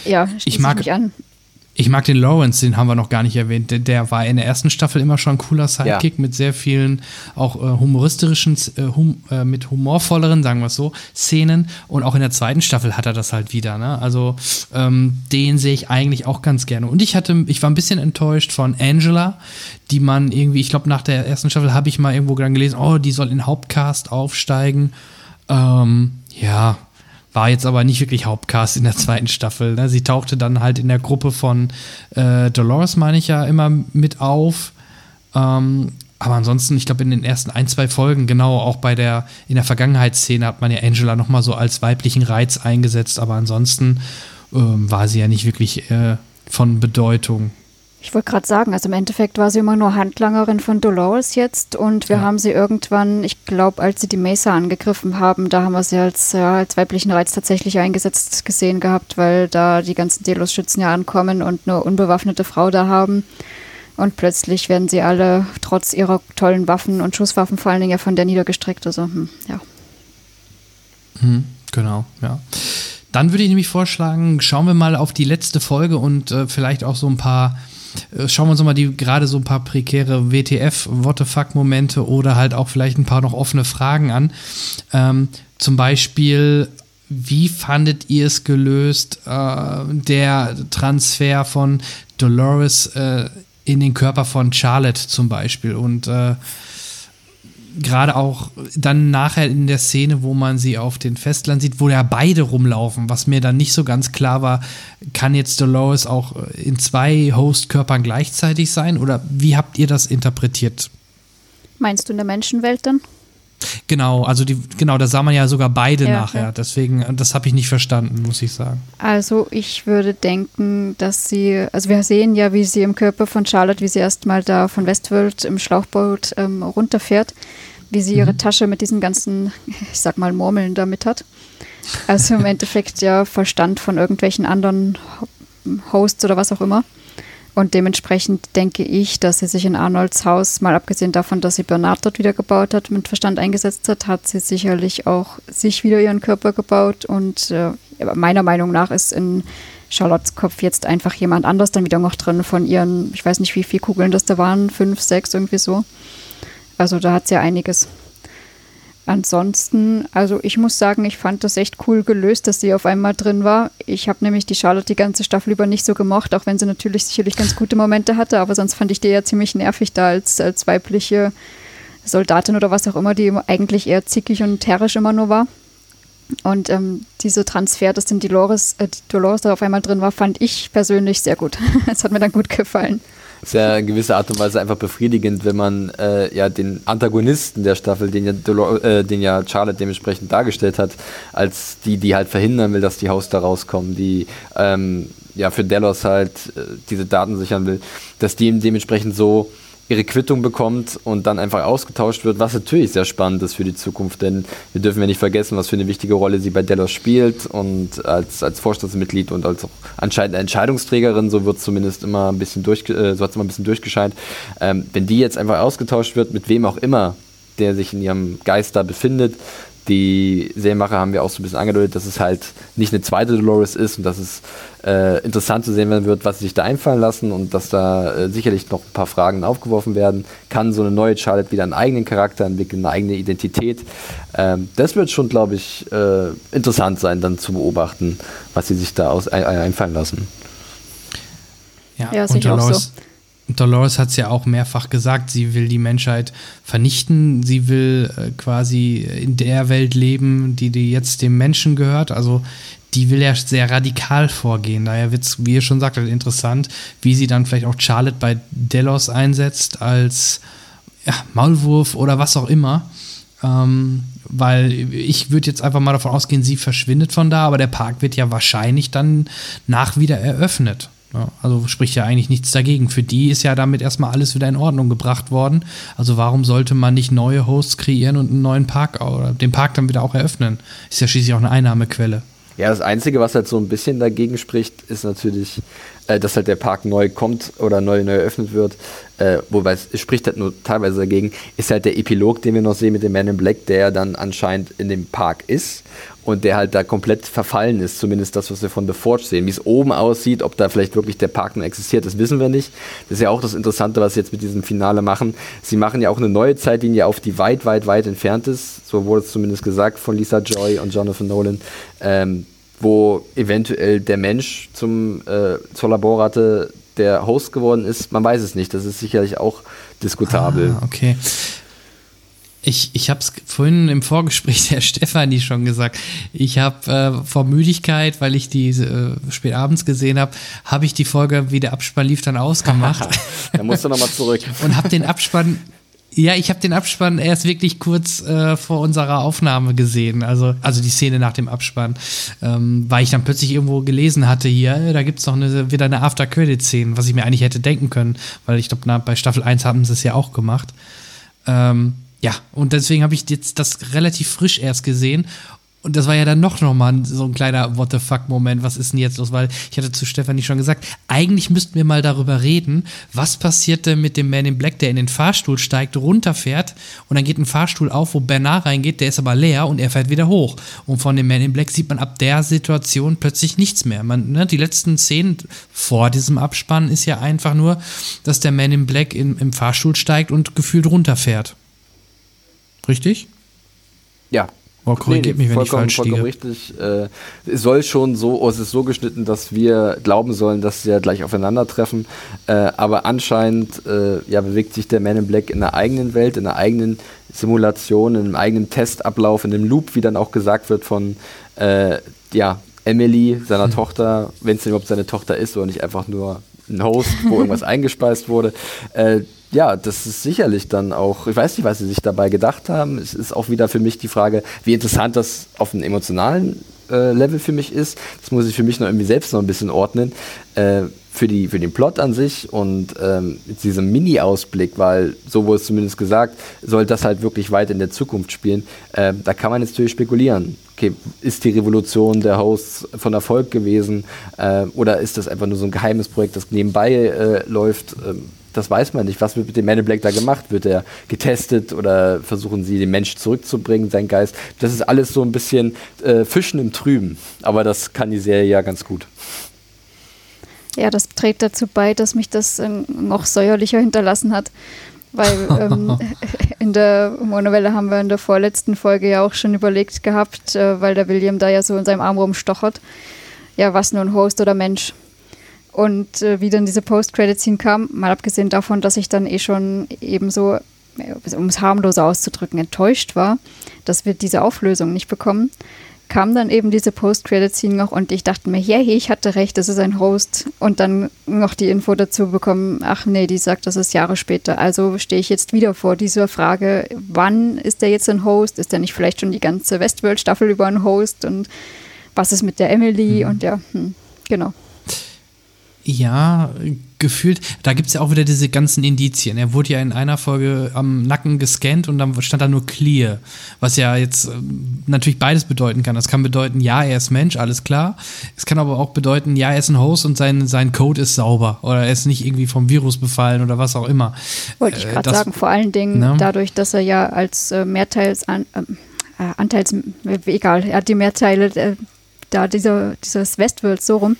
C: Ja,
B: ich mag, mich an. Ich mag den Lawrence, den haben wir noch gar nicht erwähnt. Der, der war in der ersten Staffel immer schon ein cooler Sidekick ja. mit sehr vielen auch äh, humoristischen, äh, hum, äh, mit humorvolleren, sagen wir es so, Szenen. Und auch in der zweiten Staffel hat er das halt wieder. Ne? Also ähm, den sehe ich eigentlich auch ganz gerne. Und ich hatte, ich war ein bisschen enttäuscht von Angela, die man irgendwie, ich glaube, nach der ersten Staffel habe ich mal irgendwo dann gelesen, oh, die soll in Hauptcast aufsteigen. Ähm, ja, war jetzt aber nicht wirklich Hauptcast in der zweiten Staffel. Ne? Sie tauchte dann halt in der Gruppe von äh, Dolores, meine ich ja, immer mit auf. Ähm, aber ansonsten, ich glaube, in den ersten ein, zwei Folgen, genau, auch bei der, in der Vergangenheitsszene hat man ja Angela nochmal so als weiblichen Reiz eingesetzt, aber ansonsten ähm, war sie ja nicht wirklich äh, von Bedeutung.
C: Ich wollte gerade sagen, also im Endeffekt war sie immer nur Handlangerin von Dolores jetzt und wir ja. haben sie irgendwann, ich glaube, als sie die Mesa angegriffen haben, da haben wir sie als, ja, als weiblichen Reiz tatsächlich eingesetzt gesehen gehabt, weil da die ganzen Delos-Schützen ja ankommen und eine unbewaffnete Frau da haben. Und plötzlich werden sie alle trotz ihrer tollen Waffen und Schusswaffen vor allen Dingen ja von der niedergestreckt. Also, hm, ja.
B: Hm, genau, ja. Dann würde ich nämlich vorschlagen, schauen wir mal auf die letzte Folge und äh, vielleicht auch so ein paar schauen wir uns mal die gerade so ein paar prekäre WTF, What the fuck Momente oder halt auch vielleicht ein paar noch offene Fragen an. Ähm, zum Beispiel, wie fandet ihr es gelöst, äh, der Transfer von Dolores äh, in den Körper von Charlotte zum Beispiel und äh, gerade auch dann nachher in der Szene, wo man sie auf den Festland sieht, wo ja beide rumlaufen, was mir dann nicht so ganz klar war, kann jetzt Dolores auch in zwei Host-Körpern gleichzeitig sein oder wie habt ihr das interpretiert?
C: Meinst du in der Menschenwelt dann?
B: Genau, also die, genau, da sah man ja sogar beide ja, nachher. Ja. Deswegen, das habe ich nicht verstanden, muss ich sagen.
C: Also ich würde denken, dass sie, also wir sehen ja, wie sie im Körper von Charlotte, wie sie erstmal da von Westworld im Schlauchboot ähm, runterfährt wie sie ihre mhm. Tasche mit diesen ganzen, ich sag mal, Murmeln damit hat. Also im Endeffekt ja Verstand von irgendwelchen anderen Hosts oder was auch immer. Und dementsprechend denke ich, dass sie sich in Arnolds Haus, mal abgesehen davon, dass sie Bernard dort wieder gebaut hat, mit Verstand eingesetzt hat, hat sie sicherlich auch sich wieder ihren Körper gebaut und äh, meiner Meinung nach ist in Charlottes Kopf jetzt einfach jemand anders dann wieder noch drin von ihren, ich weiß nicht, wie viele Kugeln das da waren, fünf, sechs, irgendwie so. Also da hat sie ja einiges. Ansonsten, also ich muss sagen, ich fand das echt cool gelöst, dass sie auf einmal drin war. Ich habe nämlich die Charlotte die ganze Staffel über nicht so gemocht, auch wenn sie natürlich sicherlich ganz gute Momente hatte, aber sonst fand ich die ja ziemlich nervig da als, als weibliche Soldatin oder was auch immer, die eigentlich eher zickig und terrisch immer nur war. Und ähm, diese Transfer, dass denn Dolores, äh, Dolores da auf einmal drin war, fand ich persönlich sehr gut. Es hat mir dann gut gefallen
D: ist ja in gewisser Art und Weise einfach befriedigend, wenn man äh, ja den Antagonisten der Staffel, den ja, Dolor äh, den ja Charlotte dementsprechend dargestellt hat, als die, die halt verhindern will, dass die Haus da rauskommen, die ähm, ja für Delos halt äh, diese Daten sichern will, dass die ihm dementsprechend so ihre Quittung bekommt und dann einfach ausgetauscht wird, was natürlich sehr spannend ist für die Zukunft, denn wir dürfen ja nicht vergessen, was für eine wichtige Rolle sie bei Delos spielt und als, als Vorstandsmitglied und als auch anscheinend Entscheidungsträgerin, so wird zumindest immer ein bisschen durch, äh, so hat es immer ein bisschen durchgescheint. Ähm, wenn die jetzt einfach ausgetauscht wird, mit wem auch immer, der sich in ihrem Geist da befindet, die Serienmacher haben wir auch so ein bisschen angedeutet, dass es halt nicht eine zweite Dolores ist und dass es äh, interessant zu sehen werden wird, was sie sich da einfallen lassen und dass da äh, sicherlich noch ein paar Fragen aufgeworfen werden. Kann so eine neue Charlotte wieder einen eigenen Charakter entwickeln, eine eigene Identität? Ähm, das wird schon, glaube ich, äh, interessant sein, dann zu beobachten, was sie sich da aus, ein, einfallen lassen.
B: Ja, ja und Dolores, so. Dolores hat es ja auch mehrfach gesagt, sie will die Menschheit vernichten, sie will äh, quasi in der Welt leben, die, die jetzt dem Menschen gehört. Also die will ja sehr radikal vorgehen. Daher wird es, wie ihr schon sagt, interessant, wie sie dann vielleicht auch Charlotte bei Delos einsetzt als ja, Maulwurf oder was auch immer. Ähm, weil ich würde jetzt einfach mal davon ausgehen, sie verschwindet von da, aber der Park wird ja wahrscheinlich dann nach wieder eröffnet. Ja, also spricht ja eigentlich nichts dagegen. Für die ist ja damit erstmal alles wieder in Ordnung gebracht worden. Also warum sollte man nicht neue Hosts kreieren und einen neuen Park oder den Park dann wieder auch eröffnen? Ist ja schließlich auch eine Einnahmequelle.
D: Ja, das Einzige, was halt so ein bisschen dagegen spricht, ist natürlich, äh, dass halt der Park neu kommt oder neu, neu eröffnet wird. Äh, wobei es, spricht halt nur teilweise dagegen, ist halt der Epilog, den wir noch sehen mit dem Man in Black, der dann anscheinend in dem Park ist und der halt da komplett verfallen ist, zumindest das, was wir von The Forge sehen. Wie es oben aussieht, ob da vielleicht wirklich der Park noch existiert, das wissen wir nicht. Das ist ja auch das Interessante, was sie jetzt mit diesem Finale machen. Sie machen ja auch eine neue Zeitlinie auf, die weit, weit, weit entfernt ist. So wurde es zumindest gesagt von Lisa Joy und Jonathan Nolan. Ähm, wo eventuell der Mensch zum, äh, zur Laborratte der Host geworden ist, man weiß es nicht. Das ist sicherlich auch diskutabel.
B: Ah, okay. Ich, ich habe es vorhin im Vorgespräch der Stefanie schon gesagt. Ich habe äh, vor Müdigkeit, weil ich die äh, spät abends gesehen habe, habe ich die Folge, wie der Abspann lief, dann ausgemacht.
D: da musst du nochmal zurück.
B: Und habe den Abspann ja, ich habe den Abspann erst wirklich kurz äh, vor unserer Aufnahme gesehen. Also, also die Szene nach dem Abspann. Ähm, weil ich dann plötzlich irgendwo gelesen hatte, hier, äh, da gibt es noch eine, wieder eine After-Credit-Szene, was ich mir eigentlich hätte denken können. Weil ich glaube, bei Staffel 1 haben sie es ja auch gemacht. Ähm, ja, und deswegen habe ich jetzt das relativ frisch erst gesehen und das war ja dann noch, noch mal so ein kleiner What the fuck-Moment. Was ist denn jetzt los? Weil ich hatte zu Stefanie schon gesagt, eigentlich müssten wir mal darüber reden, was passiert denn mit dem Man in Black, der in den Fahrstuhl steigt, runterfährt und dann geht ein Fahrstuhl auf, wo Bernard reingeht, der ist aber leer und er fährt wieder hoch. Und von dem Man in Black sieht man ab der Situation plötzlich nichts mehr. Man, ne, die letzten Szenen vor diesem Abspann ist ja einfach nur, dass der Man in Black in, im Fahrstuhl steigt und gefühlt runterfährt. Richtig?
D: Ja,
B: Oh, korrigiert nee, mich, wenn vollkommen, ich falsch vollkommen
D: richtig. Äh, es soll schon so, oh, es ist so geschnitten, dass wir glauben sollen, dass sie ja gleich aufeinandertreffen. Äh, aber anscheinend äh, ja, bewegt sich der Man in Black in einer eigenen Welt, in einer eigenen Simulation, in einem eigenen Testablauf, in einem Loop, wie dann auch gesagt wird von äh, ja, Emily, seiner hm. Tochter, wenn es überhaupt seine Tochter ist oder nicht einfach nur ein Host, wo irgendwas eingespeist wurde. Äh, ja, das ist sicherlich dann auch, ich weiß nicht, was sie sich dabei gedacht haben. Es ist auch wieder für mich die Frage, wie interessant das auf einem emotionalen Level für mich ist. Das muss ich für mich noch irgendwie selbst noch ein bisschen ordnen. Äh, für, die, für den Plot an sich und ähm, diesem Mini-Ausblick, weil so wurde es zumindest gesagt, soll das halt wirklich weit in der Zukunft spielen. Äh, da kann man jetzt natürlich spekulieren. Okay, ist die Revolution der Hosts von Erfolg gewesen äh, oder ist das einfach nur so ein geheimes Projekt, das nebenbei äh, läuft? Ähm, das weiß man nicht. Was wird mit dem Man in Black da gemacht? Wird er getestet oder versuchen sie den Mensch zurückzubringen, seinen Geist? Das ist alles so ein bisschen äh, Fischen im Trüben. Aber das kann die Serie ja ganz gut.
C: Ja, das trägt dazu bei, dass mich das äh, noch säuerlicher hinterlassen hat. Weil ähm, in der Monowelle haben wir in der vorletzten Folge ja auch schon überlegt gehabt, äh, weil der William da ja so in seinem Arm rumstochert. Ja, was nun Host oder Mensch? Und äh, wie dann diese Post-Credit-Scene kam, mal abgesehen davon, dass ich dann eh schon ebenso, um es harmloser auszudrücken, enttäuscht war, dass wir diese Auflösung nicht bekommen, kam dann eben diese Post-Credit-Scene noch und ich dachte mir, hey, ich hatte recht, das ist ein Host. Und dann noch die Info dazu bekommen, ach nee, die sagt, das ist Jahre später. Also stehe ich jetzt wieder vor dieser Frage, wann ist der jetzt ein Host? Ist der nicht vielleicht schon die ganze Westworld-Staffel über ein Host? Und was ist mit der Emily? Mhm. Und ja, hm, genau.
B: Ja, gefühlt, da gibt es ja auch wieder diese ganzen Indizien. Er wurde ja in einer Folge am Nacken gescannt und dann stand da nur clear, was ja jetzt äh, natürlich beides bedeuten kann. Das kann bedeuten, ja, er ist Mensch, alles klar. Es kann aber auch bedeuten, ja, er ist ein Host und sein, sein Code ist sauber oder er ist nicht irgendwie vom Virus befallen oder was auch immer.
C: Wollte ich gerade äh, sagen, vor allen Dingen ne? dadurch, dass er ja als äh, Mehrteils, an, ähm, äh, Anteils, egal, er hat die Mehrteile äh, da dieser, dieses Westworld so rum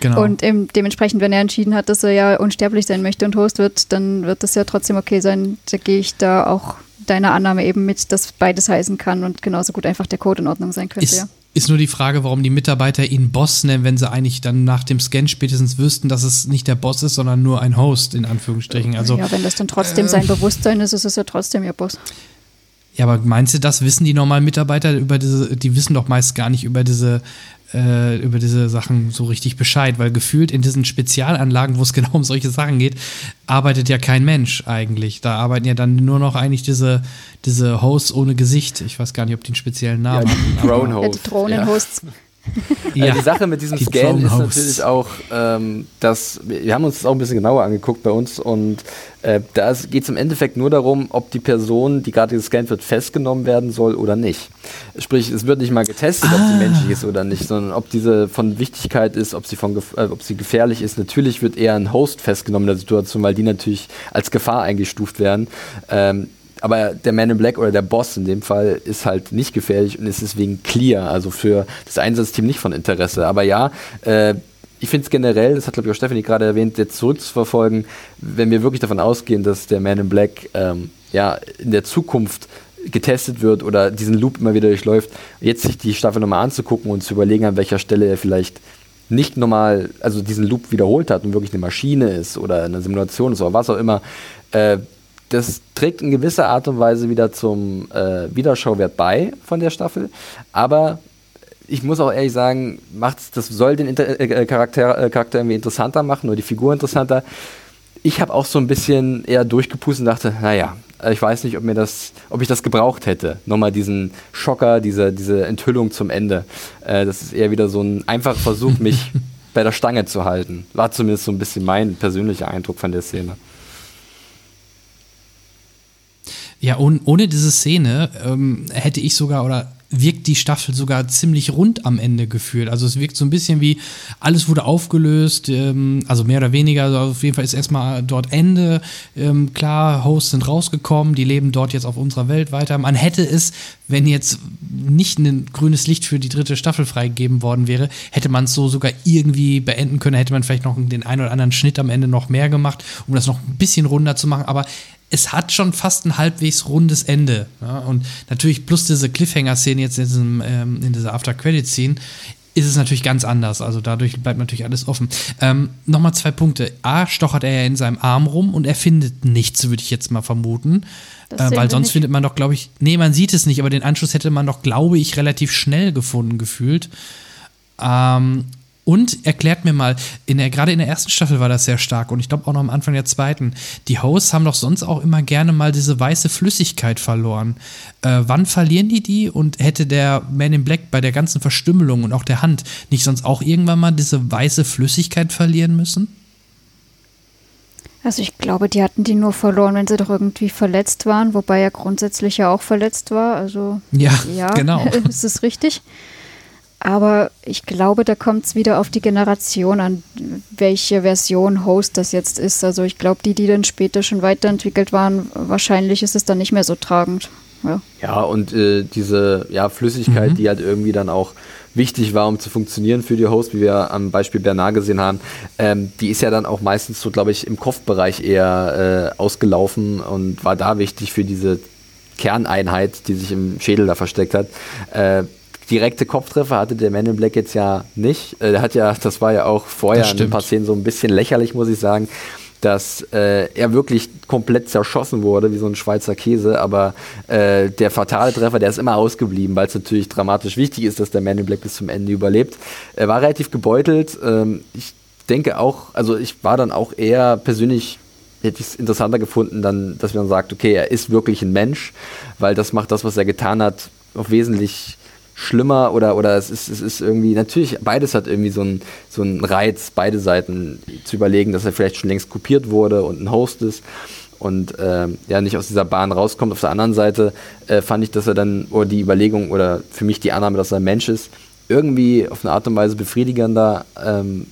C: Genau. Und eben dementsprechend, wenn er entschieden hat, dass er ja unsterblich sein möchte und Host wird, dann wird das ja trotzdem okay sein. Da gehe ich da auch deiner Annahme eben mit, dass beides heißen kann und genauso gut einfach der Code in Ordnung sein könnte,
B: ist,
C: ja.
B: Ist nur die Frage, warum die Mitarbeiter ihn Boss nennen, wenn sie eigentlich dann nach dem Scan spätestens wüssten, dass es nicht der Boss ist, sondern nur ein Host, in Anführungsstrichen. Also,
C: ja, wenn das dann trotzdem äh, sein Bewusstsein ist, ist es ja trotzdem ihr Boss.
B: Ja, aber meinst du, das wissen die normalen Mitarbeiter über diese, die wissen doch meist gar nicht über diese äh, über diese Sachen so richtig Bescheid, weil gefühlt in diesen Spezialanlagen, wo es genau um solche Sachen geht, arbeitet ja kein Mensch eigentlich. Da arbeiten ja dann nur noch eigentlich diese, diese Hosts ohne Gesicht. Ich weiß gar nicht, ob die einen speziellen Namen
D: ja,
B: haben.
D: Drone
C: Ja, die Drohnenhosts. Ja.
D: ja, äh, die Sache mit diesem Scan ist natürlich auch, ähm, dass wir haben uns das auch ein bisschen genauer angeguckt bei uns und äh, da geht es im Endeffekt nur darum, ob die Person, die gerade gescannt wird, festgenommen werden soll oder nicht. Sprich, es wird nicht mal getestet, ah. ob sie ah. menschlich ist oder nicht, sondern ob diese von Wichtigkeit ist, ob sie, von, äh, ob sie gefährlich ist. Natürlich wird eher ein Host festgenommen in der Situation, weil die natürlich als Gefahr eingestuft werden. Ähm, aber der Man in Black oder der Boss in dem Fall ist halt nicht gefährlich und ist deswegen clear, also für das Einsatzteam nicht von Interesse. Aber ja, äh, ich finde es generell, das hat glaube ich auch Stephanie gerade erwähnt, jetzt zurückzuverfolgen, wenn wir wirklich davon ausgehen, dass der Man in Black ähm, ja in der Zukunft getestet wird oder diesen Loop immer wieder durchläuft, jetzt sich die Staffel nochmal anzugucken und zu überlegen, an welcher Stelle er vielleicht nicht normal, also diesen Loop wiederholt hat und wirklich eine Maschine ist oder eine Simulation ist oder was auch immer, äh, das trägt in gewisser Art und Weise wieder zum äh, Wiederschauwert bei von der Staffel. Aber ich muss auch ehrlich sagen, macht's, das soll den Inter äh, Charakter, äh, Charakter irgendwie interessanter machen oder die Figur interessanter. Ich habe auch so ein bisschen eher durchgepustet und dachte, naja, ich weiß nicht, ob mir das, ob ich das gebraucht hätte. Nochmal diesen Schocker, diese, diese Enthüllung zum Ende. Äh, das ist eher wieder so ein einfacher Versuch, mich bei der Stange zu halten. War zumindest so ein bisschen mein persönlicher Eindruck von der Szene.
B: Ja, ohne, ohne diese Szene ähm, hätte ich sogar oder wirkt die Staffel sogar ziemlich rund am Ende gefühlt. Also es wirkt so ein bisschen wie alles wurde aufgelöst, ähm, also mehr oder weniger. Also auf jeden Fall ist erstmal dort Ende. Ähm, klar, Hosts sind rausgekommen, die leben dort jetzt auf unserer Welt weiter. Man hätte es, wenn jetzt nicht ein grünes Licht für die dritte Staffel freigegeben worden wäre, hätte man es so sogar irgendwie beenden können. Hätte man vielleicht noch den einen oder anderen Schnitt am Ende noch mehr gemacht, um das noch ein bisschen runder zu machen. Aber es hat schon fast ein halbwegs rundes Ende. Ja? Und natürlich plus diese Cliffhanger-Szene jetzt in, diesem, ähm, in dieser After-Credit-Scene ist es natürlich ganz anders. Also dadurch bleibt natürlich alles offen. Ähm, Nochmal zwei Punkte. A, stochert er ja in seinem Arm rum und er findet nichts, würde ich jetzt mal vermuten. Äh, weil sonst findet man doch, glaube ich, nee, man sieht es nicht, aber den Anschluss hätte man doch, glaube ich, relativ schnell gefunden gefühlt. Ähm, und erklärt mir mal, in der, gerade in der ersten Staffel war das sehr stark und ich glaube auch noch am Anfang der zweiten. Die Hosts haben doch sonst auch immer gerne mal diese weiße Flüssigkeit verloren. Äh, wann verlieren die die? Und hätte der Man in Black bei der ganzen Verstümmelung und auch der Hand nicht sonst auch irgendwann mal diese weiße Flüssigkeit verlieren müssen?
C: Also ich glaube, die hatten die nur verloren, wenn sie doch irgendwie verletzt waren, wobei er grundsätzlich ja auch verletzt war. Also
B: ja, ja genau.
C: ist es richtig. Aber ich glaube, da kommt es wieder auf die Generation an, welche Version Host das jetzt ist. Also ich glaube, die, die dann später schon weiterentwickelt waren, wahrscheinlich ist es dann nicht mehr so tragend. Ja,
D: ja und äh, diese ja, Flüssigkeit, mhm. die halt irgendwie dann auch wichtig war, um zu funktionieren für die Host, wie wir am Beispiel Bernard gesehen haben, ähm, die ist ja dann auch meistens so, glaube ich, im Kopfbereich eher äh, ausgelaufen und war da wichtig für diese Kerneinheit, die sich im Schädel da versteckt hat. Äh, direkte Kopftreffer hatte der Man in Black jetzt ja nicht. Äh, der hat ja, das war ja auch vorher in ein paar Szenen so ein bisschen lächerlich, muss ich sagen, dass äh, er wirklich komplett zerschossen wurde, wie so ein Schweizer Käse, aber äh, der fatale Treffer, der ist immer ausgeblieben, weil es natürlich dramatisch wichtig ist, dass der Man in Black bis zum Ende überlebt. Er war relativ gebeutelt. Ähm, ich denke auch, also ich war dann auch eher persönlich hätte ich es interessanter gefunden, dann, dass man sagt, okay, er ist wirklich ein Mensch, weil das macht das, was er getan hat, auch wesentlich schlimmer oder, oder es ist, es ist irgendwie, natürlich, beides hat irgendwie so einen so einen Reiz, beide Seiten zu überlegen, dass er vielleicht schon längst kopiert wurde und ein Host ist und äh, ja nicht aus dieser Bahn rauskommt. Auf der anderen Seite äh, fand ich, dass er dann, oder die Überlegung oder für mich die Annahme, dass er ein Mensch ist, irgendwie auf eine Art und Weise befriedigender ähm,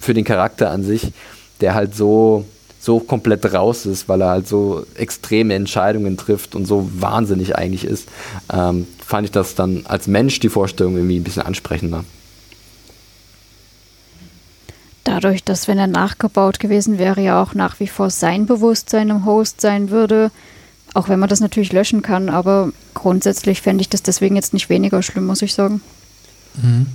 D: für den Charakter an sich, der halt so so komplett raus ist, weil er halt so extreme Entscheidungen trifft und so wahnsinnig eigentlich ist, ähm, fand ich das dann als Mensch die Vorstellung irgendwie ein bisschen ansprechender.
C: Dadurch, dass wenn er nachgebaut gewesen wäre, ja auch nach wie vor sein Bewusstsein im Host sein würde, auch wenn man das natürlich löschen kann, aber grundsätzlich fände ich das deswegen jetzt nicht weniger schlimm, muss ich sagen.
B: Mhm.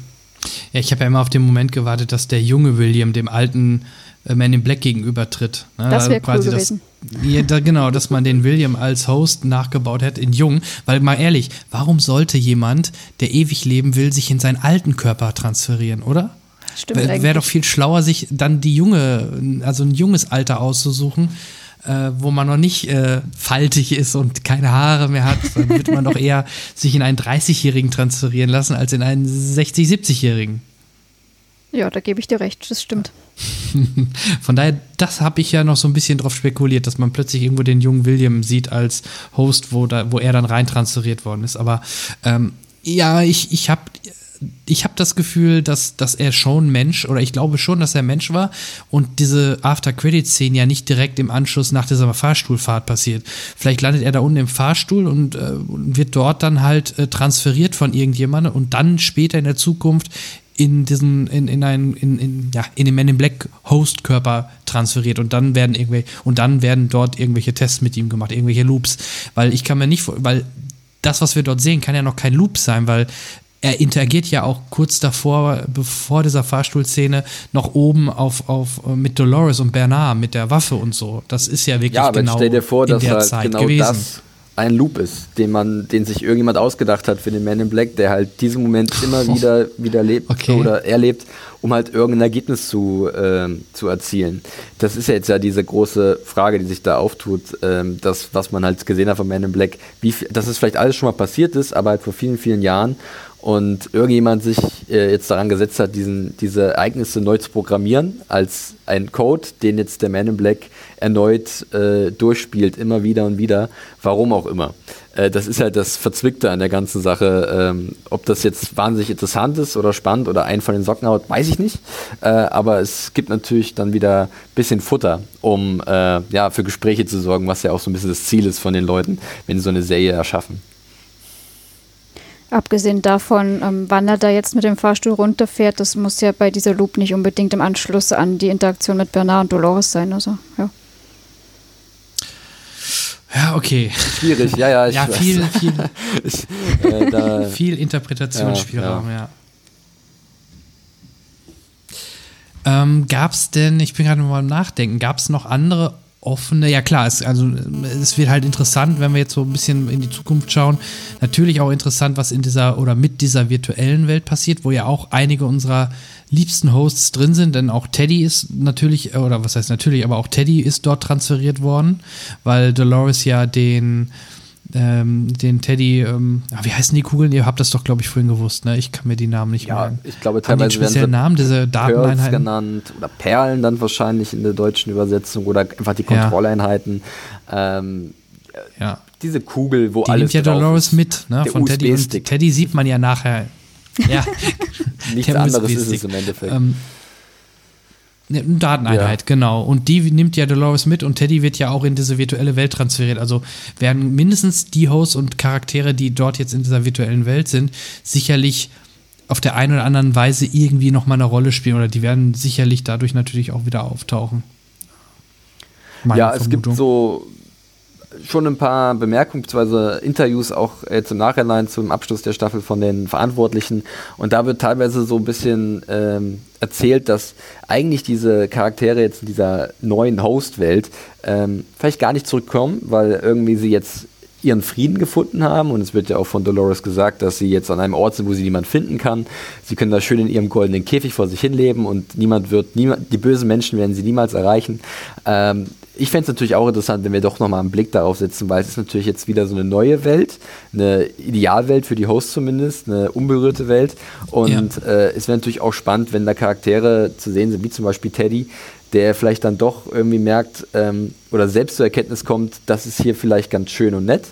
B: Ja, ich habe ja immer auf den Moment gewartet, dass der junge William dem alten äh, Man in Black gegenübertritt.
C: Ne? Das wäre cool gewesen.
B: Ja, da, genau, dass man den William als Host nachgebaut hätte in Jung. Weil mal ehrlich, warum sollte jemand, der ewig leben will, sich in seinen alten Körper transferieren, oder? Stimmt. Wäre doch viel schlauer, sich dann die junge, also ein junges Alter auszusuchen, äh, wo man noch nicht äh, faltig ist und keine Haare mehr hat. Dann wird man doch eher sich in einen 30-Jährigen transferieren lassen, als in einen 60-, 70-Jährigen.
C: Ja, da gebe ich dir recht, das stimmt.
B: Von daher, das habe ich ja noch so ein bisschen drauf spekuliert, dass man plötzlich irgendwo den jungen William sieht als Host, wo, da, wo er dann rein transferiert worden ist. Aber ähm, ja, ich, ich habe ich habe das Gefühl, dass, dass er schon Mensch, oder ich glaube schon, dass er Mensch war und diese After-Credit-Szene ja nicht direkt im Anschluss nach dieser Fahrstuhlfahrt passiert. Vielleicht landet er da unten im Fahrstuhl und äh, wird dort dann halt äh, transferiert von irgendjemandem und dann später in der Zukunft in diesen, in, in einen, in, in, ja, in den Men in Black Host-Körper transferiert und dann werden irgendwelche, und dann werden dort irgendwelche Tests mit ihm gemacht, irgendwelche Loops. Weil ich kann mir nicht, weil das, was wir dort sehen, kann ja noch kein Loop sein, weil er interagiert ja auch kurz davor, bevor dieser Fahrstuhlszene, noch oben auf, auf mit Dolores und Bernard, mit der Waffe und so. Das ist ja wirklich ja, aber genau
D: stell dir vor, in dass der halt Zeit genau gewesen. Das ein Loop ist, den man, den sich irgendjemand ausgedacht hat für den Man in Black, der halt diesen Moment immer wieder, wieder lebt okay. oder erlebt, um halt irgendein Ergebnis zu, äh, zu erzielen. Das ist ja jetzt ja diese große Frage, die sich da auftut, ähm, das, was man halt gesehen hat von Man in Black, wie, dass es vielleicht alles schon mal passiert ist, aber halt vor vielen, vielen Jahren und irgendjemand sich äh, jetzt daran gesetzt hat, diesen, diese Ereignisse neu zu programmieren als ein Code, den jetzt der Man in Black erneut äh, durchspielt, immer wieder und wieder, warum auch immer. Äh, das ist halt das Verzwickte an der ganzen Sache. Ähm, ob das jetzt wahnsinnig interessant ist oder spannend oder einen von den Socken haut, weiß ich nicht. Äh, aber es gibt natürlich dann wieder ein bisschen Futter, um äh, ja, für Gespräche zu sorgen, was ja auch so ein bisschen das Ziel ist von den Leuten, wenn sie so eine Serie erschaffen.
C: Abgesehen davon, ähm, wann er da jetzt mit dem Fahrstuhl runterfährt, das muss ja bei dieser Loop nicht unbedingt im Anschluss an die Interaktion mit Bernard und Dolores sein. Also, ja.
B: Ja, okay.
D: Schwierig, ja, ja.
B: Ich ja, viel, viel, ich, äh, viel Interpretationsspielraum, ja. ja. Ähm, gab es denn, ich bin gerade mal am Nachdenken, gab es noch andere offene, ja klar, es, also es wird halt interessant, wenn wir jetzt so ein bisschen in die Zukunft schauen. Natürlich auch interessant, was in dieser oder mit dieser virtuellen Welt passiert, wo ja auch einige unserer liebsten Hosts drin sind, denn auch Teddy ist natürlich, oder was heißt natürlich, aber auch Teddy ist dort transferiert worden, weil Dolores ja den ähm, den Teddy, ähm, wie heißen die Kugeln? Ihr habt das doch, glaube ich, vorhin gewusst, ne? Ich kann mir die Namen nicht ja, merken.
D: ich glaube teilweise
B: Haben die werden Namen, diese Dateneinheiten
D: genannt oder Perlen dann wahrscheinlich in der deutschen Übersetzung oder einfach die Kontrolleinheiten. Ja. Ähm,
B: ja.
D: Diese Kugel, wo
B: die
D: alles
B: nimmt ja Dolores mit, ne? Von Teddy. Und Teddy sieht man ja nachher Ja,
D: Nichts anderes ist es im Endeffekt. Ähm,
B: Dateneinheit, ja. genau. Und die nimmt ja Dolores mit und Teddy wird ja auch in diese virtuelle Welt transferiert. Also werden mindestens die Hosts und Charaktere, die dort jetzt in dieser virtuellen Welt sind, sicherlich auf der einen oder anderen Weise irgendwie nochmal eine Rolle spielen oder die werden sicherlich dadurch natürlich auch wieder auftauchen.
D: Meine ja, Vermutung. es gibt so schon ein paar Bemerkungen bzw. Interviews auch äh, zum Nachhinein zum Abschluss der Staffel von den Verantwortlichen und da wird teilweise so ein bisschen ähm, erzählt, dass eigentlich diese Charaktere jetzt in dieser neuen Host-Welt ähm, vielleicht gar nicht zurückkommen, weil irgendwie sie jetzt ihren Frieden gefunden haben und es wird ja auch von Dolores gesagt, dass sie jetzt an einem Ort sind, wo sie niemand finden kann. Sie können da schön in ihrem goldenen Käfig vor sich hinleben und niemand wird, niemand, die bösen Menschen werden sie niemals erreichen. Ähm, ich fände es natürlich auch interessant, wenn wir doch nochmal einen Blick darauf setzen, weil es ist natürlich jetzt wieder so eine neue Welt, eine Idealwelt für die Hosts zumindest, eine unberührte Welt. Und ja. äh, es wäre natürlich auch spannend, wenn da Charaktere zu sehen sind, wie zum Beispiel Teddy, der vielleicht dann doch irgendwie merkt ähm, oder selbst zur Erkenntnis kommt, das ist hier vielleicht ganz schön und nett,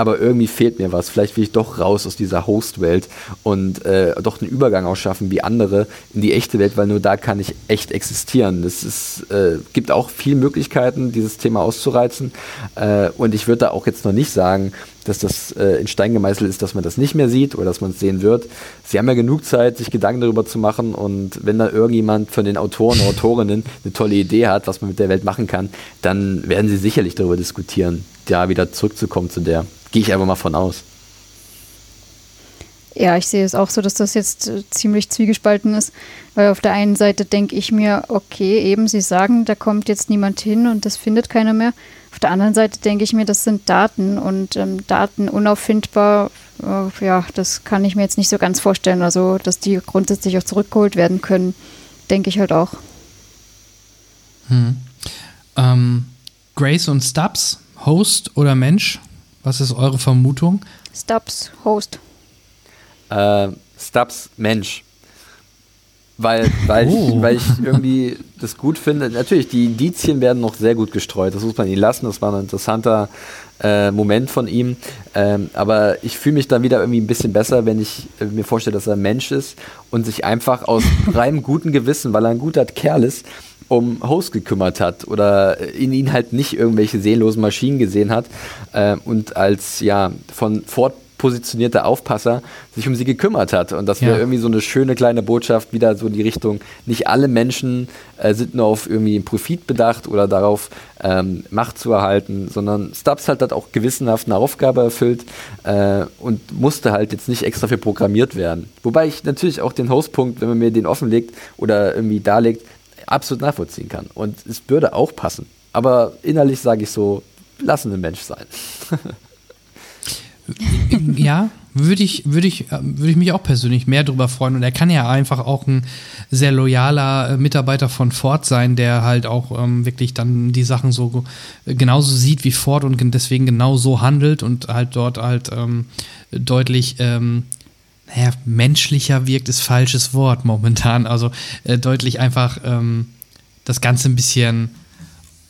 D: aber irgendwie fehlt mir was. Vielleicht will ich doch raus aus dieser Host-Welt und äh, doch einen Übergang ausschaffen wie andere in die echte Welt, weil nur da kann ich echt existieren. Es äh, gibt auch viele Möglichkeiten, dieses Thema auszureizen. Äh, und ich würde da auch jetzt noch nicht sagen, dass das äh, in Stein gemeißelt ist, dass man das nicht mehr sieht oder dass man es sehen wird. Sie haben ja genug Zeit, sich Gedanken darüber zu machen und wenn da irgendjemand von den Autoren oder Autorinnen eine tolle Idee hat, was man mit der Welt machen kann, dann werden sie sicherlich darüber diskutieren, da wieder zurückzukommen zu der. Gehe ich einfach mal von aus.
C: Ja, ich sehe es auch so, dass das jetzt äh, ziemlich zwiegespalten ist, weil auf der einen Seite denke ich mir, okay, eben Sie sagen, da kommt jetzt niemand hin und das findet keiner mehr. Auf der anderen Seite denke ich mir, das sind Daten und ähm, Daten unauffindbar, äh, ja, das kann ich mir jetzt nicht so ganz vorstellen. Also, dass die grundsätzlich auch zurückgeholt werden können, denke ich halt auch.
B: Hm. Ähm, Grace und Stubbs, Host oder Mensch? Was ist eure Vermutung?
C: Stubbs, Host.
D: Äh, Stubbs, Mensch. Weil, weil, oh. ich, weil ich irgendwie das gut finde. Natürlich, die Indizien werden noch sehr gut gestreut. Das muss man ihn lassen. Das war ein interessanter äh, Moment von ihm. Ähm, aber ich fühle mich dann wieder irgendwie ein bisschen besser, wenn ich äh, mir vorstelle, dass er ein Mensch ist und sich einfach aus reinem guten Gewissen, weil er ein guter Kerl ist, um Host gekümmert hat oder in ihn halt nicht irgendwelche seelenlosen Maschinen gesehen hat äh, und als ja von Ford positionierter Aufpasser sich um sie gekümmert hat. Und das wäre ja. irgendwie so eine schöne kleine Botschaft, wieder so in die Richtung, nicht alle Menschen äh, sind nur auf irgendwie Profit bedacht oder darauf, ähm, Macht zu erhalten, sondern Stubbs hat das auch gewissenhaft eine Aufgabe erfüllt äh, und musste halt jetzt nicht extra für programmiert werden. Wobei ich natürlich auch den Hostpunkt, wenn man mir den offenlegt oder irgendwie darlegt, absolut nachvollziehen kann. Und es würde auch passen. Aber innerlich sage ich so, lassen einen Mensch sein.
B: ja, würde ich, würde ich, würde ich mich auch persönlich mehr darüber freuen. Und er kann ja einfach auch ein sehr loyaler äh, Mitarbeiter von Ford sein, der halt auch ähm, wirklich dann die Sachen so genauso sieht wie Ford und deswegen genau so handelt und halt dort halt ähm, deutlich ähm, naja, menschlicher wirkt, ist falsches Wort momentan. Also äh, deutlich einfach ähm, das Ganze ein bisschen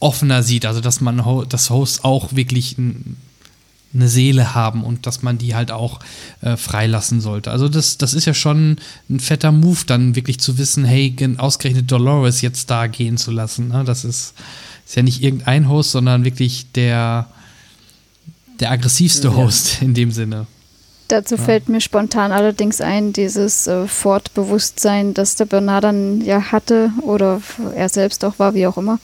B: offener sieht. Also, dass man das Host auch wirklich ein, eine Seele haben und dass man die halt auch äh, freilassen sollte. Also das, das ist ja schon ein fetter Move, dann wirklich zu wissen, hey, ausgerechnet Dolores jetzt da gehen zu lassen. Ne? Das ist, ist ja nicht irgendein Host, sondern wirklich der, der aggressivste ja. Host in dem Sinne.
C: Dazu ja. fällt mir spontan allerdings ein, dieses äh, Fortbewusstsein, das der Bernard dann ja hatte oder er selbst auch war, wie auch immer.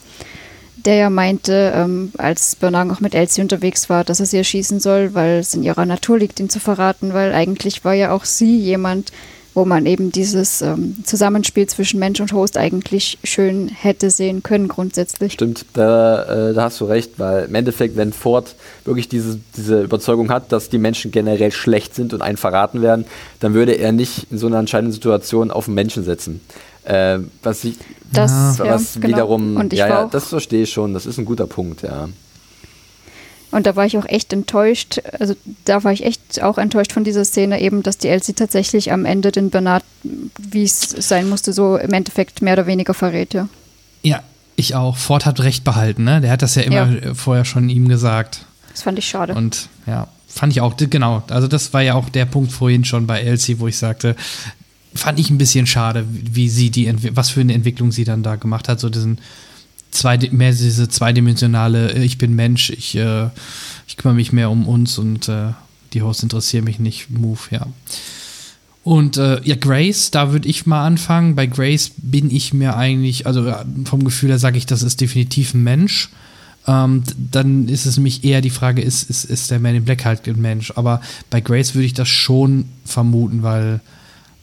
C: Der ja meinte, ähm, als Bernard noch mit Elsie unterwegs war, dass er sie erschießen soll, weil es in ihrer Natur liegt, ihn zu verraten, weil eigentlich war ja auch sie jemand, wo man eben dieses ähm, Zusammenspiel zwischen Mensch und Host eigentlich schön hätte sehen können grundsätzlich.
D: Stimmt, da, äh, da hast du recht, weil im Endeffekt, wenn Ford wirklich diese, diese Überzeugung hat, dass die Menschen generell schlecht sind und einen verraten werden, dann würde er nicht in so einer entscheidenden Situation auf einen Menschen setzen. Äh, was ich,
C: das,
D: was ja, genau. wiederum, ja, ja, das verstehe ich schon, das ist ein guter Punkt, ja.
C: Und da war ich auch echt enttäuscht. Also da war ich echt auch enttäuscht von dieser Szene eben, dass die Elsie tatsächlich am Ende den Bernard, wie es sein musste, so im Endeffekt mehr oder weniger verrät, ja.
B: Ja, ich auch. Ford hat recht behalten, ne? Der hat das ja immer ja. vorher schon ihm gesagt.
C: Das fand ich schade.
B: Und ja, fand ich auch, genau. Also das war ja auch der Punkt vorhin schon bei Elsie, wo ich sagte, fand ich ein bisschen schade, wie sie die, was für eine Entwicklung sie dann da gemacht hat, so diesen zwei, mehr diese zweidimensionale, äh, ich bin Mensch, ich, äh, ich kümmere mich mehr um uns und äh, die Hosts interessieren mich nicht, Move, ja. Und äh, ja, Grace, da würde ich mal anfangen. Bei Grace bin ich mir eigentlich, also vom Gefühl her sage ich, das ist definitiv ein Mensch. Ähm, dann ist es nämlich eher die Frage, ist, ist, ist der Man in Black halt ein Mensch? Aber bei Grace würde ich das schon vermuten, weil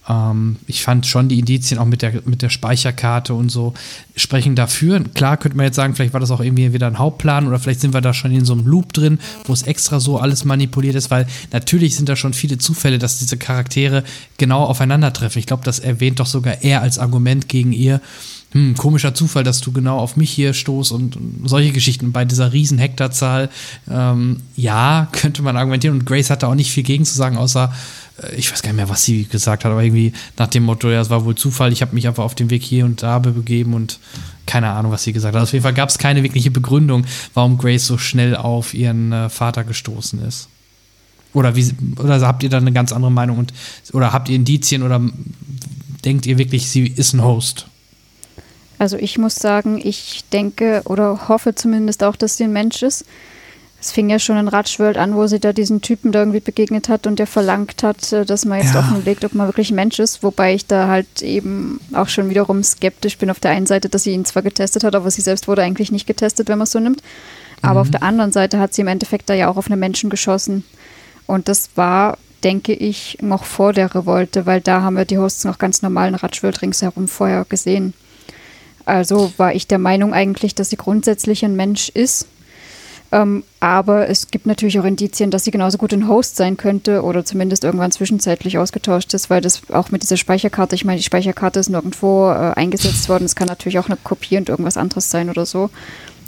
B: ähm, ich fand schon die Indizien auch mit der, mit der Speicherkarte und so sprechen dafür. Klar könnte man jetzt sagen, vielleicht war das auch irgendwie wieder ein Hauptplan oder vielleicht sind wir da schon in so einem Loop drin, wo es extra so alles manipuliert ist, weil natürlich sind da schon viele Zufälle, dass diese Charaktere genau aufeinandertreffen. Ich glaube, das erwähnt doch sogar er als Argument gegen ihr. Hm, komischer Zufall, dass du genau auf mich hier stoßt und, solche Geschichten bei dieser riesen Hektarzahl. Ähm, ja, könnte man argumentieren und Grace hat da auch nicht viel gegen zu sagen, außer ich weiß gar nicht mehr, was sie gesagt hat, aber irgendwie nach dem Motto, ja, es war wohl Zufall, ich habe mich einfach auf den Weg hier und da begeben und keine Ahnung, was sie gesagt hat. Auf jeden Fall gab es keine wirkliche Begründung, warum Grace so schnell auf ihren äh, Vater gestoßen ist. Oder, wie, oder habt ihr da eine ganz andere Meinung und oder habt ihr Indizien oder denkt ihr wirklich, sie ist ein Host?
C: Also ich muss sagen, ich denke oder hoffe zumindest auch, dass sie ein Mensch ist. Es fing ja schon in Ratschworld an, wo sie da diesen Typen da irgendwie begegnet hat und der verlangt hat, äh, dass man jetzt ja. offenlegt, ob man wirklich Mensch ist. Wobei ich da halt eben auch schon wiederum skeptisch bin auf der einen Seite, dass sie ihn zwar getestet hat, aber sie selbst wurde eigentlich nicht getestet, wenn man es so nimmt. Aber mhm. auf der anderen Seite hat sie im Endeffekt da ja auch auf einen Menschen geschossen. Und das war, denke ich, noch vor der Revolte, weil da haben wir die Hosts noch ganz normalen Ratschworld ringsherum vorher gesehen. Also war ich der Meinung eigentlich, dass sie grundsätzlich ein Mensch ist ähm, aber es gibt natürlich auch Indizien, dass sie genauso gut ein Host sein könnte oder zumindest irgendwann zwischenzeitlich ausgetauscht ist, weil das auch mit dieser Speicherkarte, ich meine, die Speicherkarte ist nirgendwo äh, eingesetzt worden. Es kann natürlich auch eine Kopie und irgendwas anderes sein oder so.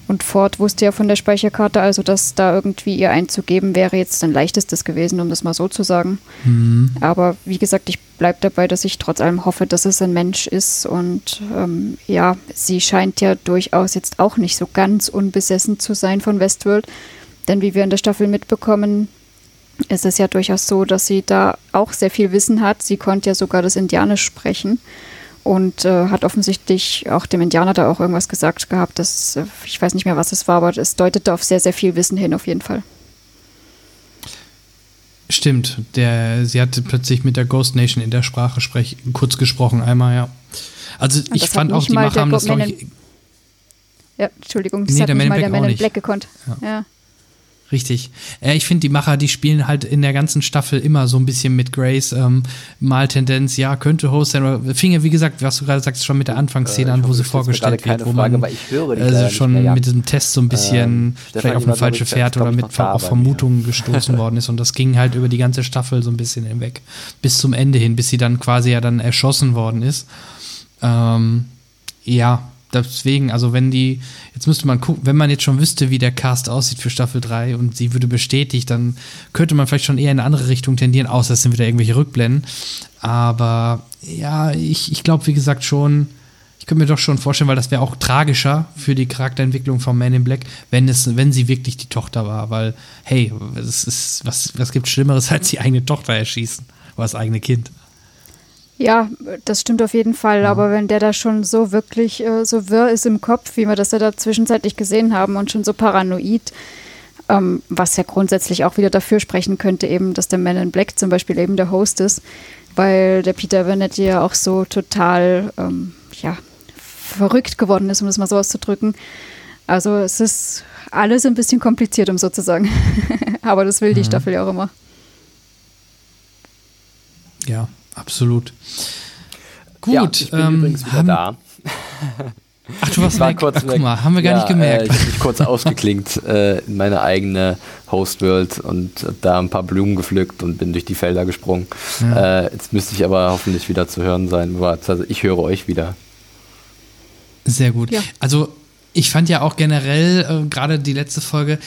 C: Und Ford wusste ja von der Speicherkarte, also dass da irgendwie ihr einzugeben wäre jetzt ein leichtestes gewesen, um das mal so zu sagen. Mhm. Aber wie gesagt, ich bleibe dabei, dass ich trotz allem hoffe, dass es ein Mensch ist. Und ähm, ja, sie scheint ja durchaus jetzt auch nicht so ganz unbesessen zu sein von Westworld. Denn wie wir in der Staffel mitbekommen, ist es ja durchaus so, dass sie da auch sehr viel Wissen hat. Sie konnte ja sogar das Indianisch sprechen und äh, hat offensichtlich auch dem Indianer da auch irgendwas gesagt gehabt. Das, äh, ich weiß nicht mehr, was es war, aber es deutete auf sehr, sehr viel Wissen hin, auf jeden Fall.
B: Stimmt, der, sie hatte plötzlich mit der Ghost Nation in der Sprache sprech, kurz gesprochen, einmal, ja. Also ich fand auch, die Macher haben das, glaube ich.
C: Ja, Entschuldigung, das nee, hat nicht mal der Man in Black gekonnt. Ja. ja.
B: Richtig. Äh, ich finde, die Macher, die spielen halt in der ganzen Staffel immer so ein bisschen mit Grace. Ähm, mal Tendenz, ja, könnte Host sein. Fing ja, wie gesagt, was du gerade sagst, schon mit der Anfangsszene äh, an, wo sie vorgestellt wird, wo man Frage, äh, schon mit diesem Test so ein bisschen ähm, vielleicht auf eine falsche Fährte oder mit auf Vermutungen ja. gestoßen worden ist. Und das ging halt über die ganze Staffel so ein bisschen hinweg. Bis zum Ende hin, bis sie dann quasi ja dann erschossen worden ist. Ähm, ja, deswegen, also wenn die, jetzt müsste man gucken, wenn man jetzt schon wüsste, wie der Cast aussieht für Staffel 3 und sie würde bestätigt, dann könnte man vielleicht schon eher in eine andere Richtung tendieren, außer es sind wieder irgendwelche Rückblenden. Aber ja, ich, ich glaube, wie gesagt, schon, ich könnte mir doch schon vorstellen, weil das wäre auch tragischer für die Charakterentwicklung von Man in Black, wenn, es, wenn sie wirklich die Tochter war, weil, hey, es ist, was, was gibt Schlimmeres, als die eigene Tochter erschießen oder das eigene Kind?
C: Ja, das stimmt auf jeden Fall. Ja. Aber wenn der da schon so wirklich äh, so wirr ist im Kopf, wie wir das ja da zwischenzeitlich gesehen haben und schon so paranoid, ähm, was ja grundsätzlich auch wieder dafür sprechen könnte, eben, dass der Man in Black zum Beispiel eben der Host ist, weil der Peter Burnett ja auch so total, ähm, ja, verrückt geworden ist, um das mal so auszudrücken. Also es ist alles ein bisschen kompliziert, um so zu sagen. Aber das will die mhm. Staffel ja auch immer.
B: Ja, absolut.
D: Gut. Ja, ich bin ähm, übrigens wieder da.
B: Ach, du warst war weg. Kurz Ach, guck mal, haben wir gar ja, nicht gemerkt. Äh,
D: ich habe mich kurz ausgeklinkt äh, in meine eigene Hostworld und da ein paar Blumen gepflückt und bin durch die Felder gesprungen. Ja. Äh, jetzt müsste ich aber hoffentlich wieder zu hören sein. Also ich höre euch wieder.
B: Sehr gut. Ja. Also ich fand ja auch generell äh, gerade die letzte Folge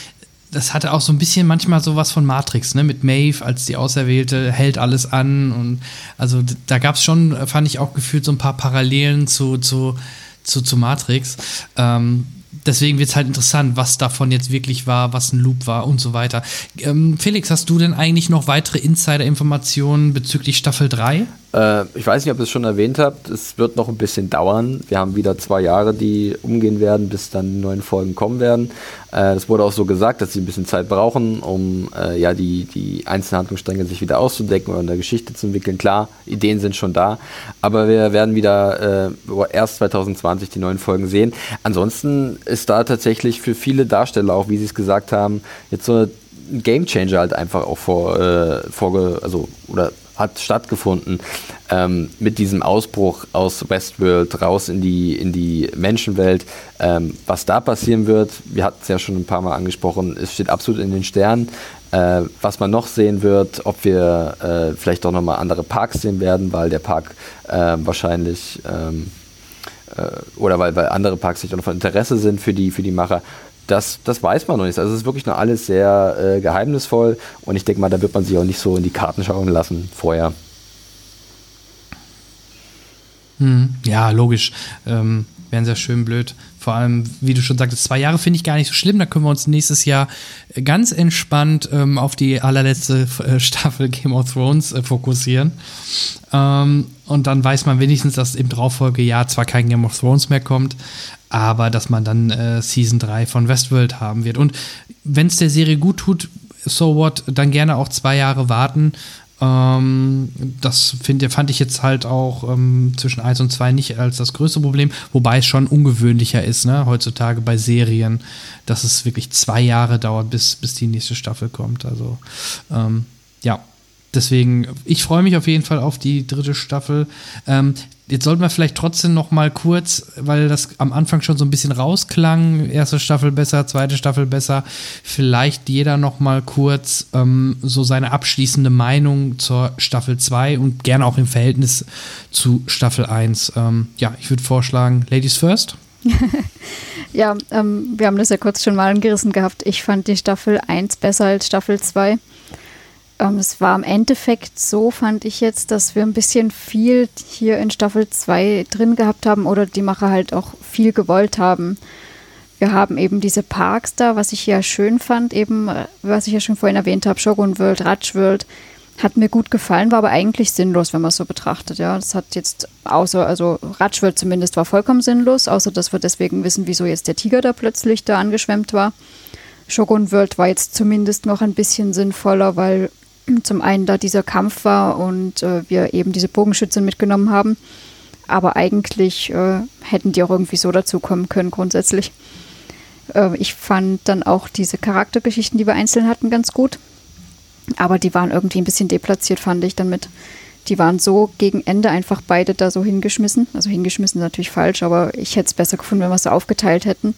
B: das hatte auch so ein bisschen manchmal sowas von Matrix, ne? Mit Maeve als die Auserwählte hält alles an und also da gab es schon, fand ich auch gefühlt so ein paar Parallelen zu, zu, zu, zu Matrix. Ähm, deswegen wird es halt interessant, was davon jetzt wirklich war, was ein Loop war und so weiter. Ähm, Felix, hast du denn eigentlich noch weitere Insider-Informationen bezüglich Staffel 3?
D: Äh, ich weiß nicht, ob ihr es schon erwähnt habt. Es wird noch ein bisschen dauern. Wir haben wieder zwei Jahre, die umgehen werden, bis dann die neuen Folgen kommen werden. Äh, es wurde auch so gesagt, dass sie ein bisschen Zeit brauchen, um äh, ja die, die einzelnen sich wieder auszudecken oder in der Geschichte zu entwickeln. Klar, Ideen sind schon da, aber wir werden wieder äh, erst 2020 die neuen Folgen sehen. Ansonsten ist da tatsächlich für viele Darsteller, auch wie sie es gesagt haben, jetzt so ein Game Changer halt einfach auch vor, äh, vorge also oder hat stattgefunden ähm, mit diesem Ausbruch aus Westworld raus in die, in die Menschenwelt. Ähm, was da passieren wird, wir hatten es ja schon ein paar Mal angesprochen, es steht absolut in den Sternen. Äh, was man noch sehen wird, ob wir äh, vielleicht auch nochmal andere Parks sehen werden, weil der Park äh, wahrscheinlich ähm, äh, oder weil, weil andere Parks nicht auch noch von Interesse sind für die, für die Macher das, das weiß man noch nicht. Also es ist wirklich noch alles sehr äh, geheimnisvoll und ich denke mal, da wird man sich auch nicht so in die Karten schauen lassen vorher.
B: Hm, ja, logisch. Ähm, Wären sehr schön blöd. Vor allem, wie du schon sagtest, zwei Jahre finde ich gar nicht so schlimm. Da können wir uns nächstes Jahr ganz entspannt ähm, auf die allerletzte äh, Staffel Game of Thrones äh, fokussieren. Ähm, und dann weiß man wenigstens, dass im Darauffolgejahr zwar kein Game of Thrones mehr kommt, aber dass man dann äh, Season 3 von Westworld haben wird. Und wenn es der Serie gut tut, so what, dann gerne auch zwei Jahre warten. Ähm, das find, fand ich jetzt halt auch ähm, zwischen 1 und 2 nicht als das größte Problem, wobei es schon ungewöhnlicher ist, ne, heutzutage bei Serien, dass es wirklich zwei Jahre dauert, bis, bis die nächste Staffel kommt. Also, ähm, ja. Deswegen, ich freue mich auf jeden Fall auf die dritte Staffel. Ähm, Jetzt sollten wir vielleicht trotzdem noch mal kurz, weil das am Anfang schon so ein bisschen rausklang, erste Staffel besser, zweite Staffel besser, vielleicht jeder noch mal kurz ähm, so seine abschließende Meinung zur Staffel 2 und gerne auch im Verhältnis zu Staffel 1. Ähm, ja, ich würde vorschlagen, Ladies first.
C: ja, ähm, wir haben das ja kurz schon mal angerissen gehabt. Ich fand die Staffel 1 besser als Staffel 2. Ähm, es war im Endeffekt so, fand ich jetzt, dass wir ein bisschen viel hier in Staffel 2 drin gehabt haben oder die Macher halt auch viel gewollt haben. Wir haben eben diese Parks da, was ich ja schön fand, eben, was ich ja schon vorhin erwähnt habe, Shogun World, Ratch World, hat mir gut gefallen, war aber eigentlich sinnlos, wenn man es so betrachtet. Ja, das hat jetzt außer, also Ratch World zumindest war vollkommen sinnlos, außer dass wir deswegen wissen, wieso jetzt der Tiger da plötzlich da angeschwemmt war. Shogun World war jetzt zumindest noch ein bisschen sinnvoller, weil zum einen da dieser Kampf war und äh, wir eben diese Bogenschützen mitgenommen haben. Aber eigentlich äh, hätten die auch irgendwie so dazukommen können, grundsätzlich. Äh, ich fand dann auch diese Charaktergeschichten, die wir einzeln hatten, ganz gut. Aber die waren irgendwie ein bisschen deplatziert, fand ich dann mit. Die waren so gegen Ende einfach beide da so hingeschmissen. Also hingeschmissen ist natürlich falsch, aber ich hätte es besser gefunden, wenn wir es so aufgeteilt hätten.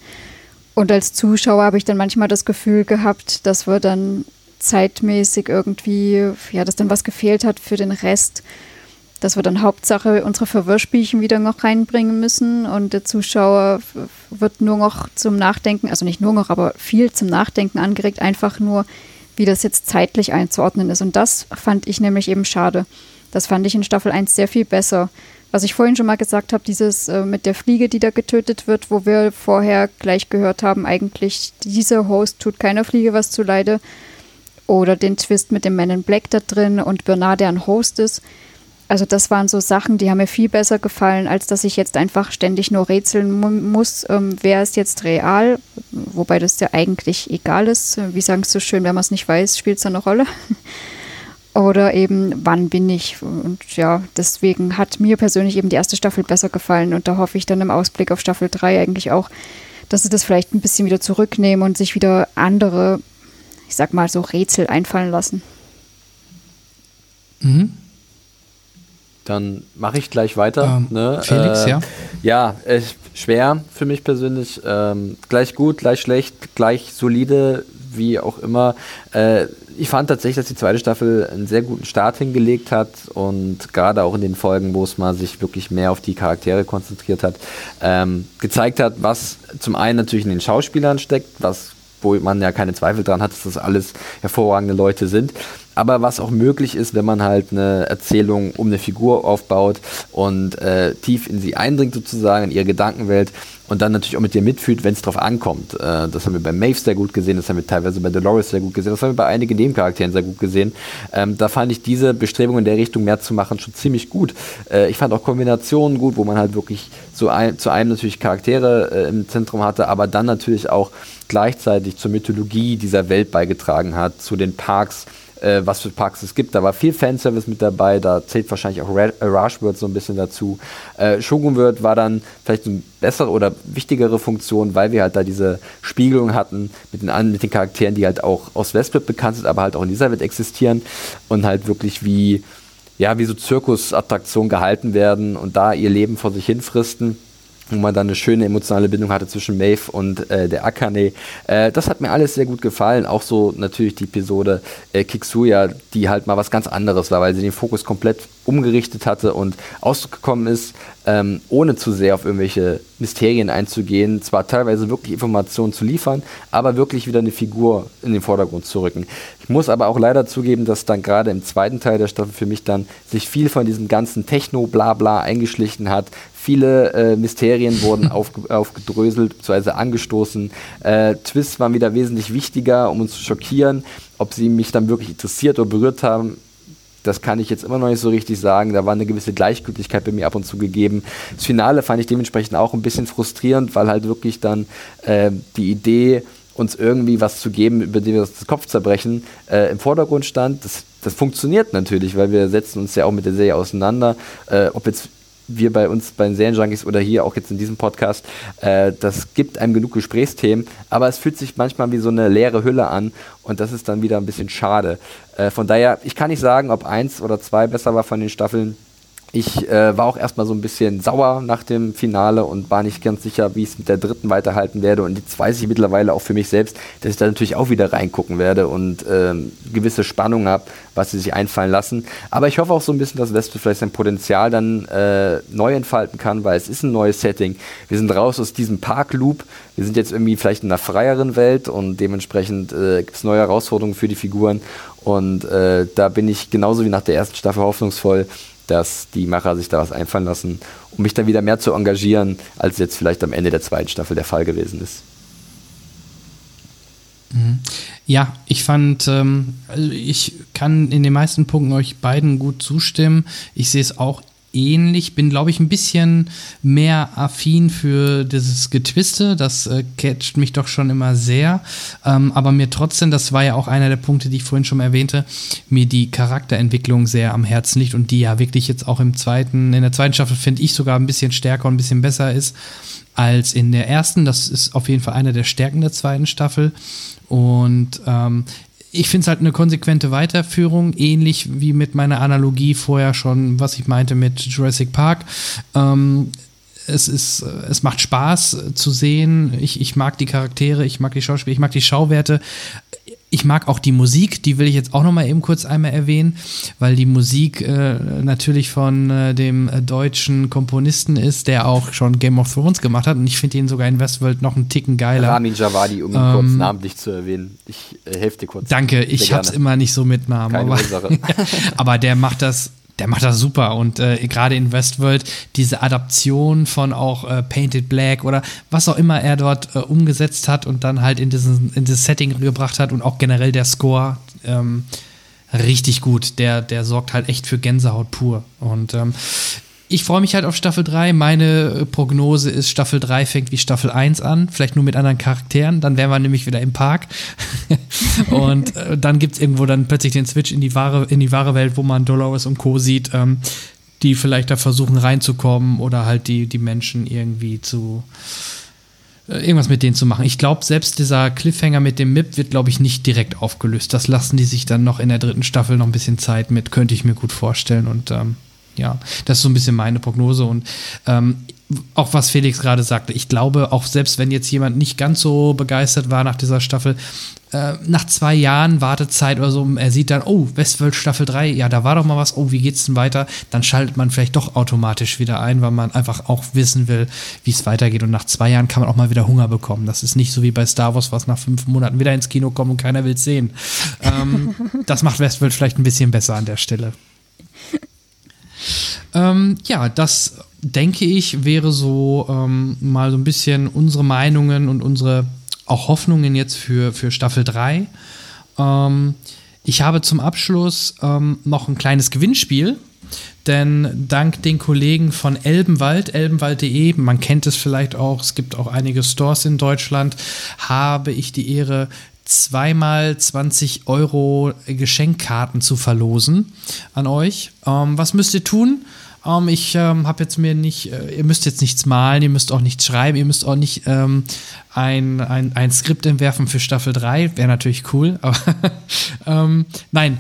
C: Und als Zuschauer habe ich dann manchmal das Gefühl gehabt, dass wir dann zeitmäßig irgendwie, ja, dass dann was gefehlt hat für den Rest, dass wir dann Hauptsache unsere Verwirrspielchen wieder noch reinbringen müssen und der Zuschauer wird nur noch zum Nachdenken, also nicht nur noch, aber viel zum Nachdenken angeregt, einfach nur, wie das jetzt zeitlich einzuordnen ist. Und das fand ich nämlich eben schade. Das fand ich in Staffel 1 sehr viel besser. Was ich vorhin schon mal gesagt habe, dieses äh, mit der Fliege, die da getötet wird, wo wir vorher gleich gehört haben, eigentlich dieser Host tut keiner Fliege was zuleide, oder den Twist mit dem Man in Black da drin und Bernard, der ein Host ist. Also das waren so Sachen, die haben mir viel besser gefallen, als dass ich jetzt einfach ständig nur rätseln mu muss, ähm, wer ist jetzt real, wobei das ja eigentlich egal ist. Wie sagen es so schön, wenn man es nicht weiß, spielt es eine Rolle. Oder eben, wann bin ich? Und ja, deswegen hat mir persönlich eben die erste Staffel besser gefallen und da hoffe ich dann im Ausblick auf Staffel 3 eigentlich auch, dass sie das vielleicht ein bisschen wieder zurücknehmen und sich wieder andere ich sag mal, so Rätsel einfallen lassen.
D: Mhm. Dann mache ich gleich weiter. Ähm,
B: ne? Felix, äh, ja.
D: Ja, äh, schwer für mich persönlich. Ähm, gleich gut, gleich schlecht, gleich solide, wie auch immer. Äh, ich fand tatsächlich, dass die zweite Staffel einen sehr guten Start hingelegt hat und gerade auch in den Folgen, wo es mal sich wirklich mehr auf die Charaktere konzentriert hat, ähm, gezeigt hat, was zum einen natürlich in den Schauspielern steckt, was wo man ja keine Zweifel dran hat, dass das alles hervorragende Leute sind. aber was auch möglich ist, wenn man halt eine Erzählung um eine Figur aufbaut und äh, tief in sie eindringt sozusagen, in ihre Gedankenwelt und dann natürlich auch mit dir mitfühlt, wenn es drauf ankommt. Äh, das haben wir bei Maeve sehr gut gesehen, das haben wir teilweise bei Dolores sehr gut gesehen, das haben wir bei einigen Nebencharakteren sehr gut gesehen. Ähm, da fand ich diese Bestrebungen in der Richtung mehr zu machen schon ziemlich gut. Äh, ich fand auch Kombinationen gut, wo man halt wirklich zu, ein, zu einem natürlich Charaktere äh, im Zentrum hatte, aber dann natürlich auch gleichzeitig zur Mythologie dieser Welt beigetragen hat, zu den Parks, äh, was für Parks es gibt. Da war viel Fanservice mit dabei, da zählt wahrscheinlich auch äh, Rushworld so ein bisschen dazu. Äh, Shogun World war dann vielleicht eine bessere oder wichtigere Funktion, weil wir halt da diese Spiegelung hatten mit den, mit den Charakteren, die halt auch aus Westworld bekannt sind, aber halt auch in dieser Welt existieren und halt wirklich wie, ja, wie so Zirkusattraktionen gehalten werden und da ihr Leben vor sich hin fristen wo man dann eine schöne emotionale Bindung hatte zwischen Maeve und äh, der Akane. Äh, das hat mir alles sehr gut gefallen. Auch so natürlich die Episode äh, Kixuya, die halt mal was ganz anderes war, weil sie den Fokus komplett umgerichtet hatte und ausgekommen ist, ähm, ohne zu sehr auf irgendwelche Mysterien einzugehen. Zwar teilweise wirklich Informationen zu liefern, aber wirklich wieder eine Figur in den Vordergrund zu rücken. Ich muss aber auch leider zugeben, dass dann gerade im zweiten Teil der Staffel für mich dann sich viel von diesem ganzen Techno-Blabla eingeschlichen hat, Viele äh, Mysterien wurden aufge aufgedröselt bzw. angestoßen. Äh, Twists waren wieder wesentlich wichtiger, um uns zu schockieren. Ob sie mich dann wirklich interessiert oder berührt haben, das kann ich jetzt immer noch nicht so richtig sagen. Da war eine gewisse Gleichgültigkeit bei mir ab und zu gegeben. Das Finale fand ich dementsprechend auch ein bisschen frustrierend, weil halt wirklich dann äh, die Idee, uns irgendwie was zu geben, über den wir das Kopf zerbrechen, äh, im Vordergrund stand. Das, das funktioniert natürlich, weil wir setzen uns ja auch mit der Serie auseinander. Äh, ob jetzt wir bei uns bei den Serienjunkies oder hier auch jetzt in diesem Podcast, äh, das gibt einem genug Gesprächsthemen, aber es fühlt sich manchmal wie so eine leere Hülle an und das ist dann wieder ein bisschen schade. Äh, von daher, ich kann nicht sagen, ob eins oder zwei besser war von den Staffeln. Ich äh, war auch erstmal so ein bisschen sauer nach dem Finale und war nicht ganz sicher, wie ich es mit der dritten weiterhalten werde. Und jetzt weiß ich mittlerweile auch für mich selbst, dass ich da natürlich auch wieder reingucken werde und ähm, gewisse Spannung habe, was sie sich einfallen lassen. Aber ich hoffe auch so ein bisschen, dass Wespe vielleicht sein Potenzial dann äh, neu entfalten kann, weil es ist ein neues Setting. Wir sind raus aus diesem Park-Loop. Wir sind jetzt irgendwie vielleicht in einer freieren Welt und dementsprechend äh, gibt es neue Herausforderungen für die Figuren. Und äh, da bin ich genauso wie nach der ersten Staffel hoffnungsvoll, dass die Macher sich da was einfallen lassen, um mich dann wieder mehr zu engagieren, als jetzt vielleicht am Ende der zweiten Staffel der Fall gewesen ist.
B: Mhm. Ja, ich fand, ähm, also ich kann in den meisten Punkten euch beiden gut zustimmen. Ich sehe es auch ähnlich. Bin, glaube ich, ein bisschen mehr affin für dieses Getwiste. Das äh, catcht mich doch schon immer sehr. Ähm, aber mir trotzdem, das war ja auch einer der Punkte, die ich vorhin schon erwähnte, mir die Charakterentwicklung sehr am Herzen liegt und die ja wirklich jetzt auch im zweiten, in der zweiten Staffel finde ich sogar ein bisschen stärker und ein bisschen besser ist als in der ersten. Das ist auf jeden Fall eine der Stärken der zweiten Staffel. Und ähm, ich finde es halt eine konsequente Weiterführung, ähnlich wie mit meiner Analogie vorher schon, was ich meinte mit Jurassic Park. Ähm, es ist, es macht Spaß zu sehen. Ich, ich mag die Charaktere, ich mag die Schauspieler, ich mag die Schauwerte ich mag auch die Musik, die will ich jetzt auch noch mal eben kurz einmal erwähnen, weil die Musik äh, natürlich von äh, dem äh, deutschen Komponisten ist, der auch schon Game of Thrones gemacht hat und ich finde ihn sogar in Westworld noch einen Ticken geiler.
D: Ramin Javadi, um ihn ähm, kurz namentlich zu erwähnen. Ich äh, helfe dir kurz.
B: Danke, ich hab's immer nicht so mit Namen. Keine aber, aber der macht das der macht das super und äh, gerade in Westworld diese Adaption von auch äh, Painted Black oder was auch immer er dort äh, umgesetzt hat und dann halt in, diesen, in dieses Setting gebracht hat und auch generell der Score ähm, richtig gut. Der, der sorgt halt echt für Gänsehaut pur und ähm, ich freue mich halt auf Staffel 3. Meine äh, Prognose ist, Staffel 3 fängt wie Staffel 1 an, vielleicht nur mit anderen Charakteren. Dann wären wir nämlich wieder im Park. und äh, dann gibt es irgendwo dann plötzlich den Switch in die wahre, in die wahre Welt, wo man Dolores und Co. sieht, ähm, die vielleicht da versuchen reinzukommen oder halt die, die Menschen irgendwie zu äh, irgendwas mit denen zu machen. Ich glaube, selbst dieser Cliffhanger mit dem MIP wird, glaube ich, nicht direkt aufgelöst. Das lassen die sich dann noch in der dritten Staffel noch ein bisschen Zeit mit, könnte ich mir gut vorstellen. Und ähm, ja, das ist so ein bisschen meine Prognose. Und ähm, auch was Felix gerade sagte, ich glaube, auch selbst wenn jetzt jemand nicht ganz so begeistert war nach dieser Staffel, äh, nach zwei Jahren Wartezeit oder so, er sieht dann, oh, Westworld Staffel 3, ja, da war doch mal was, oh, wie geht's denn weiter? Dann schaltet man vielleicht doch automatisch wieder ein, weil man einfach auch wissen will, wie es weitergeht. Und nach zwei Jahren kann man auch mal wieder Hunger bekommen. Das ist nicht so wie bei Star Wars, was nach fünf Monaten wieder ins Kino kommt und keiner will es sehen. Ähm, das macht Westworld vielleicht ein bisschen besser an der Stelle. Ähm, ja, das denke ich, wäre so ähm, mal so ein bisschen unsere Meinungen und unsere auch Hoffnungen jetzt für, für Staffel 3. Ähm, ich habe zum Abschluss ähm, noch ein kleines Gewinnspiel, denn dank den Kollegen von Elbenwald, elbenwald.de, man kennt es vielleicht auch, es gibt auch einige Stores in Deutschland, habe ich die Ehre, zweimal 20 Euro Geschenkkarten zu verlosen an euch. Ähm, was müsst ihr tun? Ähm, ich ähm, habe jetzt mir nicht, äh, ihr müsst jetzt nichts malen, ihr müsst auch nichts schreiben, ihr müsst auch nicht ähm, ein, ein, ein Skript entwerfen für Staffel 3, wäre natürlich cool, aber ähm, nein.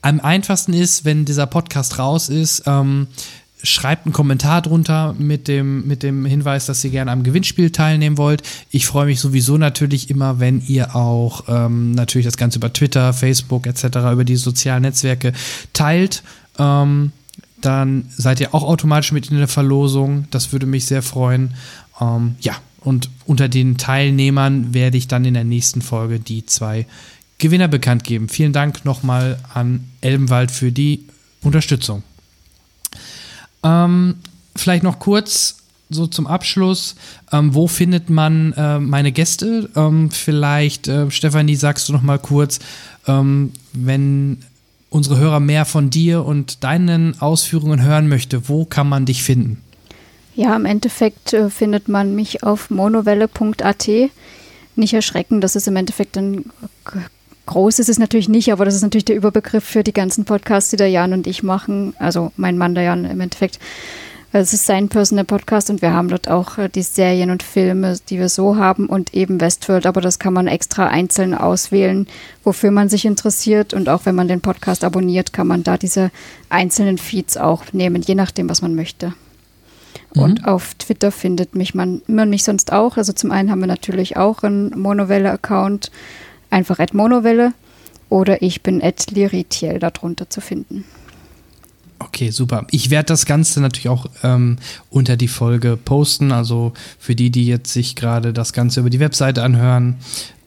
B: Am einfachsten ist, wenn dieser Podcast raus ist, ähm, schreibt einen Kommentar drunter mit dem, mit dem Hinweis, dass ihr gerne am Gewinnspiel teilnehmen wollt. Ich freue mich sowieso natürlich immer, wenn ihr auch ähm, natürlich das Ganze über Twitter, Facebook etc., über die sozialen Netzwerke teilt. Ähm, dann seid ihr auch automatisch mit in der Verlosung. Das würde mich sehr freuen. Ähm, ja, und unter den Teilnehmern werde ich dann in der nächsten Folge die zwei Gewinner bekannt geben. Vielen Dank nochmal an Elbenwald für die Unterstützung. Ähm, vielleicht noch kurz so zum Abschluss, ähm, wo findet man äh, meine Gäste? Ähm, vielleicht, äh, Stefanie, sagst du noch mal kurz, ähm, wenn unsere Hörer mehr von dir und deinen Ausführungen hören möchte, wo kann man dich finden?
C: Ja, im Endeffekt äh, findet man mich auf monowelle.at. Nicht erschrecken, das ist im Endeffekt ein groß ist es natürlich nicht, aber das ist natürlich der Überbegriff für die ganzen Podcasts, die der Jan und ich machen. Also mein Mann, der Jan im Endeffekt. Es ist sein Personal Podcast und wir haben dort auch äh, die Serien und Filme, die wir so haben und eben Westworld, aber das kann man extra einzeln auswählen, wofür man sich interessiert und auch wenn man den Podcast abonniert, kann man da diese einzelnen Feeds auch nehmen, je nachdem, was man möchte. Mhm. Und auf Twitter findet mich man, man mich sonst auch. Also zum einen haben wir natürlich auch einen Monowelle-Account, einfach at Monowelle oder ich bin at Liritiel darunter zu finden.
B: Okay, super. Ich werde das Ganze natürlich auch ähm, unter die Folge posten. Also für die, die jetzt sich gerade das Ganze über die Webseite anhören,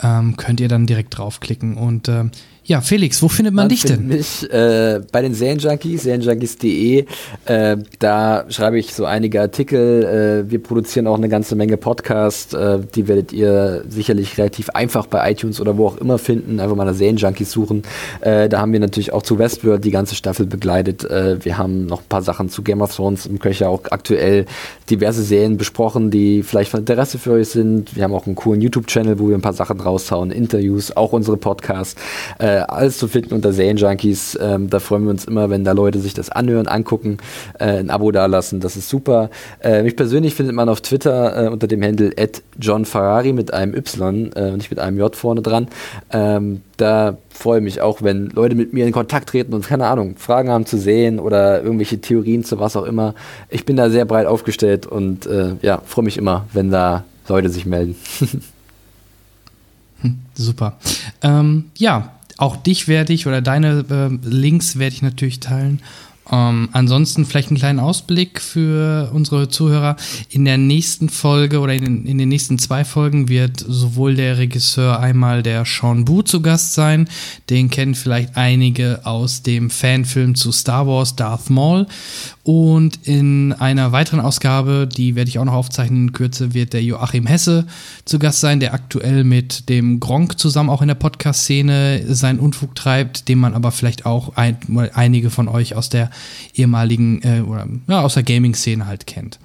B: ähm, könnt ihr dann direkt draufklicken. Und ähm, ja, Felix, wo findet man, man dich denn?
D: mich äh, bei den Serienjunkies, serienjunkies.de. Äh, da schreibe ich so einige Artikel. Äh, wir produzieren auch eine ganze Menge Podcasts. Äh, die werdet ihr sicherlich relativ einfach bei iTunes oder wo auch immer finden. Einfach mal nach Serienjunkies suchen. Äh, da haben wir natürlich auch zu Westworld die ganze Staffel begleitet. Äh, wir haben noch ein paar Sachen zu Game of Thrones im Köcher, auch aktuell diverse Serien besprochen, die vielleicht von Interesse für euch sind. Wir haben auch einen coolen YouTube-Channel, wo wir ein paar Sachen raushauen, Interviews, auch unsere Podcasts. Äh, alles zu finden unter Serienjunkies. Ähm, da freuen wir uns immer, wenn da Leute sich das anhören, angucken, äh, ein Abo dalassen. Das ist super. Äh, mich persönlich findet man auf Twitter äh, unter dem Handle @johnferrari mit einem Y, äh, nicht mit einem J vorne dran. Ähm, da freue ich mich auch, wenn Leute mit mir in Kontakt treten und keine Ahnung, Fragen haben zu sehen oder irgendwelche Theorien zu was auch immer. Ich bin da sehr breit aufgestellt und äh, ja, freue mich immer, wenn da Leute sich melden.
B: Hm, super. Ähm, ja, auch dich werde ich oder deine äh, Links werde ich natürlich teilen. Ähm, ansonsten vielleicht einen kleinen Ausblick für unsere Zuhörer. In der nächsten Folge oder in, in, den nächsten zwei Folgen wird sowohl der Regisseur einmal der Sean Bu zu Gast sein. Den kennen vielleicht einige aus dem Fanfilm zu Star Wars Darth Maul. Und in einer weiteren Ausgabe, die werde ich auch noch aufzeichnen in Kürze, wird der Joachim Hesse zu Gast sein, der aktuell mit dem Gronk zusammen auch in der Podcast-Szene seinen Unfug treibt, den man aber vielleicht auch ein, einige von euch aus der ehemaligen äh, oder ja, aus der Gaming-Szene halt kennt.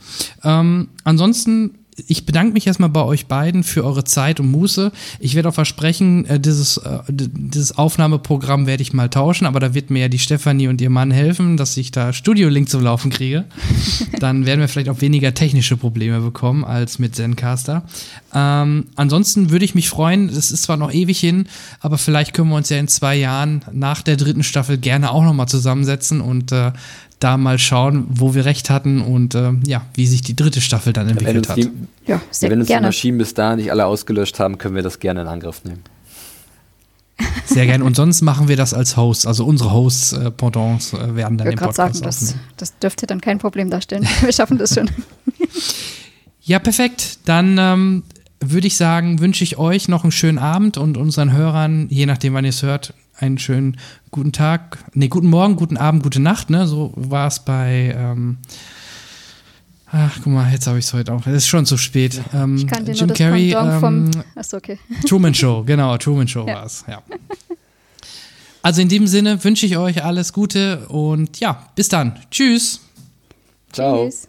B: Ähm, ansonsten ich bedanke mich erstmal bei euch beiden für eure Zeit und Muße. Ich werde auch versprechen, äh, dieses, äh, dieses Aufnahmeprogramm werde ich mal tauschen, aber da wird mir ja die Stefanie und ihr Mann helfen, dass ich da Studio-Link zum Laufen kriege. Dann werden wir vielleicht auch weniger technische Probleme bekommen als mit Zencaster. Ähm, ansonsten würde ich mich freuen, es ist zwar noch ewig hin, aber vielleicht können wir uns ja in zwei Jahren nach der dritten Staffel gerne auch nochmal zusammensetzen und äh, da mal schauen, wo wir recht hatten und äh, ja, wie sich die dritte Staffel dann entwickelt hat.
D: die,
C: Ja, sehr
D: wenn uns die
C: gerne.
D: Maschinen bis dahin nicht alle ausgelöscht haben, können wir das gerne in Angriff nehmen.
B: Sehr gern. Und sonst machen wir das als Hosts. Also unsere Hosts, äh, Pendants, äh, werden dann
C: Ich
B: den
C: wollte gerade
B: Podcast
C: sagen, das, das dürfte dann kein Problem darstellen. Wir schaffen das schon.
B: Ja, perfekt. Dann ähm, würde ich sagen, wünsche ich euch noch einen schönen Abend und unseren Hörern, je nachdem, wann ihr es hört, einen schönen guten Tag, nee, guten Morgen, guten Abend, gute Nacht, ne? So war es bei, ähm, ach, guck mal, jetzt habe ich es heute auch. Es ist schon zu spät. Ähm,
C: Ich kann dir
B: Jim
C: nur das
B: Carrey,
C: Pendant vom.
B: ähm,
C: Achso, okay.
B: Truman Show, genau, Truman Show
C: Ja.
B: war es, ja. Also in diesem Sinne wünsche ich euch alles Gute und ja, bis dann. Tschüss.
D: Ciao.
C: Tschüss.